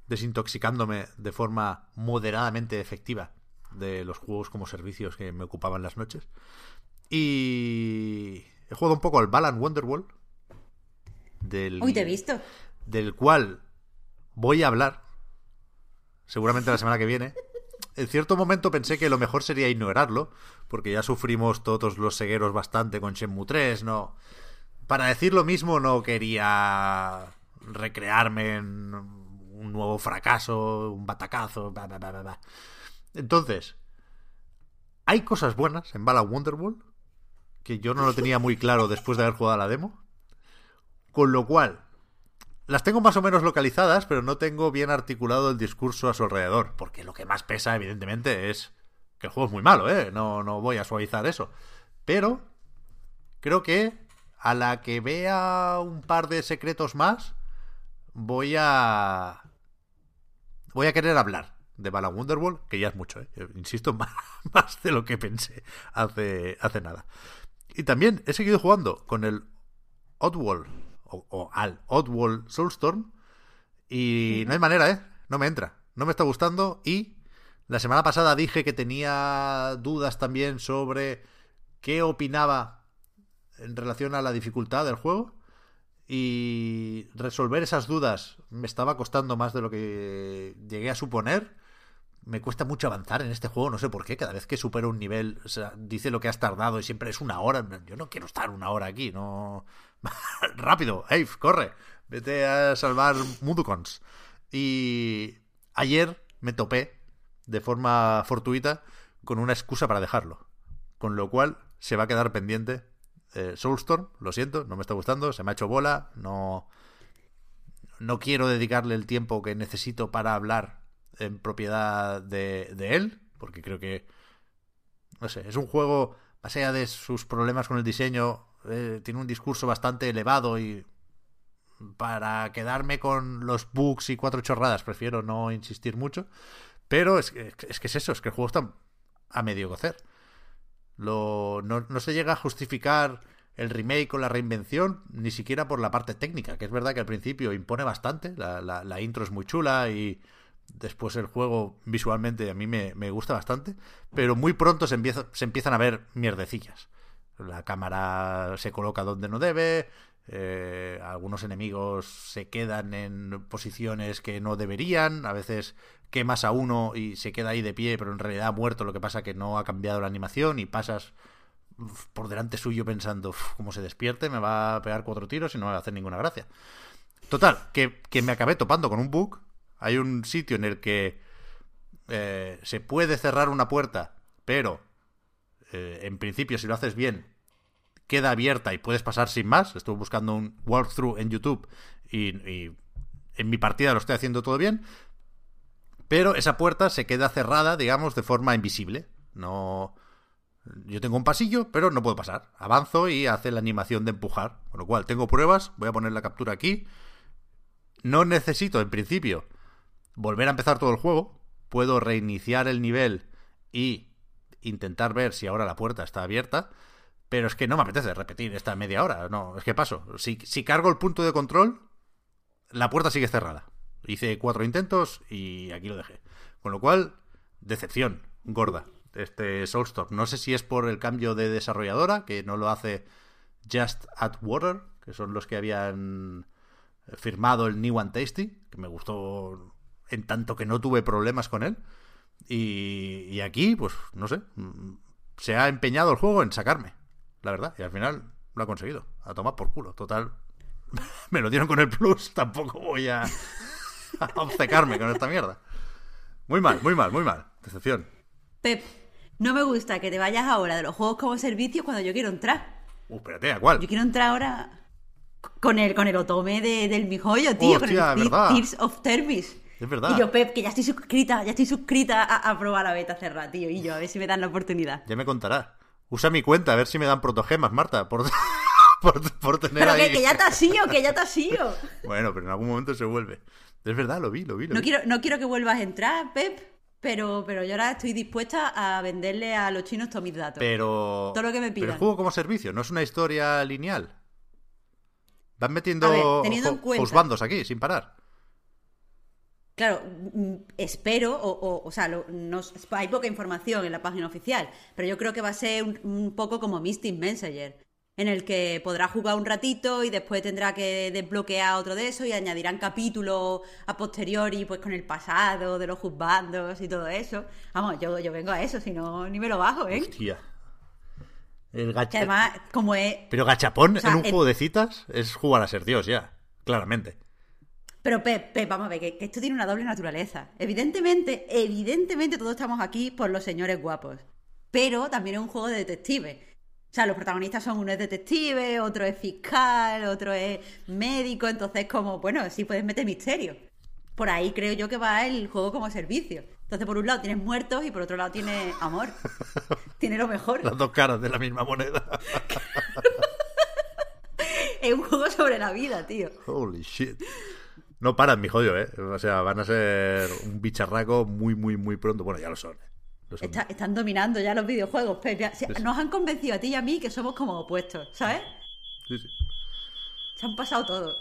desintoxicándome de forma moderadamente efectiva de los juegos como servicios que me ocupaban las noches. Y he jugado un poco al Balan Wonderworld. Del, Uy, te he visto. Del cual voy a hablar. Seguramente la semana que viene. *laughs* En cierto momento pensé que lo mejor sería ignorarlo. Porque ya sufrimos todos los cegueros bastante con Shenmue 3. No. Para decir lo mismo, no quería recrearme en un nuevo fracaso, un batacazo. Bla, bla, bla. Entonces, hay cosas buenas en Balan Wonderworld que yo no lo tenía muy claro después de haber jugado a la demo. Con lo cual, las tengo más o menos localizadas, pero no tengo bien articulado el discurso a su alrededor. Porque lo que más pesa, evidentemente, es que el juego es muy malo, ¿eh? No, no voy a suavizar eso. Pero creo que a la que vea un par de secretos más, voy a. Voy a querer hablar de Balan Wonderworld, que ya es mucho, ¿eh? Insisto, *laughs* más, más de lo que pensé hace, hace nada. Y también he seguido jugando con el Oddworld, o, o al Oddworld Soulstorm, y no hay manera, ¿eh? No me entra, no me está gustando, y la semana pasada dije que tenía dudas también sobre qué opinaba en relación a la dificultad del juego. Y resolver esas dudas me estaba costando más de lo que llegué a suponer. Me cuesta mucho avanzar en este juego, no sé por qué. Cada vez que supero un nivel, o sea, dice lo que has tardado y siempre es una hora. Yo no quiero estar una hora aquí, no. *laughs* Rápido, Ave, corre. Vete a salvar Mudukons. Y ayer me topé de forma fortuita con una excusa para dejarlo. Con lo cual se va a quedar pendiente eh, Soulstorm, lo siento, no me está gustando, se me ha hecho bola, no, no quiero dedicarle el tiempo que necesito para hablar en propiedad de, de él, porque creo que, no sé, es un juego, más allá de sus problemas con el diseño, eh, tiene un discurso bastante elevado y para quedarme con los bugs y cuatro chorradas prefiero no insistir mucho, pero es que es, que es eso, es que el juego está a medio cocer. Lo, no, no, se llega a justificar el remake o la reinvención, ni siquiera por la parte técnica, que es verdad que al principio impone bastante, la, la, la intro es muy chula y después el juego visualmente a mí me, me gusta bastante, pero muy pronto se, empieza, se empiezan a ver mierdecillas. La cámara se coloca donde no debe, eh, algunos enemigos se quedan en posiciones que no deberían, a veces quemas a uno y se queda ahí de pie, pero en realidad ha muerto, lo que pasa que no ha cambiado la animación y pasas por delante suyo pensando, como se despierte, me va a pegar cuatro tiros y no va a hacer ninguna gracia. Total, que, que me acabé topando con un bug. Hay un sitio en el que eh, se puede cerrar una puerta, pero eh, en principio si lo haces bien, queda abierta y puedes pasar sin más. Estuve buscando un walkthrough en YouTube y, y en mi partida lo estoy haciendo todo bien. Pero esa puerta se queda cerrada, digamos, de forma invisible. No, Yo tengo un pasillo, pero no puedo pasar. Avanzo y hace la animación de empujar. Con lo cual, tengo pruebas, voy a poner la captura aquí. No necesito, en principio, volver a empezar todo el juego. Puedo reiniciar el nivel y intentar ver si ahora la puerta está abierta. Pero es que no me apetece repetir esta media hora. No, es que paso. Si, si cargo el punto de control, la puerta sigue cerrada. Hice cuatro intentos y aquí lo dejé. Con lo cual, decepción gorda este Soulstorm. No sé si es por el cambio de desarrolladora, que no lo hace Just Add Water, que son los que habían firmado el New One Tasty, que me gustó en tanto que no tuve problemas con él. Y, y aquí, pues, no sé, se ha empeñado el juego en sacarme, la verdad. Y al final lo ha conseguido. A tomar por culo. Total, *laughs* me lo dieron con el plus, *laughs* tampoco voy a, a obcecarme con esta mierda. Muy mal, muy mal, muy mal. Decepción. Pep, no me gusta que te vayas ahora de los juegos como servicio cuando yo quiero entrar. Uh, espérate, ¿a cuál? Yo quiero entrar ahora con el, con el otome de, del mi joyo, tío, con Hostia, el ¿verdad? Tears of Termis. Es verdad. Y yo, Pep, que ya estoy suscrita, ya estoy suscrita a, a probar la beta cerrada, tío. Y yo, a ver si me dan la oportunidad. Ya me contará. Usa mi cuenta a ver si me dan protogemas, Marta, por, *laughs* por, por tener Pero ahí... que, que ya te has sido, que ya te has sido. *laughs* Bueno, pero en algún momento se vuelve. Es verdad, lo vi, lo vi, lo No vi. quiero, no quiero que vuelvas a entrar, Pep, pero, pero yo ahora estoy dispuesta a venderle a los chinos todos mis datos. Pero... Todo lo que me Pero pidan. el juego como servicio, no es una historia lineal. Van metiendo ver, teniendo en cuenta- bandos aquí, sin parar. Claro, mm, espero, o, o, o sea, lo- no- hay poca información en la página oficial, pero yo creo que va a ser un, un poco como Mystic Messenger, en el que podrá jugar un ratito y después tendrá que desbloquear otro de eso y añadirán capítulos a posteriori, pues con el pasado de los juzgandos y todo eso. Vamos, yo, yo vengo a eso, si no, ni me lo bajo, ¿eh? Hostia. El Que gacha... además, como es... Pero gachapón O sea, en un el- juego de citas es jugar a ser Dios ya, claramente. Pero Pep, Pep, vamos a ver, que, que esto tiene una doble naturaleza. Evidentemente, evidentemente todos estamos aquí por los señores guapos. Pero también es un juego de detective. O sea, los protagonistas son uno es detective, otro es fiscal, otro es médico, entonces como, bueno, sí puedes meter misterio. Por ahí creo yo que va el juego como servicio. Entonces, por un lado tienes muertos y por otro lado tienes amor. *laughs* tiene lo mejor. Las dos caras de la misma moneda. *laughs* Es un juego sobre la vida, tío. Holy shit. No paran, mi jodido, ¿eh? O sea, van a ser un bicharraco muy, muy, muy pronto. Bueno, ya lo son. ¿eh? Lo son. Está- están dominando ya los videojuegos, Pep. Ya- se- Sí, sí. Nos han convencido a ti y a mí que somos como opuestos, ¿sabes? Sí, sí. Se han pasado todo.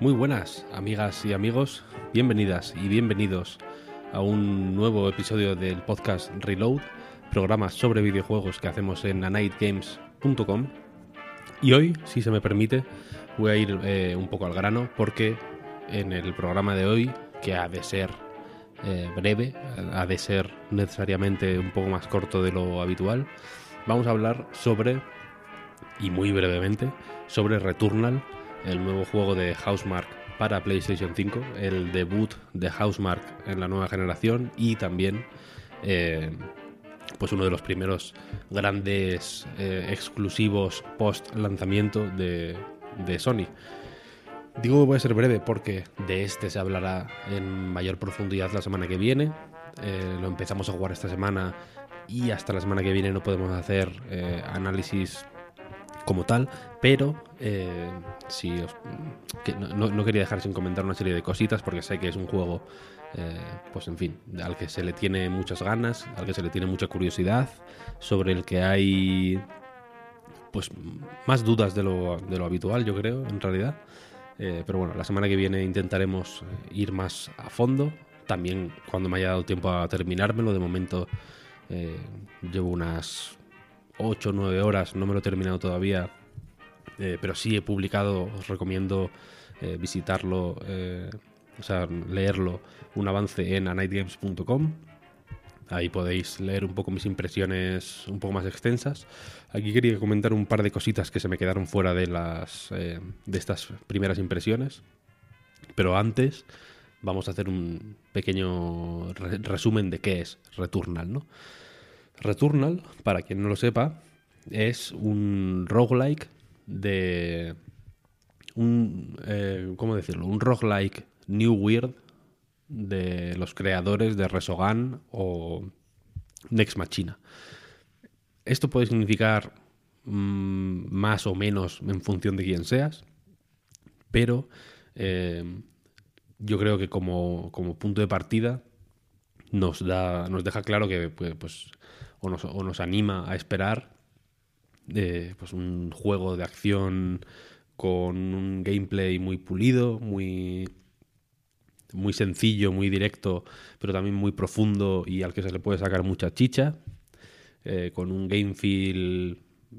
Muy buenas, amigas y amigos. Bienvenidas y bienvenidos a un nuevo episodio del podcast Reload, programa sobre videojuegos que hacemos en anightgames.com. Y hoy, si se me permite, voy a ir eh, un poco al grano porque en el programa de hoy, que ha de ser eh, breve, ha de ser necesariamente un poco más corto de lo habitual, vamos a hablar sobre, y muy brevemente, sobre Returnal, el nuevo juego de Housemark para PlayStation 5, el debut de Housemark en la nueva generación y también eh, pues uno de los primeros grandes eh, exclusivos post lanzamiento de, Sony. Digo que voy a ser breve porque de este se hablará en mayor profundidad la semana que viene. Eh, lo empezamos a jugar esta semana y hasta la semana que viene no podemos hacer análisis como tal, pero eh, si os- no, quería dejar sin comentar una serie de cositas porque sé que es un juego, eh, pues en fin, al que se le tiene muchas ganas, al que se le tiene mucha curiosidad, sobre el que hay pues más dudas de lo, habitual, yo creo, en realidad. Eh, pero bueno, la semana que viene intentaremos ir más a fondo. También cuando me haya dado tiempo a terminármelo, de momento llevo unas 8 o 9 horas, no me lo he terminado todavía, eh, pero sí he publicado, os recomiendo eh, visitarlo, eh, o sea, leerlo, un avance en anightgames.com. Ahí podéis leer un poco mis impresiones un poco más extensas. Aquí quería comentar un par de cositas que se me quedaron fuera de las de estas primeras impresiones. Pero antes vamos a hacer un pequeño re- resumen de qué es Returnal, ¿no? Returnal, para quien no lo sepa, es un roguelike de un eh, ¿cómo decirlo? Un roguelike New Weird de los creadores de Resogan o Next Machina. Esto puede significar mm, más o menos en función de quién seas, pero eh, yo creo que como, como, punto de partida nos, da, nos deja claro que pues, pues o, nos, anima a esperar eh, pues un juego de acción con un gameplay muy pulido, muy, muy sencillo, muy directo, pero también muy profundo y al que se le puede sacar mucha chicha, eh, con un game feel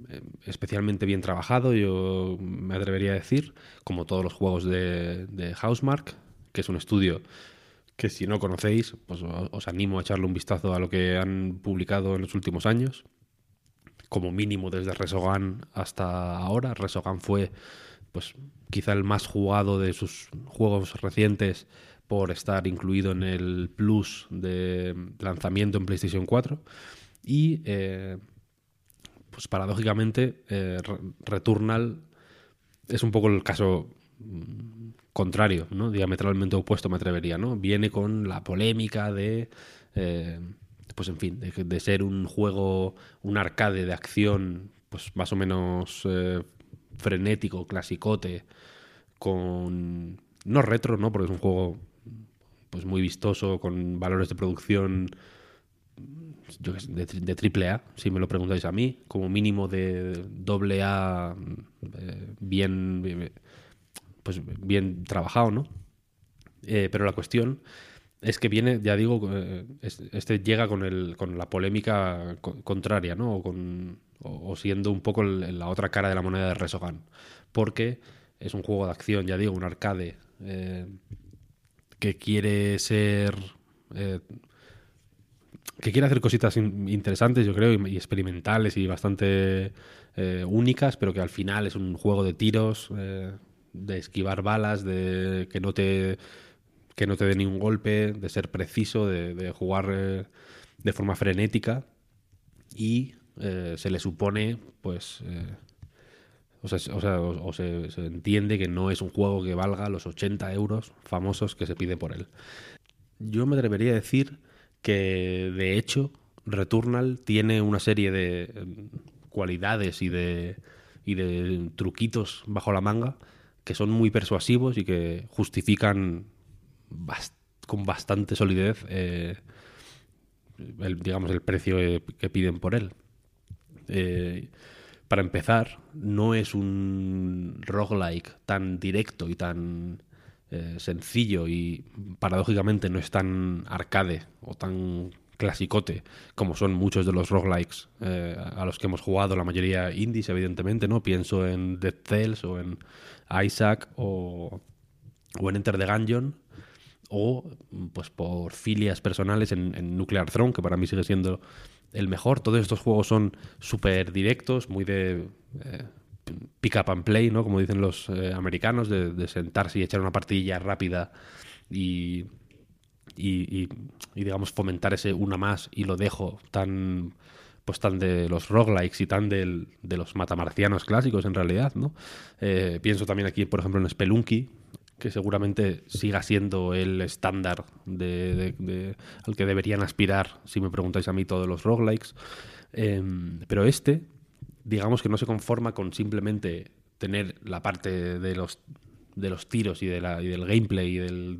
eh, especialmente bien trabajado, yo me atrevería a decir, como todos los juegos de, de Housemark, que es un estudio que si no conocéis, pues os animo a echarle un vistazo a lo que han publicado en los últimos años, como mínimo desde Resogan hasta ahora. Resogan fue pues quizá el más jugado de sus juegos recientes por estar incluido en el plus de lanzamiento en PlayStation 4 y eh, pues paradójicamente eh, Returnal es un poco el caso mm, contrario, ¿no? diametralmente opuesto me atrevería, ¿no? Viene con la polémica de eh, pues en fin, de, de, ser un juego, un arcade de acción, pues más o menos frenético, clasicote, con... no retro, ¿no? Porque es un juego pues muy vistoso, con valores de producción yo de, de triple A, si me lo preguntáis a mí, como mínimo de doble A eh, bien, pues bien trabajado, ¿no? Eh, pero la cuestión es que viene, ya digo, eh, este llega con, el, con la polémica contraria, ¿no? O, con, o, siendo un poco la otra cara de la moneda de Resogan. Porque es un juego de acción, ya digo, un arcade eh, que quiere ser. Que quiere hacer cositas interesantes, yo creo, y, experimentales y bastante únicas, pero que al final es un juego de tiros, de esquivar balas, de que no te que no te dé ningún golpe, de ser preciso, de, jugar eh, de forma frenética y eh, se le supone, pues, eh, o, sea, o, se, entiende que no es un juego que valga los 80 euros famosos que se pide por él. Yo me atrevería a decir que, de hecho, Returnal tiene una serie de cualidades y de, y de truquitos bajo la manga que son muy persuasivos y que justifican con bastante solidez eh, el, digamos, el precio que piden por él. Eh, para empezar, no es un roguelike tan directo y tan eh, sencillo y paradójicamente no es tan arcade o tan clasicote como son muchos de los roguelikes a los que hemos jugado, la mayoría indies evidentemente, ¿no? Pienso en Dead Cells o en Isaac o, o en Enter the Gungeon o pues por filias personales en, Nuclear Throne, que para mí sigue siendo el mejor. Todos estos juegos son súper directos, muy de eh, pick up and play, ¿no? Como dicen los eh, americanos, de, sentarse y echar una partidilla rápida y, y, digamos fomentar ese una más y lo dejo tan pues tan de los roguelikes y tan de los matamarcianos clásicos en realidad, ¿no? Eh, pienso también aquí, por ejemplo, en Spelunky, que seguramente siga siendo el estándar de, al que deberían aspirar, si me preguntáis a mí, todos los roguelikes. Em, pero este, digamos que no se conforma con simplemente tener la parte de los, de los tiros y, de la, y del gameplay y del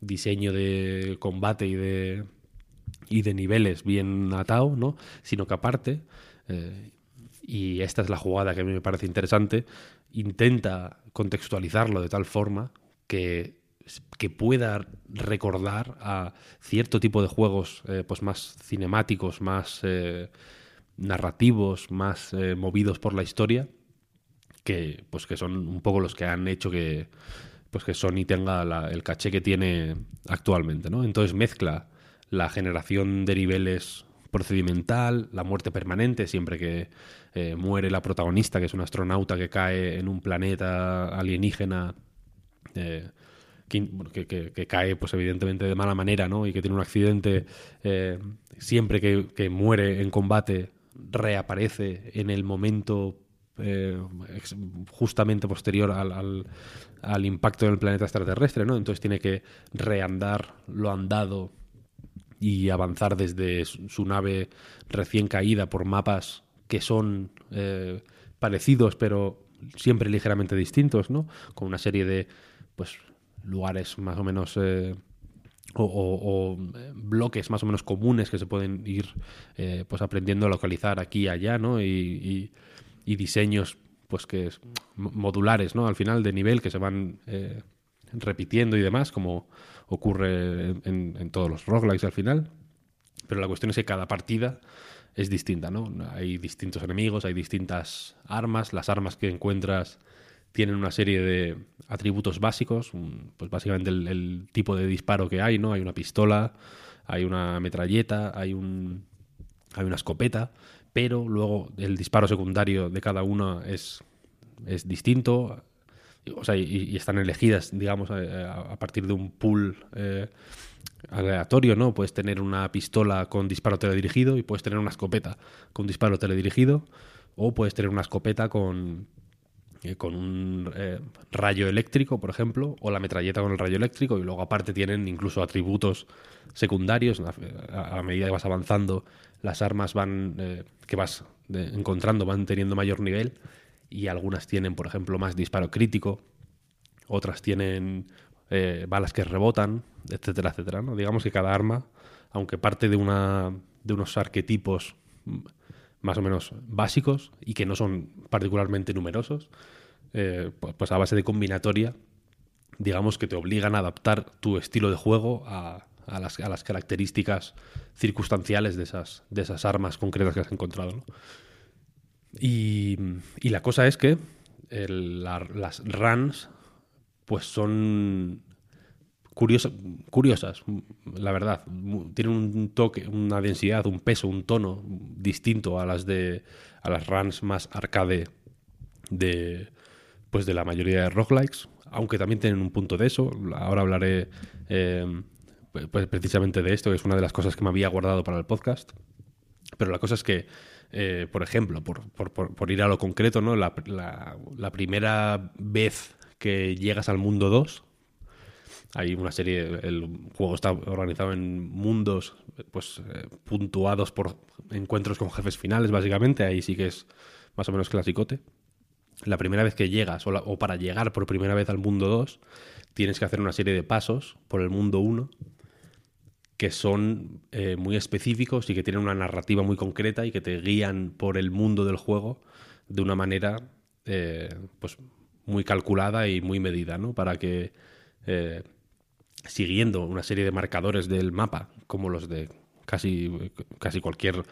diseño de combate y de, y de niveles bien atado, ¿no? sino que aparte, eh, y esta es la jugada que a mí me parece interesante, intenta contextualizarlo de tal forma que, que pueda recordar a cierto tipo de juegos eh, pues más cinemáticos, más eh, narrativos, más movidos por la historia, que, pues que son un poco los que han hecho que, pues que Sony tenga el caché que tiene actualmente. ¿no? Entonces mezcla la generación de niveles procedimental, la muerte permanente, siempre que muere la protagonista, que es un astronauta que cae en un planeta alienígena eh, que, cae, pues evidentemente de mala manera, ¿no? Y que tiene un accidente, eh, siempre que, muere en combate reaparece en el momento eh, justamente posterior al, al, impacto en el planeta extraterrestre, ¿no? Entonces tiene que reandar lo andado y avanzar desde su nave recién caída por mapas que son eh, parecidos pero siempre ligeramente distintos, ¿no? Con una serie de pues lugares más o menos eh, o, o, bloques más o menos comunes que se pueden ir eh, pues aprendiendo a localizar aquí y allá, ¿no? Y, y, diseños pues que es modulares, ¿no? Al final de nivel que se van eh, repitiendo y demás, como ocurre en, todos los roguelikes al final. Pero la cuestión es que cada partida es distinta, ¿no? Hay distintos enemigos, hay distintas armas, las armas que encuentras tienen una serie de atributos básicos, pues básicamente el, el, tipo de disparo que hay, ¿no? Hay una pistola, hay una metralleta, hay un hay una escopeta, pero luego el disparo secundario de cada una es, es distinto, o sea, y, están elegidas, digamos, a, partir de un pool eh, aleatorio, ¿no? Puedes tener una pistola con disparo teledirigido y puedes tener una escopeta con disparo teledirigido, o puedes tener una escopeta con con un eh, rayo eléctrico, por ejemplo, o la metralleta con el rayo eléctrico, y luego aparte tienen incluso atributos secundarios. A medida que vas avanzando, las armas van eh, que vas encontrando van teniendo mayor nivel, y algunas tienen, por ejemplo, más disparo crítico, otras tienen eh, balas que rebotan, etcétera, etcétera. ¿no? Digamos que cada arma, aunque parte de, una, de unos arquetipos más o menos básicos y que no son particularmente numerosos, eh, pues a base de combinatoria, digamos que te obligan a adaptar tu estilo de juego a, a, las, características circunstanciales de esas, de esas armas concretas que has encontrado. Y, la cosa es que las runs pues son curiosas, la verdad. Tienen un toque, una densidad, un peso, un tono distinto a las de a las runs más arcade de pues de la mayoría de roguelikes, aunque también tienen un punto de eso. Ahora hablaré eh, pues precisamente de esto, que es una de las cosas que me había guardado para el podcast. Pero la cosa es que, eh, por ejemplo, por, ir a lo concreto, ¿no? La, primera vez que llegas al mundo 2, hay una serie, el juego está organizado en mundos pues eh, puntuados por encuentros con jefes finales, básicamente, ahí sí que es más o menos clasicote. La primera vez que llegas, o, o para llegar por primera vez al mundo 2, tienes que hacer una serie de pasos por el mundo 1 que son eh, muy específicos y que tienen una narrativa muy concreta y que te guían por el mundo del juego de una manera eh, pues muy calculada y muy medida, ¿no? Para que eh, siguiendo una serie de marcadores del mapa, como los de casi, casi cualquier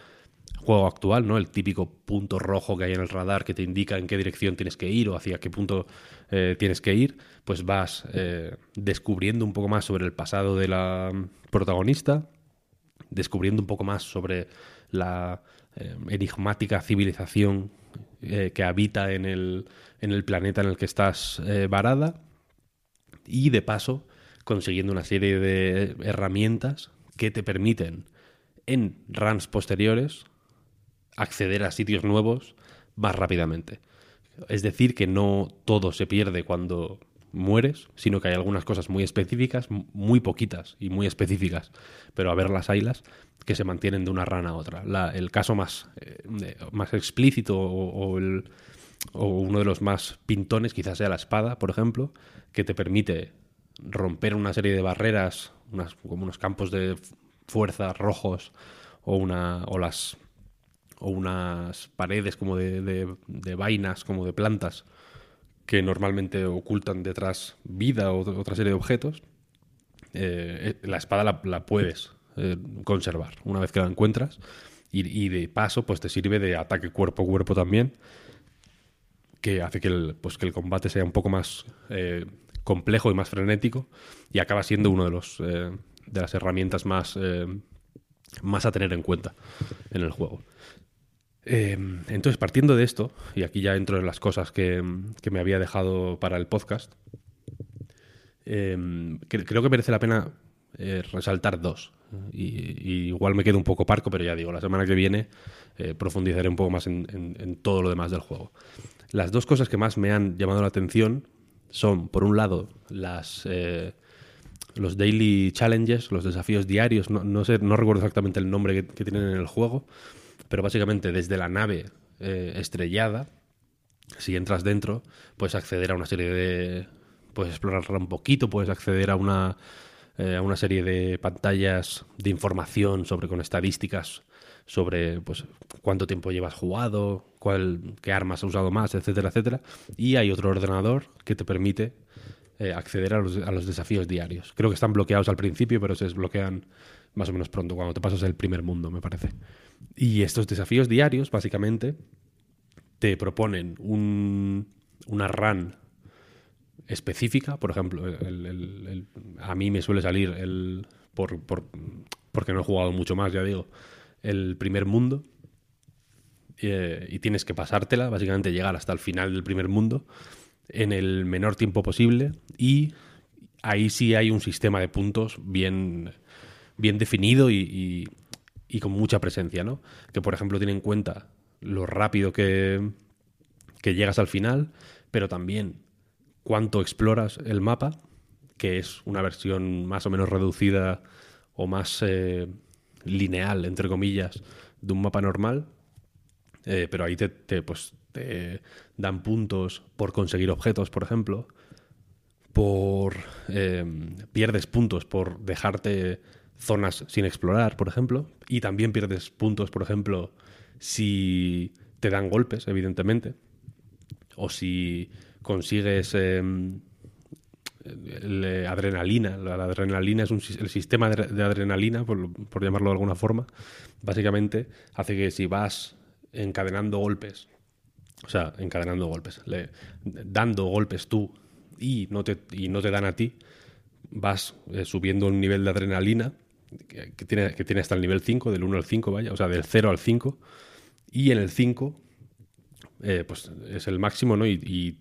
juego actual, ¿no? El típico punto rojo que hay en el radar que te indica en qué dirección tienes que ir o hacia qué punto eh, tienes que ir, pues vas eh, descubriendo un poco más sobre el pasado de la protagonista, descubriendo un poco más sobre la eh, enigmática civilización que habita en el, en el, planeta en el que estás varada y de paso consiguiendo una serie de herramientas que te permiten en runs posteriores acceder a sitios nuevos más rápidamente. Es decir, que no todo se pierde cuando mueres, sino que hay algunas cosas muy específicas, muy poquitas y muy específicas, pero a ver las haylas, que se mantienen de una rana a otra. El caso más, eh, más explícito o, el, o, uno de los más pintones quizás sea la espada, por ejemplo, que te permite romper una serie de barreras, como unos campos de fuerza rojos o, una, o, las, o unas paredes como de, de, vainas, como de plantas, que normalmente ocultan detrás vida o otra serie de objetos, eh, la espada la, puedes eh, conservar una vez que la encuentras y, de paso pues te sirve de ataque cuerpo a cuerpo también que hace que el, pues, que el combate sea un poco más eh, complejo y más frenético y acaba siendo uno de los eh, de las herramientas más eh, más a tener en cuenta en el juego. Eh, entonces, partiendo de esto, y aquí ya entro en las cosas que, que me había dejado para el podcast, que, creo que merece la pena eh, resaltar dos y, igual me quedo un poco parco, pero ya digo, la semana que viene eh, profundizaré un poco más en, todo lo demás del juego. Las dos cosas que más me han llamado la atención son, por un lado, las... eh, los daily challenges, los desafíos diarios, no, no sé, no recuerdo exactamente el nombre que tienen en el juego, pero básicamente desde la nave eh, estrellada, si entras dentro, puedes acceder a una serie de. Puedes explorarla un poquito, puedes acceder a una, eh, a una serie de pantallas de información sobre con estadísticas sobre pues cuánto tiempo llevas jugado, cuál, qué armas has usado más, etcétera, etcétera. Y hay otro ordenador que te permite eh, acceder a los, a los desafíos diarios. Creo que están bloqueados al principio, pero se desbloquean más o menos pronto, cuando te pasas el primer mundo, me parece. Y estos desafíos diarios, básicamente, te proponen un, una run específica. Por ejemplo, el- a mí me suele salir el. Por, por- porque no he jugado mucho más, ya digo. El primer mundo. eh, y tienes que pasártela, básicamente llegar hasta el final del primer mundo en el menor tiempo posible. Y ahí sí hay un sistema de puntos bien, bien definido y- y con mucha presencia, ¿no? Que por ejemplo tiene en cuenta lo rápido que, que llegas al final, pero también cuánto exploras el mapa, que es una versión más o menos reducida o más eh, lineal, entre comillas, de un mapa normal. Eh, pero ahí te, pues, te dan puntos por conseguir objetos, por ejemplo. Por. eh, pierdes puntos por dejarte zonas sin explorar, por ejemplo. Y también pierdes puntos, por ejemplo, si te dan golpes, evidentemente. O si consigues. el, eh, adrenalina. La, adrenalina es un, el sistema de, adrenalina, por, llamarlo de alguna forma. Básicamente hace que si vas encadenando golpes, o sea, encadenando golpes, dando golpes tú y no te, y no te dan a ti, vas eh, subiendo un nivel de adrenalina que, tiene, que tiene hasta el nivel 5, del 1 al 5, vaya, o sea, del 0 al 5. Y en el 5, eh, pues es el máximo, ¿no? Y,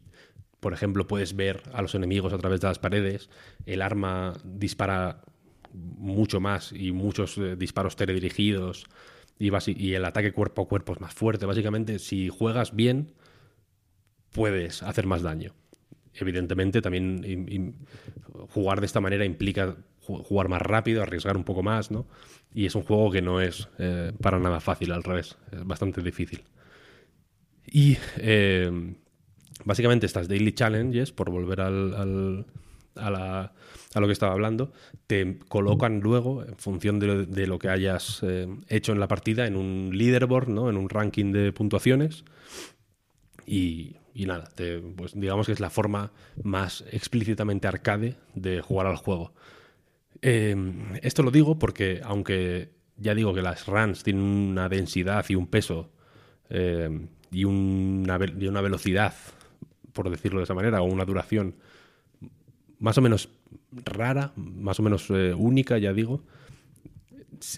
por ejemplo, puedes ver a los enemigos a través de las paredes, el arma dispara mucho más y muchos eh, disparos teledirigidos y, y el ataque cuerpo a cuerpo es más fuerte. Básicamente, si juegas bien, puedes hacer más daño. Evidentemente, también jugar de esta manera implica jugar más rápido, arriesgar un poco más, ¿no? Y es un juego que no es eh, para nada fácil, al revés, es bastante difícil. Y eh, básicamente estas daily challenges, por volver al, a, la- a lo que estaba hablando, te colocan luego, en función de de lo que hayas eh, hecho en la partida, en un leaderboard, ¿no? en un ranking de puntuaciones. Y, y nada, te- pues digamos que es la forma más explícitamente arcade de jugar al juego. Eh, esto lo digo porque, aunque ya digo que las runs tienen una densidad y un peso eh, y, una, una velocidad, por decirlo de esa manera, o una duración más o menos rara, más o menos eh, única, ya digo,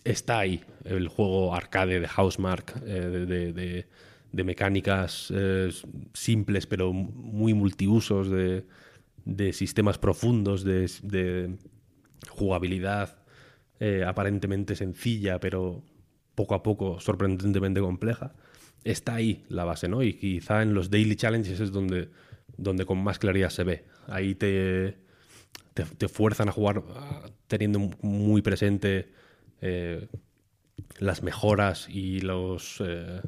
está ahí el juego arcade de Housemark, eh, de, de- de- de mecánicas eh, simples pero muy multiusos, de, sistemas profundos, de jugabilidad eh, aparentemente sencilla pero poco a poco sorprendentemente compleja. Está ahí la base, ¿no? Y quizá en los daily challenges es donde, donde con más claridad se ve. Ahí te, te, fuerzan a jugar teniendo muy presente eh, las mejoras y los eh,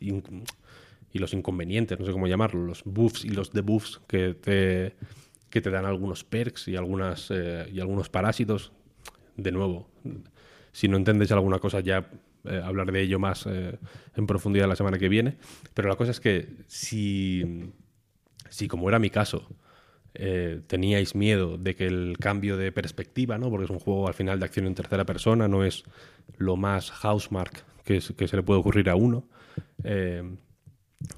y los inconvenientes, no sé cómo llamarlo, los buffs y los debuffs que te, que te dan algunos perks y algunas eh, y algunos parásitos. De nuevo, si no entendéis alguna cosa ya eh, hablaré de ello más eh, en profundidad la semana que viene. Pero la cosa es que si, si como era mi caso, teníais miedo de que el cambio de perspectiva, ¿no? Porque es un juego al final de acción en tercera persona, no es lo más housemark que, que se le puede ocurrir a uno.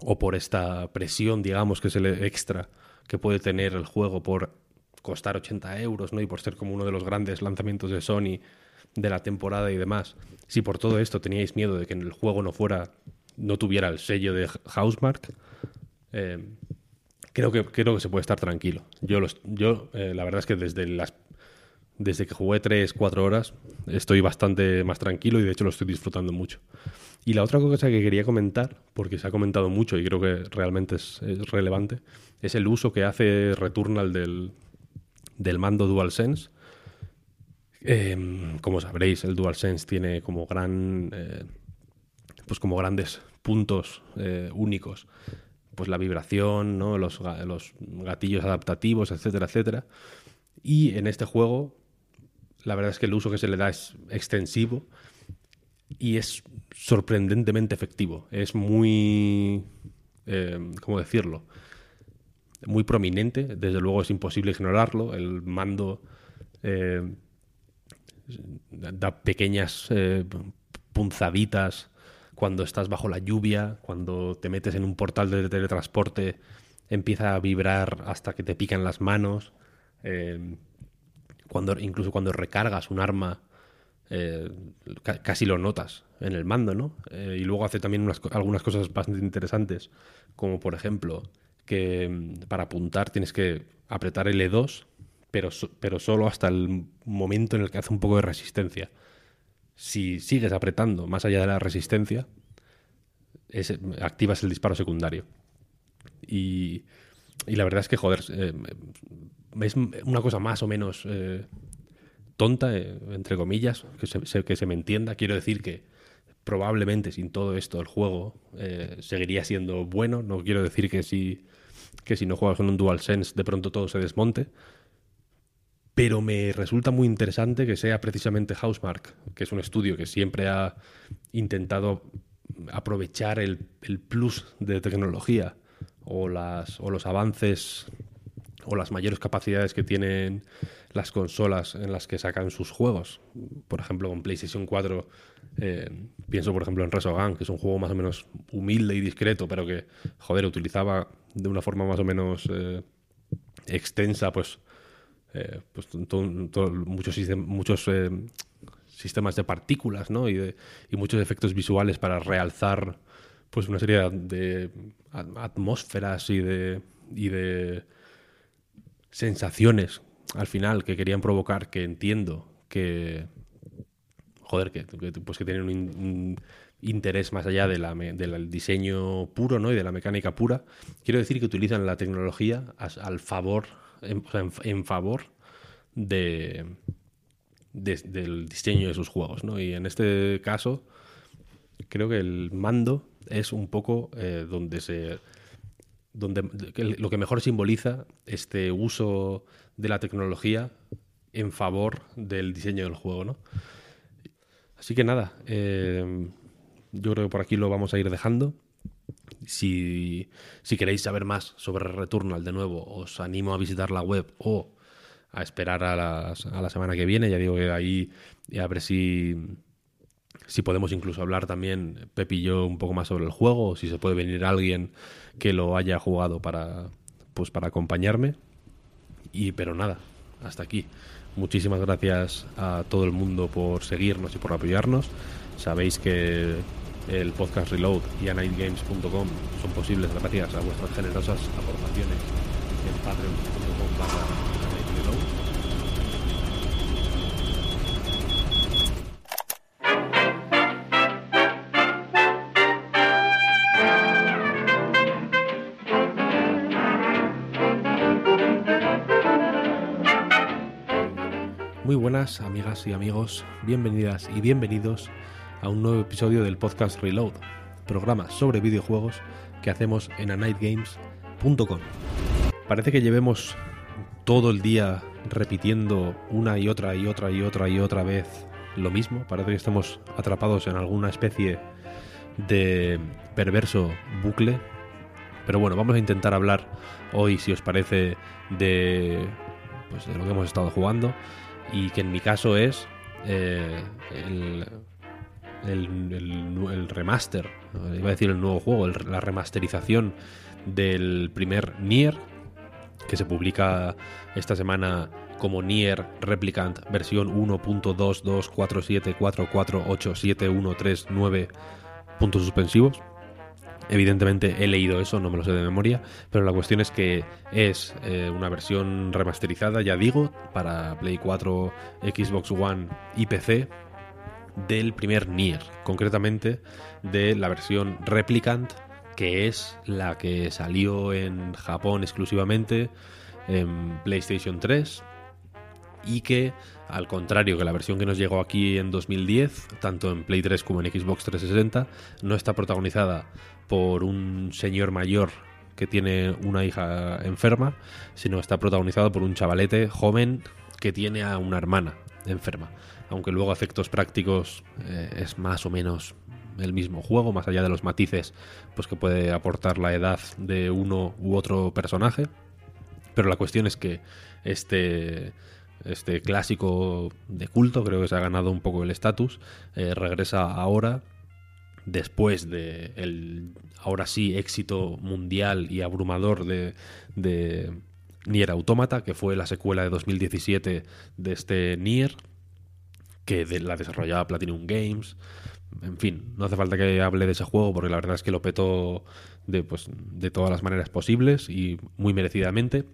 o por esta presión, digamos, que es el extra que puede tener el juego por costar 80 euros, ¿no? Y por ser como uno de los grandes lanzamientos de Sony de la temporada y demás. Si por todo esto teníais miedo de que el juego no fuera, no tuviera el sello de Housemark, eh, creo que creo que se puede estar tranquilo. Yo los, yo eh, la verdad es que desde las desde que jugué 3-4 horas estoy bastante más tranquilo y de hecho lo estoy disfrutando mucho. Y la otra cosa que quería comentar, porque se ha comentado mucho y creo que realmente es, es relevante, es el uso que hace Returnal del, del mando DualSense. Eh, como sabréis, el DualSense tiene como gran. eh, pues como grandes puntos eh, únicos. Pues la vibración, ¿no? los, los gatillos adaptativos, etcétera, etcétera. Y en este juego, la verdad es que el uso que se le da es extensivo y es sorprendentemente efectivo. Es muy. eh, ¿Cómo decirlo? Muy prominente. Desde luego es imposible ignorarlo. El mando eh, da pequeñas eh, punzaditas cuando estás bajo la lluvia, cuando te metes en un portal de teletransporte, empieza a vibrar hasta que te pican las manos. Cuando, incluso cuando recargas un arma, eh, ca- casi lo notas en el mando, ¿no? Eh, y luego hace también unas algunas cosas bastante interesantes, como por ejemplo que mm, para apuntar tienes que apretar L2, pero, pero solo hasta el momento en el que hace un poco de resistencia. Si sigues apretando más allá de la resistencia, es- activas el disparo secundario. Y, y la verdad es que, joder, eh, es una cosa más o menos eh, tonta, eh, entre comillas, que se, que se me entienda. Quiero decir que probablemente sin todo esto el juego eh, seguiría siendo bueno. No quiero decir que si, que si no juegas con un DualSense de pronto todo se desmonte. Pero me resulta muy interesante que sea precisamente Housemark, que es un estudio que siempre ha intentado aprovechar el, el plus de tecnología o, las, o los avances o las mayores capacidades que tienen las consolas en las que sacan sus juegos. Por ejemplo, con PlayStation 4, eh, pienso por ejemplo en Resogun, que es un juego más o menos humilde y discreto, pero que, joder, utilizaba de una forma más o menos eh, extensa, pues, eh, pues muchos, muchos sistemas de partículas, ¿no? Y, de- y muchos efectos visuales para realzar, pues, una serie de at- atmósferas y de, y de sensaciones al final que querían provocar que entiendo que joder que, pues que tienen un, in- un interés más allá de del diseño puro ¿no? y de la mecánica pura quiero decir que utilizan la tecnología al favor en, favor de, de- del diseño de sus juegos ¿no? y en este caso creo que el mando es un poco eh, donde se donde lo que mejor simboliza este uso de la tecnología en favor del diseño del juego, ¿no? Así que nada, eh, yo creo que por aquí lo vamos a ir dejando. Si, si queréis saber más sobre Returnal de nuevo, os animo a visitar la web o a esperar a, las- a la semana que viene. Ya digo que ahí a ver si, si podemos incluso hablar también, Pep y yo, un poco más sobre el juego, si se puede venir alguien que lo haya jugado para, pues para acompañarme. Y pero nada, hasta aquí. Muchísimas gracias a todo el mundo por seguirnos y por apoyarnos. Sabéis que el podcast Reload y anightgames.com son posibles gracias a vuestras generosas aportaciones en patreon.com amigas y amigos, bienvenidas y bienvenidos a un nuevo episodio del podcast Reload, programa sobre videojuegos que hacemos en anightgames.com. Parece que llevemos todo el día repitiendo una y otra y otra y otra y otra vez lo mismo, parece que estamos atrapados en alguna especie de perverso bucle. Pero bueno, vamos a intentar hablar hoy, si os parece, de, pues, de lo que hemos estado jugando y que en mi caso es eh, el, el, el remaster, iba a decir el nuevo juego, la remasterización del primer Nier, que se publica esta semana como Nier Replicant versión 1.224744871339 puntos suspensivos. Evidentemente he leído eso, no me lo sé de memoria, pero la cuestión es que es eh, una versión remasterizada, ya digo, para Play 4, Xbox One y PC del primer Nier, concretamente de la versión Replicant, que es la que salió en Japón exclusivamente en PlayStation 3 y que, al contrario que la versión que nos llegó aquí en 2010, tanto en Play 3 como en Xbox 360, no está protagonizada por un señor mayor que tiene una hija enferma, sino está protagonizado por un chavalete joven que tiene a una hermana enferma. Aunque luego efectos prácticos eh, es más o menos el mismo juego, más allá de los matices pues que puede aportar la edad de uno u otro personaje. Pero la cuestión es que este, este clásico de culto, creo que se ha ganado un poco el estatus, eh, regresa ahora después de el ahora sí éxito mundial y abrumador de, de Nier Automata, que fue la secuela de 2017 de este Nier, que la desarrollaba Platinum Games. En fin, no hace falta que hable de ese juego porque la verdad es que lo petó de, pues, de todas las maneras posibles y muy merecidamente.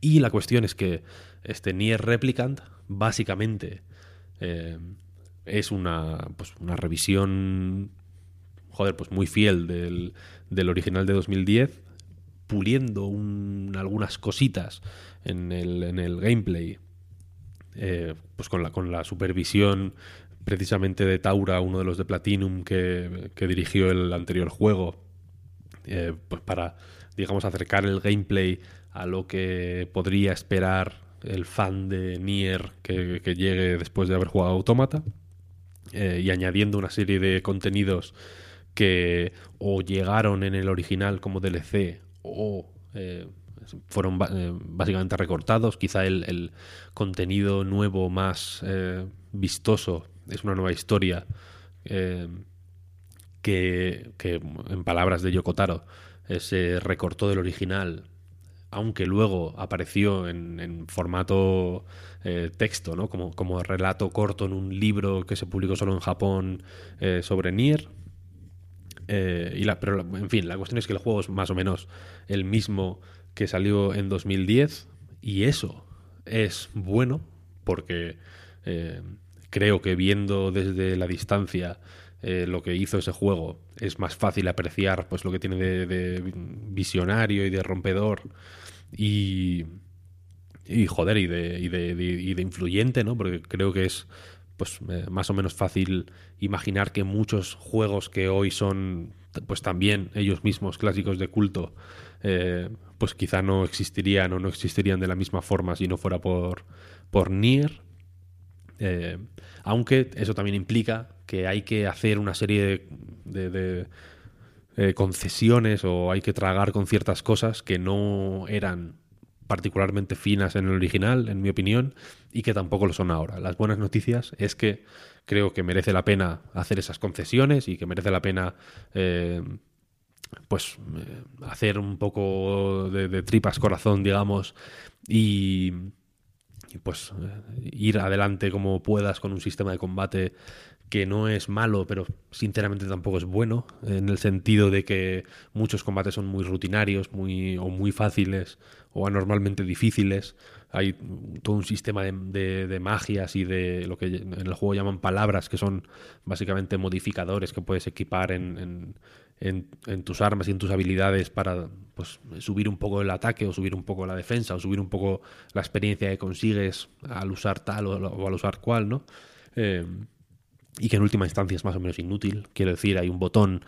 Y la cuestión es que este Nier Replicant básicamente eh, es una, pues, una revisión, joder, pues muy fiel del, del original de 2010, puliendo algunas cositas en el, en el gameplay, eh, pues con la, con la supervisión precisamente de Taura, uno de los de Platinum que, que dirigió el anterior juego, eh, pues para, digamos, acercar el gameplay a lo que podría esperar el fan de Nier que, que llegue después de haber jugado Automata. Eh, y añadiendo una serie de contenidos que o llegaron en el original como DLC o eh, fueron eh, básicamente recortados. Quizá el, contenido nuevo más vistoso es una nueva historia que, en palabras de Yokotaro, se recortó del original aunque luego apareció en, formato eh, texto, ¿no? Como, como, relato corto en un libro que se publicó solo en Japón eh, sobre Nier. Eh, y la, pero, en fin, la cuestión es que el juego es más o menos el mismo que salió en 2010 y eso es bueno porque creo que viendo desde la distancia lo que hizo ese juego es más fácil apreciar pues lo que tiene de visionario y de rompedor y, y joder, y de, y, de, y de influyente, ¿no? Porque creo que es pues eh, más o menos fácil imaginar que muchos juegos que hoy son pues también ellos mismos clásicos de culto eh, pues quizá no existirían o no existirían de la misma forma si no fuera por por Nier eh, aunque eso también implica que hay que hacer una serie de eh, concesiones o hay que tragar con ciertas cosas que no eran particularmente finas en el original, en mi opinión, y que tampoco lo son ahora. Las buenas noticias es que creo que merece la pena hacer esas concesiones y que merece la pena eh, pues eh, hacer un poco de, tripas corazón, digamos, y, y pues ir adelante como puedas con un sistema de combate que no es malo, pero sinceramente tampoco es bueno, en el sentido de que muchos combates son muy rutinarios, muy, o muy fáciles, o anormalmente difíciles. Hay todo un sistema de, de, magias y de lo que en el juego llaman palabras, que son básicamente modificadores que puedes equipar en, en, en, tus armas y en tus habilidades para pues, subir un poco el ataque o subir un poco la defensa o subir un poco la experiencia que consigues al usar tal o, o al usar cual, ¿no? Eh, y que en última instancia es más o menos inútil. Quiero decir, hay un botón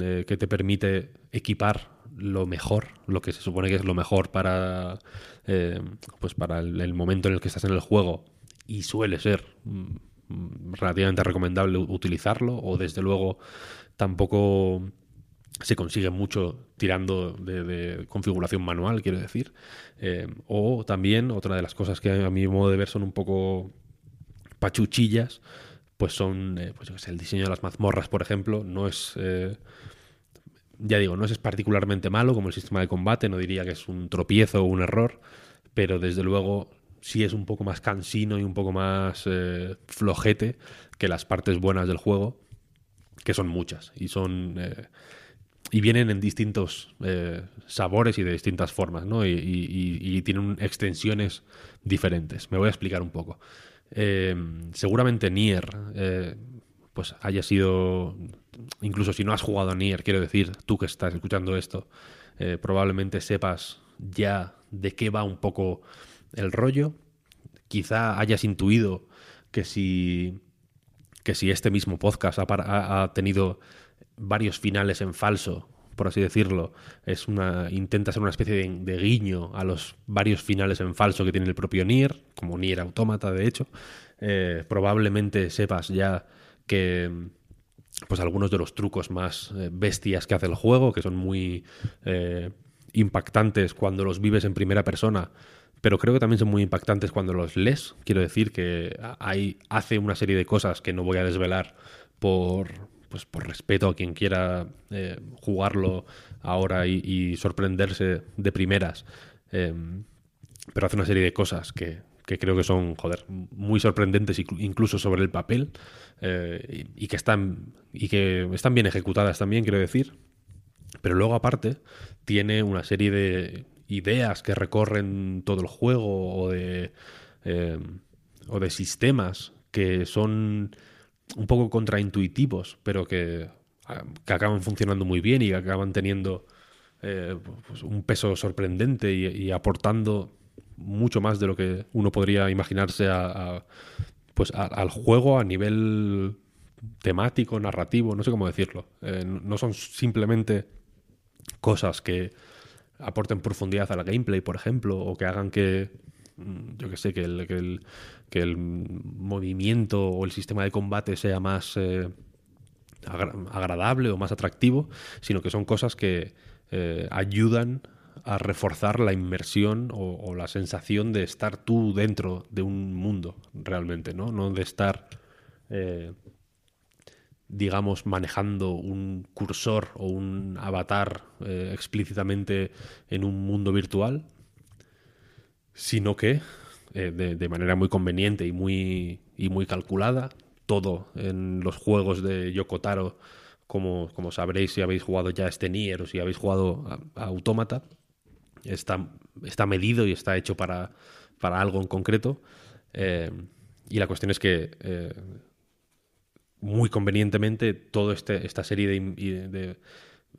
eh, que te permite equipar lo mejor, lo que se supone que es lo mejor para, eh, pues para el, momento en el que estás en el juego y suele ser mm, relativamente recomendable utilizarlo o desde luego tampoco se consigue mucho tirando de, configuración manual, quiero decir. Eh, o también otra de las cosas que a mi modo de ver son un poco pachuchillas pues son, eh, pues el diseño de las mazmorras, por ejemplo, no es, eh, ya digo, no es particularmente malo como el sistema de combate, no diría que es un tropiezo o un error, pero desde luego sí es un poco más cansino y un poco más eh, flojete que las partes buenas del juego, que son muchas y son y vienen en distintos eh, sabores y de distintas formas, ¿no? Y, y- y tienen extensiones diferentes. Me voy a explicar un poco. Eh, seguramente Nier, eh, pues haya sido, incluso si no has jugado a Nier, quiero decir, tú que estás escuchando esto, eh, probablemente sepas ya de qué va un poco el rollo. Quizá hayas intuido que si que si este mismo podcast ha, ha tenido varios finales en falso, por así decirlo, es una intenta ser una especie de, guiño a los varios finales en falso que tiene el propio Nier, como Nier Automata, de hecho, eh, probablemente sepas ya que pues algunos de los trucos más eh, bestias que hace el juego, que son muy eh, impactantes cuando los vives en primera persona, pero creo que también son muy impactantes cuando los lees. Quiero decir que hay, hace una serie de cosas que no voy a desvelar por, pues por respeto a quien quiera eh, jugarlo ahora y, sorprenderse de primeras. Eh, pero hace una serie de cosas que, que creo que son, joder, muy sorprendentes inclu- incluso sobre el papel eh, y, y que están y que están bien ejecutadas también, quiero decir. Pero luego aparte tiene una serie de ideas que recorren todo el juego o de eh, o de sistemas que son un poco contraintuitivos, pero que, que acaban funcionando muy bien y que acaban teniendo eh, pues un peso sorprendente y, aportando mucho más de lo que uno podría imaginarse a, pues al juego a nivel temático, narrativo, no sé cómo decirlo. Eh, no son simplemente cosas que aporten profundidad al gameplay, por ejemplo, o que hagan que, yo que sé, que el, que el, que el movimiento o el sistema de combate sea más eh, agra- agradable o más atractivo, sino que son cosas que eh, ayudan a reforzar la inmersión o, la sensación de estar tú dentro de un mundo realmente, ¿no? No de estar, eh, digamos, manejando un cursor o un avatar explícitamente en un mundo virtual, sino que eh, de, manera muy conveniente y muy, y muy calculada, todo en los juegos de Yoko Taro, como, como sabréis si habéis jugado ya este Nier o si habéis jugado a, a Autómata, está, está medido y está hecho para, para algo en concreto. Eh, y la cuestión es que eh, muy convenientemente toda este, esta serie de, de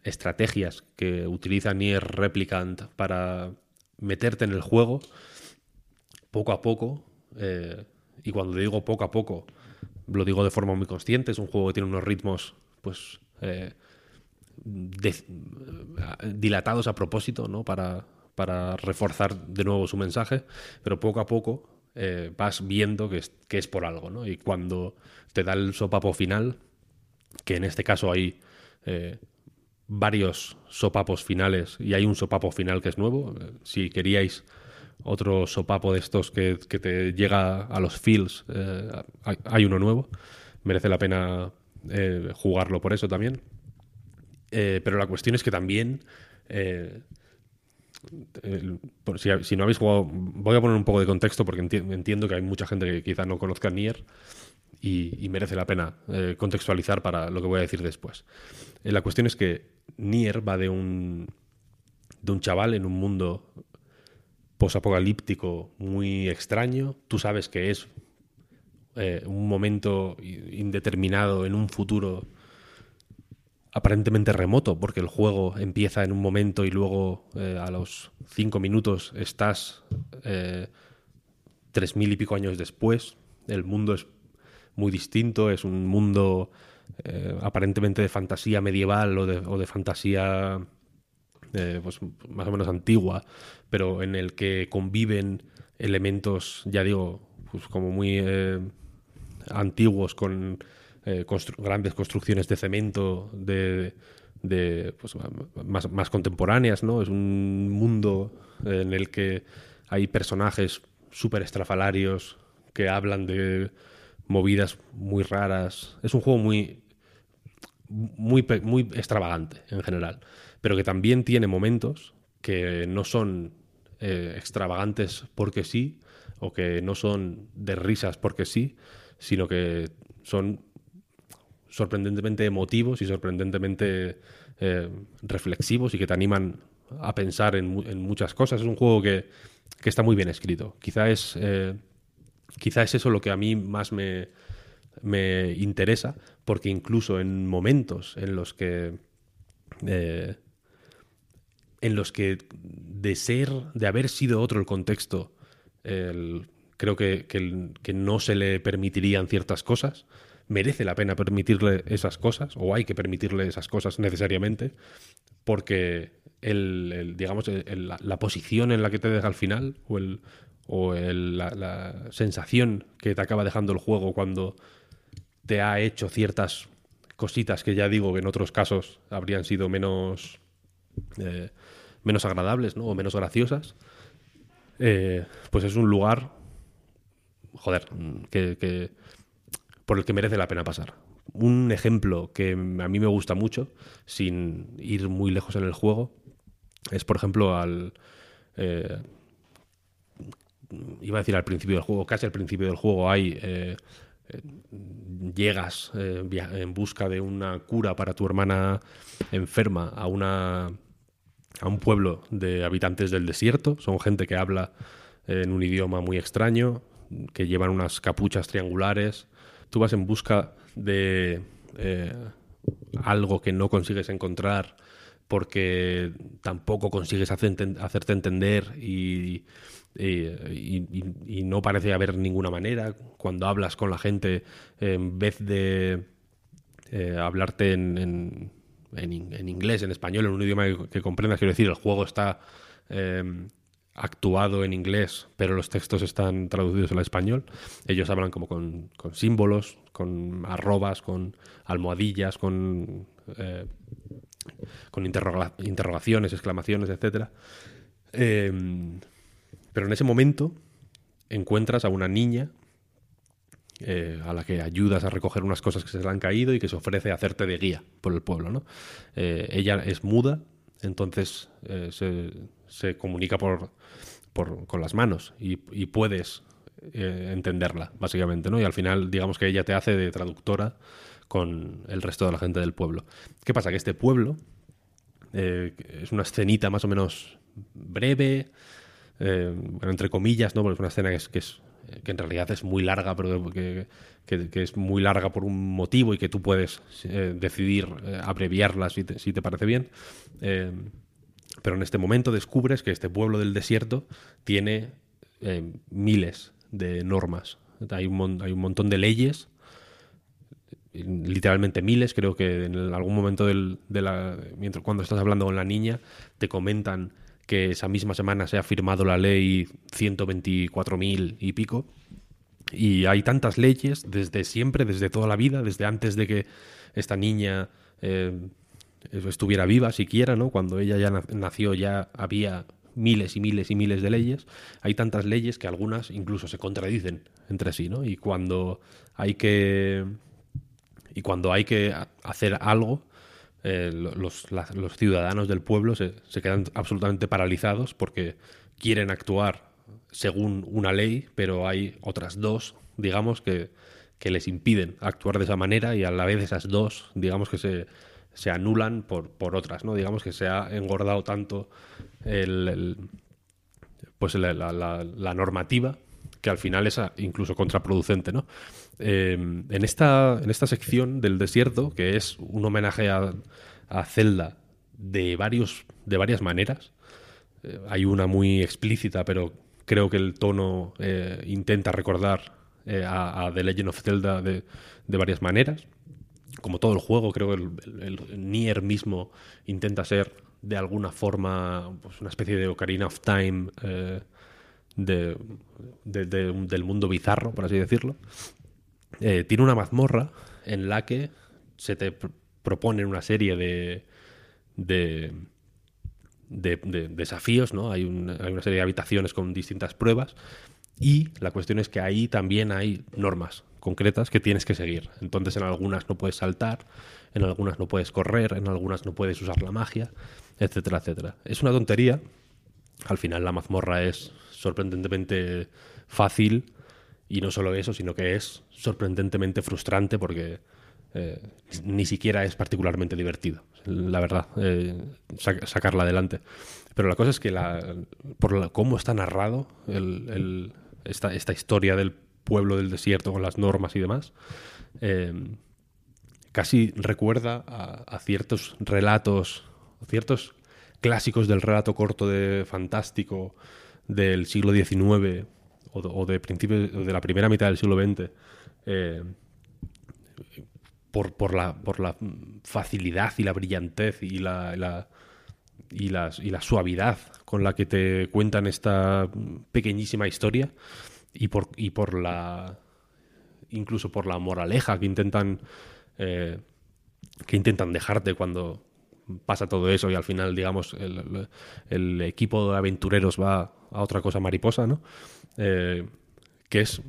estrategias que utiliza Nier Replicant para meterte en el juego, poco a poco, eh, y cuando digo poco a poco, lo digo de forma muy consciente, es un juego que tiene unos ritmos pues eh, dilatados a propósito, ¿no? Para, para reforzar de nuevo su mensaje, pero poco a poco eh, vas viendo que es, que es por algo, ¿no? Y cuando te da el sopapo final, que en este caso hay varios sopapos finales y hay un sopapo final que es nuevo, eh, si queríais otro sopapo de estos que, que te llega a los feels, eh, hay, uno nuevo, merece la pena eh, jugarlo por eso también. Eh, pero la cuestión es que también si, no habéis jugado, voy a poner un poco de contexto porque enti- entiendo que hay mucha gente que quizá no conozca Nier y, merece la pena eh, contextualizar para lo que voy a decir después. Eh, la cuestión es que Nier va de un, de un chaval en un mundo posapocalíptico muy extraño. Tú sabes que es eh, un momento indeterminado en un futuro aparentemente remoto, porque el juego empieza en un momento y luego a los cinco minutos estás tres mil y pico años después. El mundo es muy distinto, es un mundo eh, aparentemente de fantasía medieval o de, o de fantasía eh, pues, más o menos antigua, pero en el que conviven elementos, ya digo, pues como muy eh, antiguos con grandes construcciones de cemento de, de, pues, más, más contemporáneas, ¿no? Es un mundo en el que hay personajes súper estrafalarios que hablan de movidas muy raras. Es un juego muy, muy, muy extravagante en general, pero que también tiene momentos que no son eh, extravagantes porque sí, o que no son de risas porque sí, sino que son sorprendentemente emotivos y sorprendentemente eh, reflexivos y que te animan a pensar en muchas cosas. Es un juego que, que está muy bien escrito. Quizá es, eh, quizá es eso lo que a mí más me, me interesa, porque incluso en momentos en los que eh, en los que de ser, de haber sido otro el contexto, creo que, que no se le permitirían ciertas cosas, merece la pena permitirle esas cosas, o hay que permitirle esas cosas necesariamente, porque el, digamos, la, la posición en la que te deja al final, o, el, o la, sensación que te acaba dejando el juego cuando te ha hecho ciertas cositas que ya digo que en otros casos habrían sido menos eh, menos agradables ¿no? o menos graciosas eh, pues es un lugar joder que, que- por el que merece la pena pasar un ejemplo que a mí me gusta mucho sin ir muy lejos en el juego es por ejemplo al eh, iba a decir al principio del juego, casi al principio del juego hay eh, eh, llegas eh, en busca de una cura para tu hermana enferma a una a un pueblo de habitantes del desierto, son gente que habla en un idioma muy extraño, que llevan unas capuchas triangulares. Tú vas en busca de algo que no consigues encontrar porque tampoco consigues hacerte entender y, y- no parece haber ninguna manera. Cuando hablas con la gente, en vez de eh, hablarte en, en- en in- en inglés, en español, en un idioma que, comprendas, quiero decir, el juego está eh, actuado en inglés, pero los textos están traducidos al español. Ellos hablan como con, con símbolos, con arrobas, con almohadillas, con eh, con interroga- interrogaciones, exclamaciones. Eh, pero en ese momento encuentras a una niña eh, a la que ayudas a recoger unas cosas que se le han caído y que se ofrece a hacerte de guía por el pueblo. ¿no? Eh, ella es muda, entonces eh, se, comunica por, con las manos y, y puedes entenderla, básicamente. ¿no? Y al final, digamos que ella te hace de traductora con el resto de la gente del pueblo. ¿Qué pasa? Que este pueblo es una escenita más o menos breve, eh, bueno, entre comillas, ¿no? Porque es una escena que, es, que, es- que en realidad es muy larga, pero que, que- es muy larga por un motivo y que tú puedes eh, decidir eh, abreviarla si te, si te parece bien. Pero en este momento descubres que este pueblo del desierto tiene miles de normas. Hay un, hay un montón de leyes literalmente miles, creo que en algún momento del, mientras cuando estás hablando con la niña te comentan que esa misma semana se ha firmado la ley 124.000 y pico y hay tantas leyes desde siempre, desde toda la vida, desde antes de que esta niña eh, estuviera viva siquiera, ¿no? Cuando ella ya na- nació ya había miles y miles y miles de leyes. Hay tantas leyes que algunas incluso se contradicen entre sí, ¿no? Y cuando hay que y cuando hay que ha- hacer algo, eh, lo- los, ciudadanos del pueblo se, quedan absolutamente paralizados porque quieren actuar según una ley, pero hay otras dos, digamos, que, que les impiden actuar de esa manera y a la vez esas dos, digamos, que se, se anulan por, por otras, ¿no? Digamos que se ha engordado tanto el- pues la normativa que al final es ah, incluso contraproducente, ¿no? Eh, en, esta, en esta sección del desierto, que es un homenaje a, Zelda de, varios, de varias maneras, eh, hay una muy explícita, pero creo que el tono eh, intenta recordar eh, a, The Legend of Zelda de, de varias maneras. Como todo el juego, creo que el, Nier mismo intenta ser de alguna forma pues, una especie de Ocarina of Time de- del mundo bizarro, por así decirlo. Eh, tiene una mazmorra en la que se te pr- proponen una serie de, de, de- de desafíos, ¿no? Hay, hay una serie de habitaciones con distintas pruebas y la cuestión es que ahí también hay normas concretas que tienes que seguir. Entonces en algunas no puedes saltar, en algunas no puedes correr, en algunas no puedes usar la magia, etcétera, etcétera. Es una tontería. Al final la mazmorra es sorprendentemente fácil y no solo eso, sino que es sorprendentemente frustrante porque eh, ni siquiera es particularmente divertido, la verdad, eh, sac- sacarla adelante. Pero la cosa es que la, por la- cómo está narrado esta, esta historia del pueblo del desierto con las normas y demás, eh, casi recuerda a, a ciertos relatos, ciertos clásicos del relato corto de fantástico del siglo XIX o de, principios de la primera mitad del siglo XX. eh, por, por la, por la facilidad y la brillantez y la, y, y la suavidad con la que te cuentan esta pequeñísima historia y por, y por la incluso por la moraleja que intentan eh, que intentan dejarte cuando pasa todo eso y al final digamos el- el equipo de aventureros va a otra cosa mariposa no Eh, que es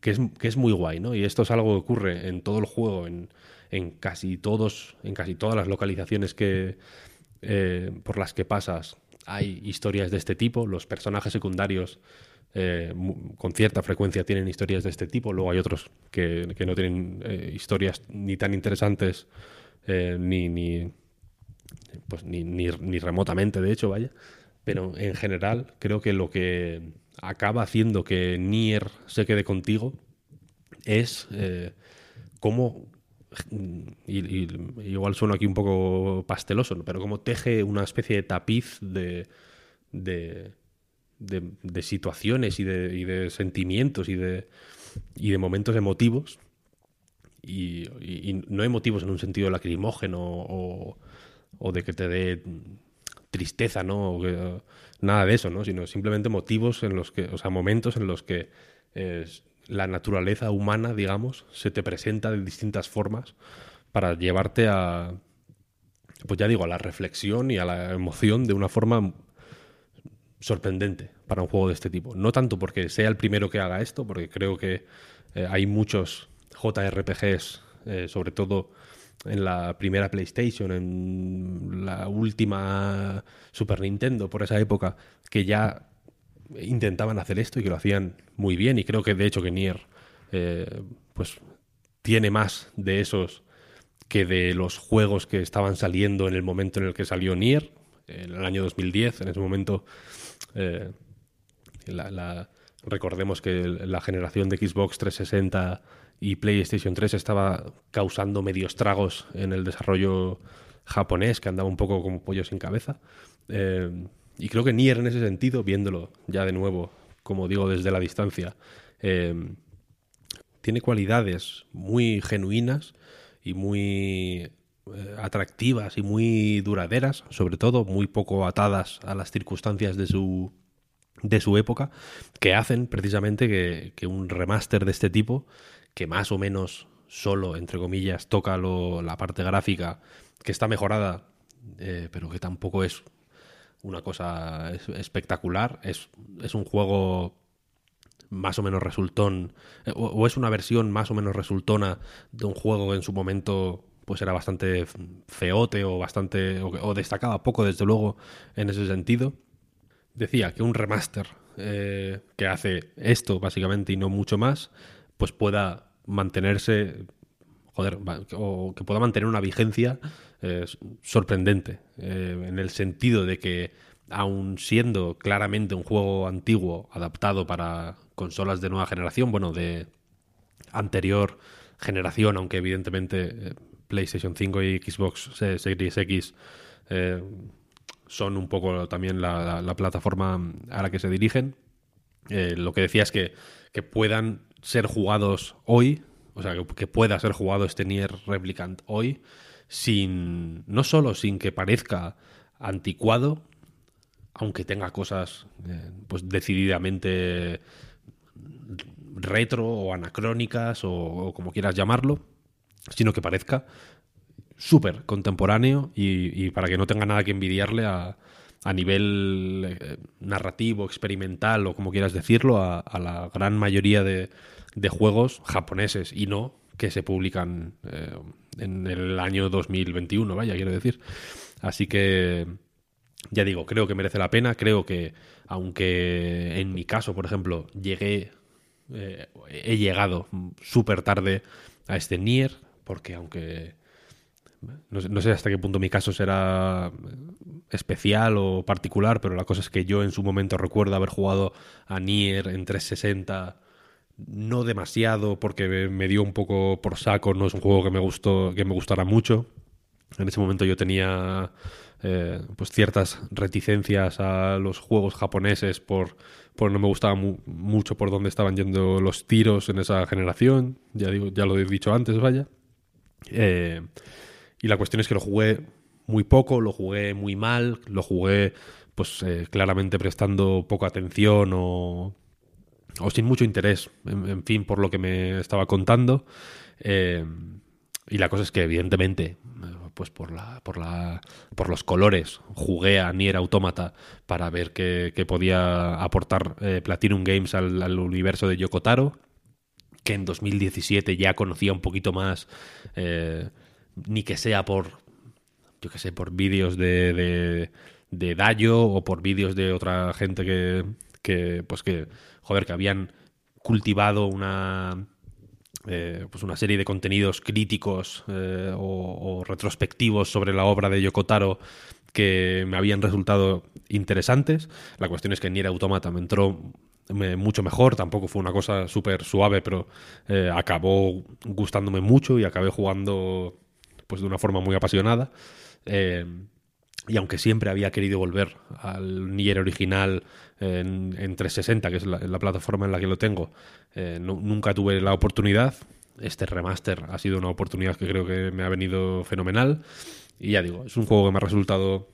que es, que es muy guay, ¿no? Y esto es algo que ocurre en todo el juego, en, en casi todos, en casi todas las localizaciones que eh, por las que pasas hay historias de este tipo. Los personajes secundarios eh, con cierta frecuencia tienen historias de este tipo. Luego hay otros que, que no tienen historias ni tan interesantes ni, ni, pues ni, ni remotamente, de hecho, vaya. Pero en general, creo que lo que acaba haciendo que Nier se quede contigo es eh, cómo. Y, igual sueno aquí un poco pasteloso, pero cómo teje una especie de tapiz de, de, de- situaciones y de, y de sentimientos y de, y de momentos emotivos y, no emotivos en un sentido lacrimógeno o, de que te dé tristeza, ¿no? Nada de eso, ¿no? Sino simplemente motivos en los que, o sea, momentos en los que eh, la naturaleza humana, digamos, se te presenta de distintas formas para llevarte a, pues ya digo, a la reflexión y a la emoción de una forma sorprendente para un juego de este tipo. No tanto porque sea el primero que haga esto, porque creo que eh, hay muchos JRPGs, eh, sobre todo en la primera PlayStation, en la última Super Nintendo, por esa época, que ya intentaban hacer esto y que lo hacían muy bien. Y creo que de hecho que Nier eh, pues tiene más de esos que de los juegos que estaban saliendo en el momento en el que salió Nier, en el año 2010. En ese momento, eh, recordemos que la generación de Xbox 360 y PlayStation 3 estaba causando medios tragos en el desarrollo japonés, que andaba un poco como pollo sin cabeza. Eh, y creo que Nier en ese sentido, viéndolo ya de nuevo, como digo, desde la distancia, eh, tiene cualidades muy genuinas y muy eh, atractivas y muy duraderas, sobre todo muy poco atadas a las circunstancias de su de su época, que hacen precisamente que, que un remaster de este tipo, que más o menos solo, entre comillas, toca lo- la parte gráfica, que está mejorada, eh, pero que tampoco es una cosa es- espectacular, es, es un juego más o menos resultón, eh, o, es una versión más o menos resultona de un juego que en su momento pues era bastante feote o bastante o, o destacaba poco desde luego en ese sentido. Decía que un remaster eh, que hace esto básicamente y no mucho más, pues pueda mantenerse, joder, o que pueda mantener una vigencia eh, sorprendente, eh, en el sentido de que aun siendo claramente un juego antiguo adaptado para consolas de nueva generación, bueno, de anterior generación, aunque evidentemente eh, PlayStation 5 y Xbox Series X son un poco también la, la- la plataforma a la que se dirigen. Lo que decía es que, que puedan ser jugados hoy, o sea, que, pueda ser jugado este Nier Replicant hoy, sin no solo sin que parezca anticuado, aunque tenga cosas eh, pues decididamente retro o anacrónicas o, como quieras llamarlo, sino que parezca súper contemporáneo y, para que no tenga nada que envidiarle a, a nivel eh, narrativo, experimental o como quieras decirlo, a la gran mayoría de, de juegos japoneses y no que se publican eh, en el año 2021, vaya, quiero decir. Así que, ya digo, creo que merece la pena, creo que aunque en mi caso, por ejemplo, llegué, eh, he llegado súper tarde a este Nier, porque aunque no sé, no sé hasta qué punto mi caso será especial o particular, pero la cosa es que yo en su momento recuerdo haber jugado a Nier en 360 no demasiado porque me dio un poco por saco, no es un juego que me gustó que me gustara mucho. En ese momento yo tenía eh, pues ciertas reticencias a los juegos japoneses por, no me gustaba mu- mucho por dónde estaban yendo los tiros en esa generación. Ya digo, ya lo he dicho antes, vaya. Eh, y la cuestión es que lo jugué muy poco, lo jugué muy mal, lo jugué pues eh, claramente prestando poca atención o, o sin mucho interés, en, fin, por lo que me estaba contando. Eh, y la cosa es que, evidentemente, eh, pues por la, por la, por los colores, jugué a Nier Automata para ver qué, podía aportar eh, Platinum Games al, universo de Yokotaro, que en 2017 ya conocía un poquito más, ni que sea por, yo que sé, por vídeos de, de, de Dayo o por vídeos de otra gente que, que, pues que, joder, que habían cultivado una, eh, pues una serie de contenidos críticos eh, o, retrospectivos sobre la obra de Yokotaro que me habían resultado interesantes. La cuestión es que Nier Automata me entró me- mucho mejor, tampoco fue una cosa súper suave, pero eh, acabó gustándome mucho y acabé jugando pues de una forma muy apasionada. Y aunque siempre había querido volver al Nier original en, en 360, que es la, la plataforma en la que lo tengo, eh, nu- nunca tuve la oportunidad. Este remaster ha sido una oportunidad que creo que me ha venido fenomenal. Y ya digo, es un juego que me ha resultado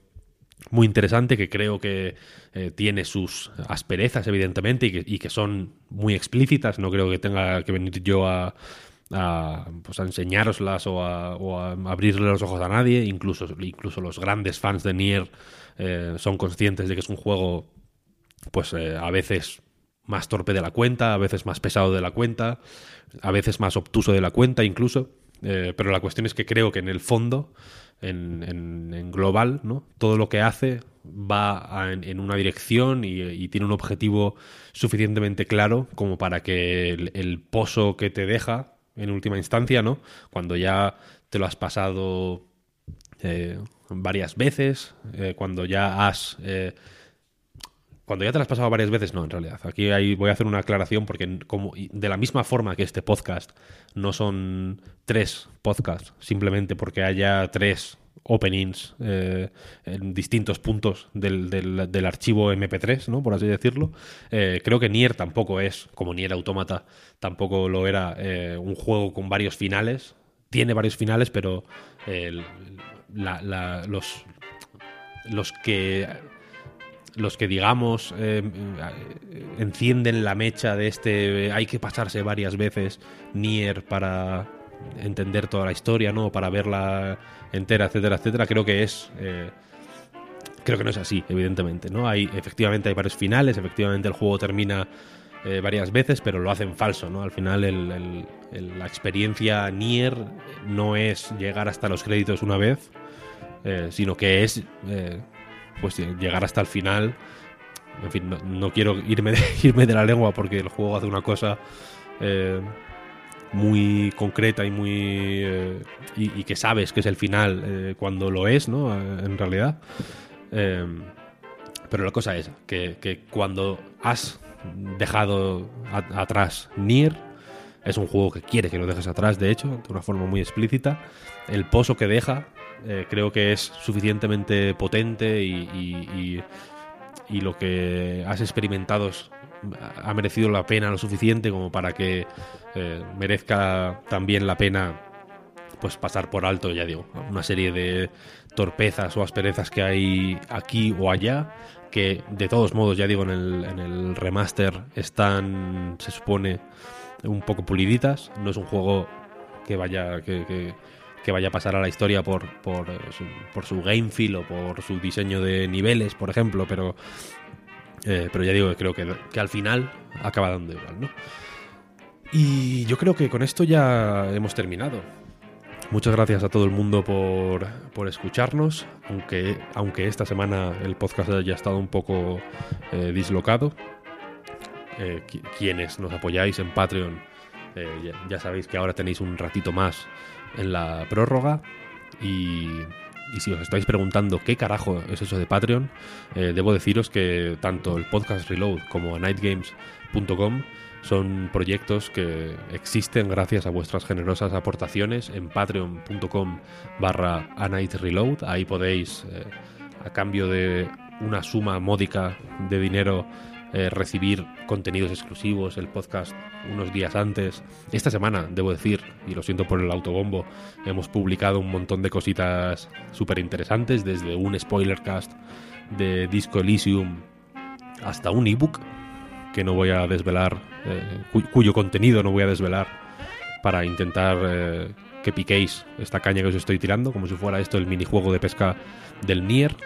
muy interesante, que creo que eh, tiene sus asperezas, evidentemente, y que, y que son muy explícitas. No creo que tenga que venir yo a, a, pues a enseñároslas o a, o a abrirle los ojos a nadie. Incluso, incluso los grandes fans de Nier eh, son conscientes de que es un juego, pues eh, a veces más torpe de la cuenta, a veces más pesado de la cuenta, a veces más obtuso de la cuenta incluso. Eh, pero la cuestión es que creo que en el fondo, en, global, ¿no? todo lo que hace va en, una dirección y, tiene un objetivo suficientemente claro como para que el pozo que te deja, en última instancia, ¿no? cuando ya te lo has pasado eh, varias veces, eh, cuando ya has... eh, cuando ya te lo has pasado varias veces, no, en realidad. Aquí voy a hacer una aclaración porque como de la misma forma que este podcast no son tres podcasts, simplemente porque haya tres openings eh, en distintos puntos del, del- archivo MP3, ¿no? Por así decirlo. Eh, creo que Nier tampoco es, como Nier Automata, tampoco lo era eh, un juego con varios finales. Tiene varios finales, pero la- los, los que los que digamos encienden la mecha de este hay que pasarse varias veces Nier para entender toda la historia, ¿no? Para verla entera, etcétera, etcétera. Creo que es eh, creo que no es así, evidentemente, ¿no? Hay efectivamente hay varios finales, efectivamente el juego termina eh, varias veces, pero lo hacen falso, ¿no? Al final el- la experiencia Nier no es llegar hasta los créditos una vez, eh, sino que es pues llegar hasta el final. En fin, no, quiero irme de, *laughs* irme de la lengua porque el juego hace una cosa muy concreta y muy eh, y, que sabes que es el final eh, cuando lo es, ¿no? Eh, En realidad. Eh, pero la cosa es que, que cuando has dejado atrás Nier, es un juego que quiere que lo dejes atrás, de hecho, de una forma muy explícita. El pozo que deja creo que es suficientemente potente y- y- y lo que has experimentado es- ha merecido la pena lo suficiente como para que eh, merezca también la pena pues pasar por alto, ya digo, una serie de torpezas o asperezas que hay aquí o allá, que de todos modos, ya digo, en el, en el remaster están, se supone, un poco puliditas. No es un juego que vaya, que, que- vaya a pasar a la historia por, por, eh, por su game feel o por su diseño de niveles, por ejemplo, pero, eh, pero ya digo creo que, que al final acaba dando igual, ¿no? Y yo creo que con esto ya hemos terminado. Muchas gracias a todo el mundo por, por escucharnos, aunque, aunque esta semana el podcast haya estado un poco eh, dislocado. Eh, qui- quienes nos apoyáis en Patreon Eh, ya, ya sabéis que ahora tenéis un ratito más en la prórroga y, y si os estáis preguntando qué carajo es eso de Patreon, eh, debo deciros que tanto el podcast Reload como a nightgames.com son proyectos que existen gracias a vuestras generosas aportaciones en patreon.com barra. Ahí podéis, eh, a cambio de una suma módica de dinero, eh, recibir contenidos exclusivos, el podcast unos días antes. Esta semana, debo decir, y lo siento por el autobombo, hemos publicado un montón de cositas súper interesantes, desde un spoilercast de Disco Elysium hasta un ebook que no voy a desvelar, eh, cu- cuyo contenido no voy a desvelar para intentar eh, que piquéis esta caña que os estoy tirando, como si fuera esto el minijuego de pesca del Nier.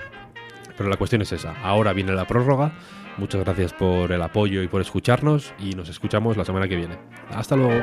Pero la cuestión es esa. Ahora viene la prórroga. Muchas gracias por el apoyo y por escucharnos y nos escuchamos la semana que viene. Hasta luego.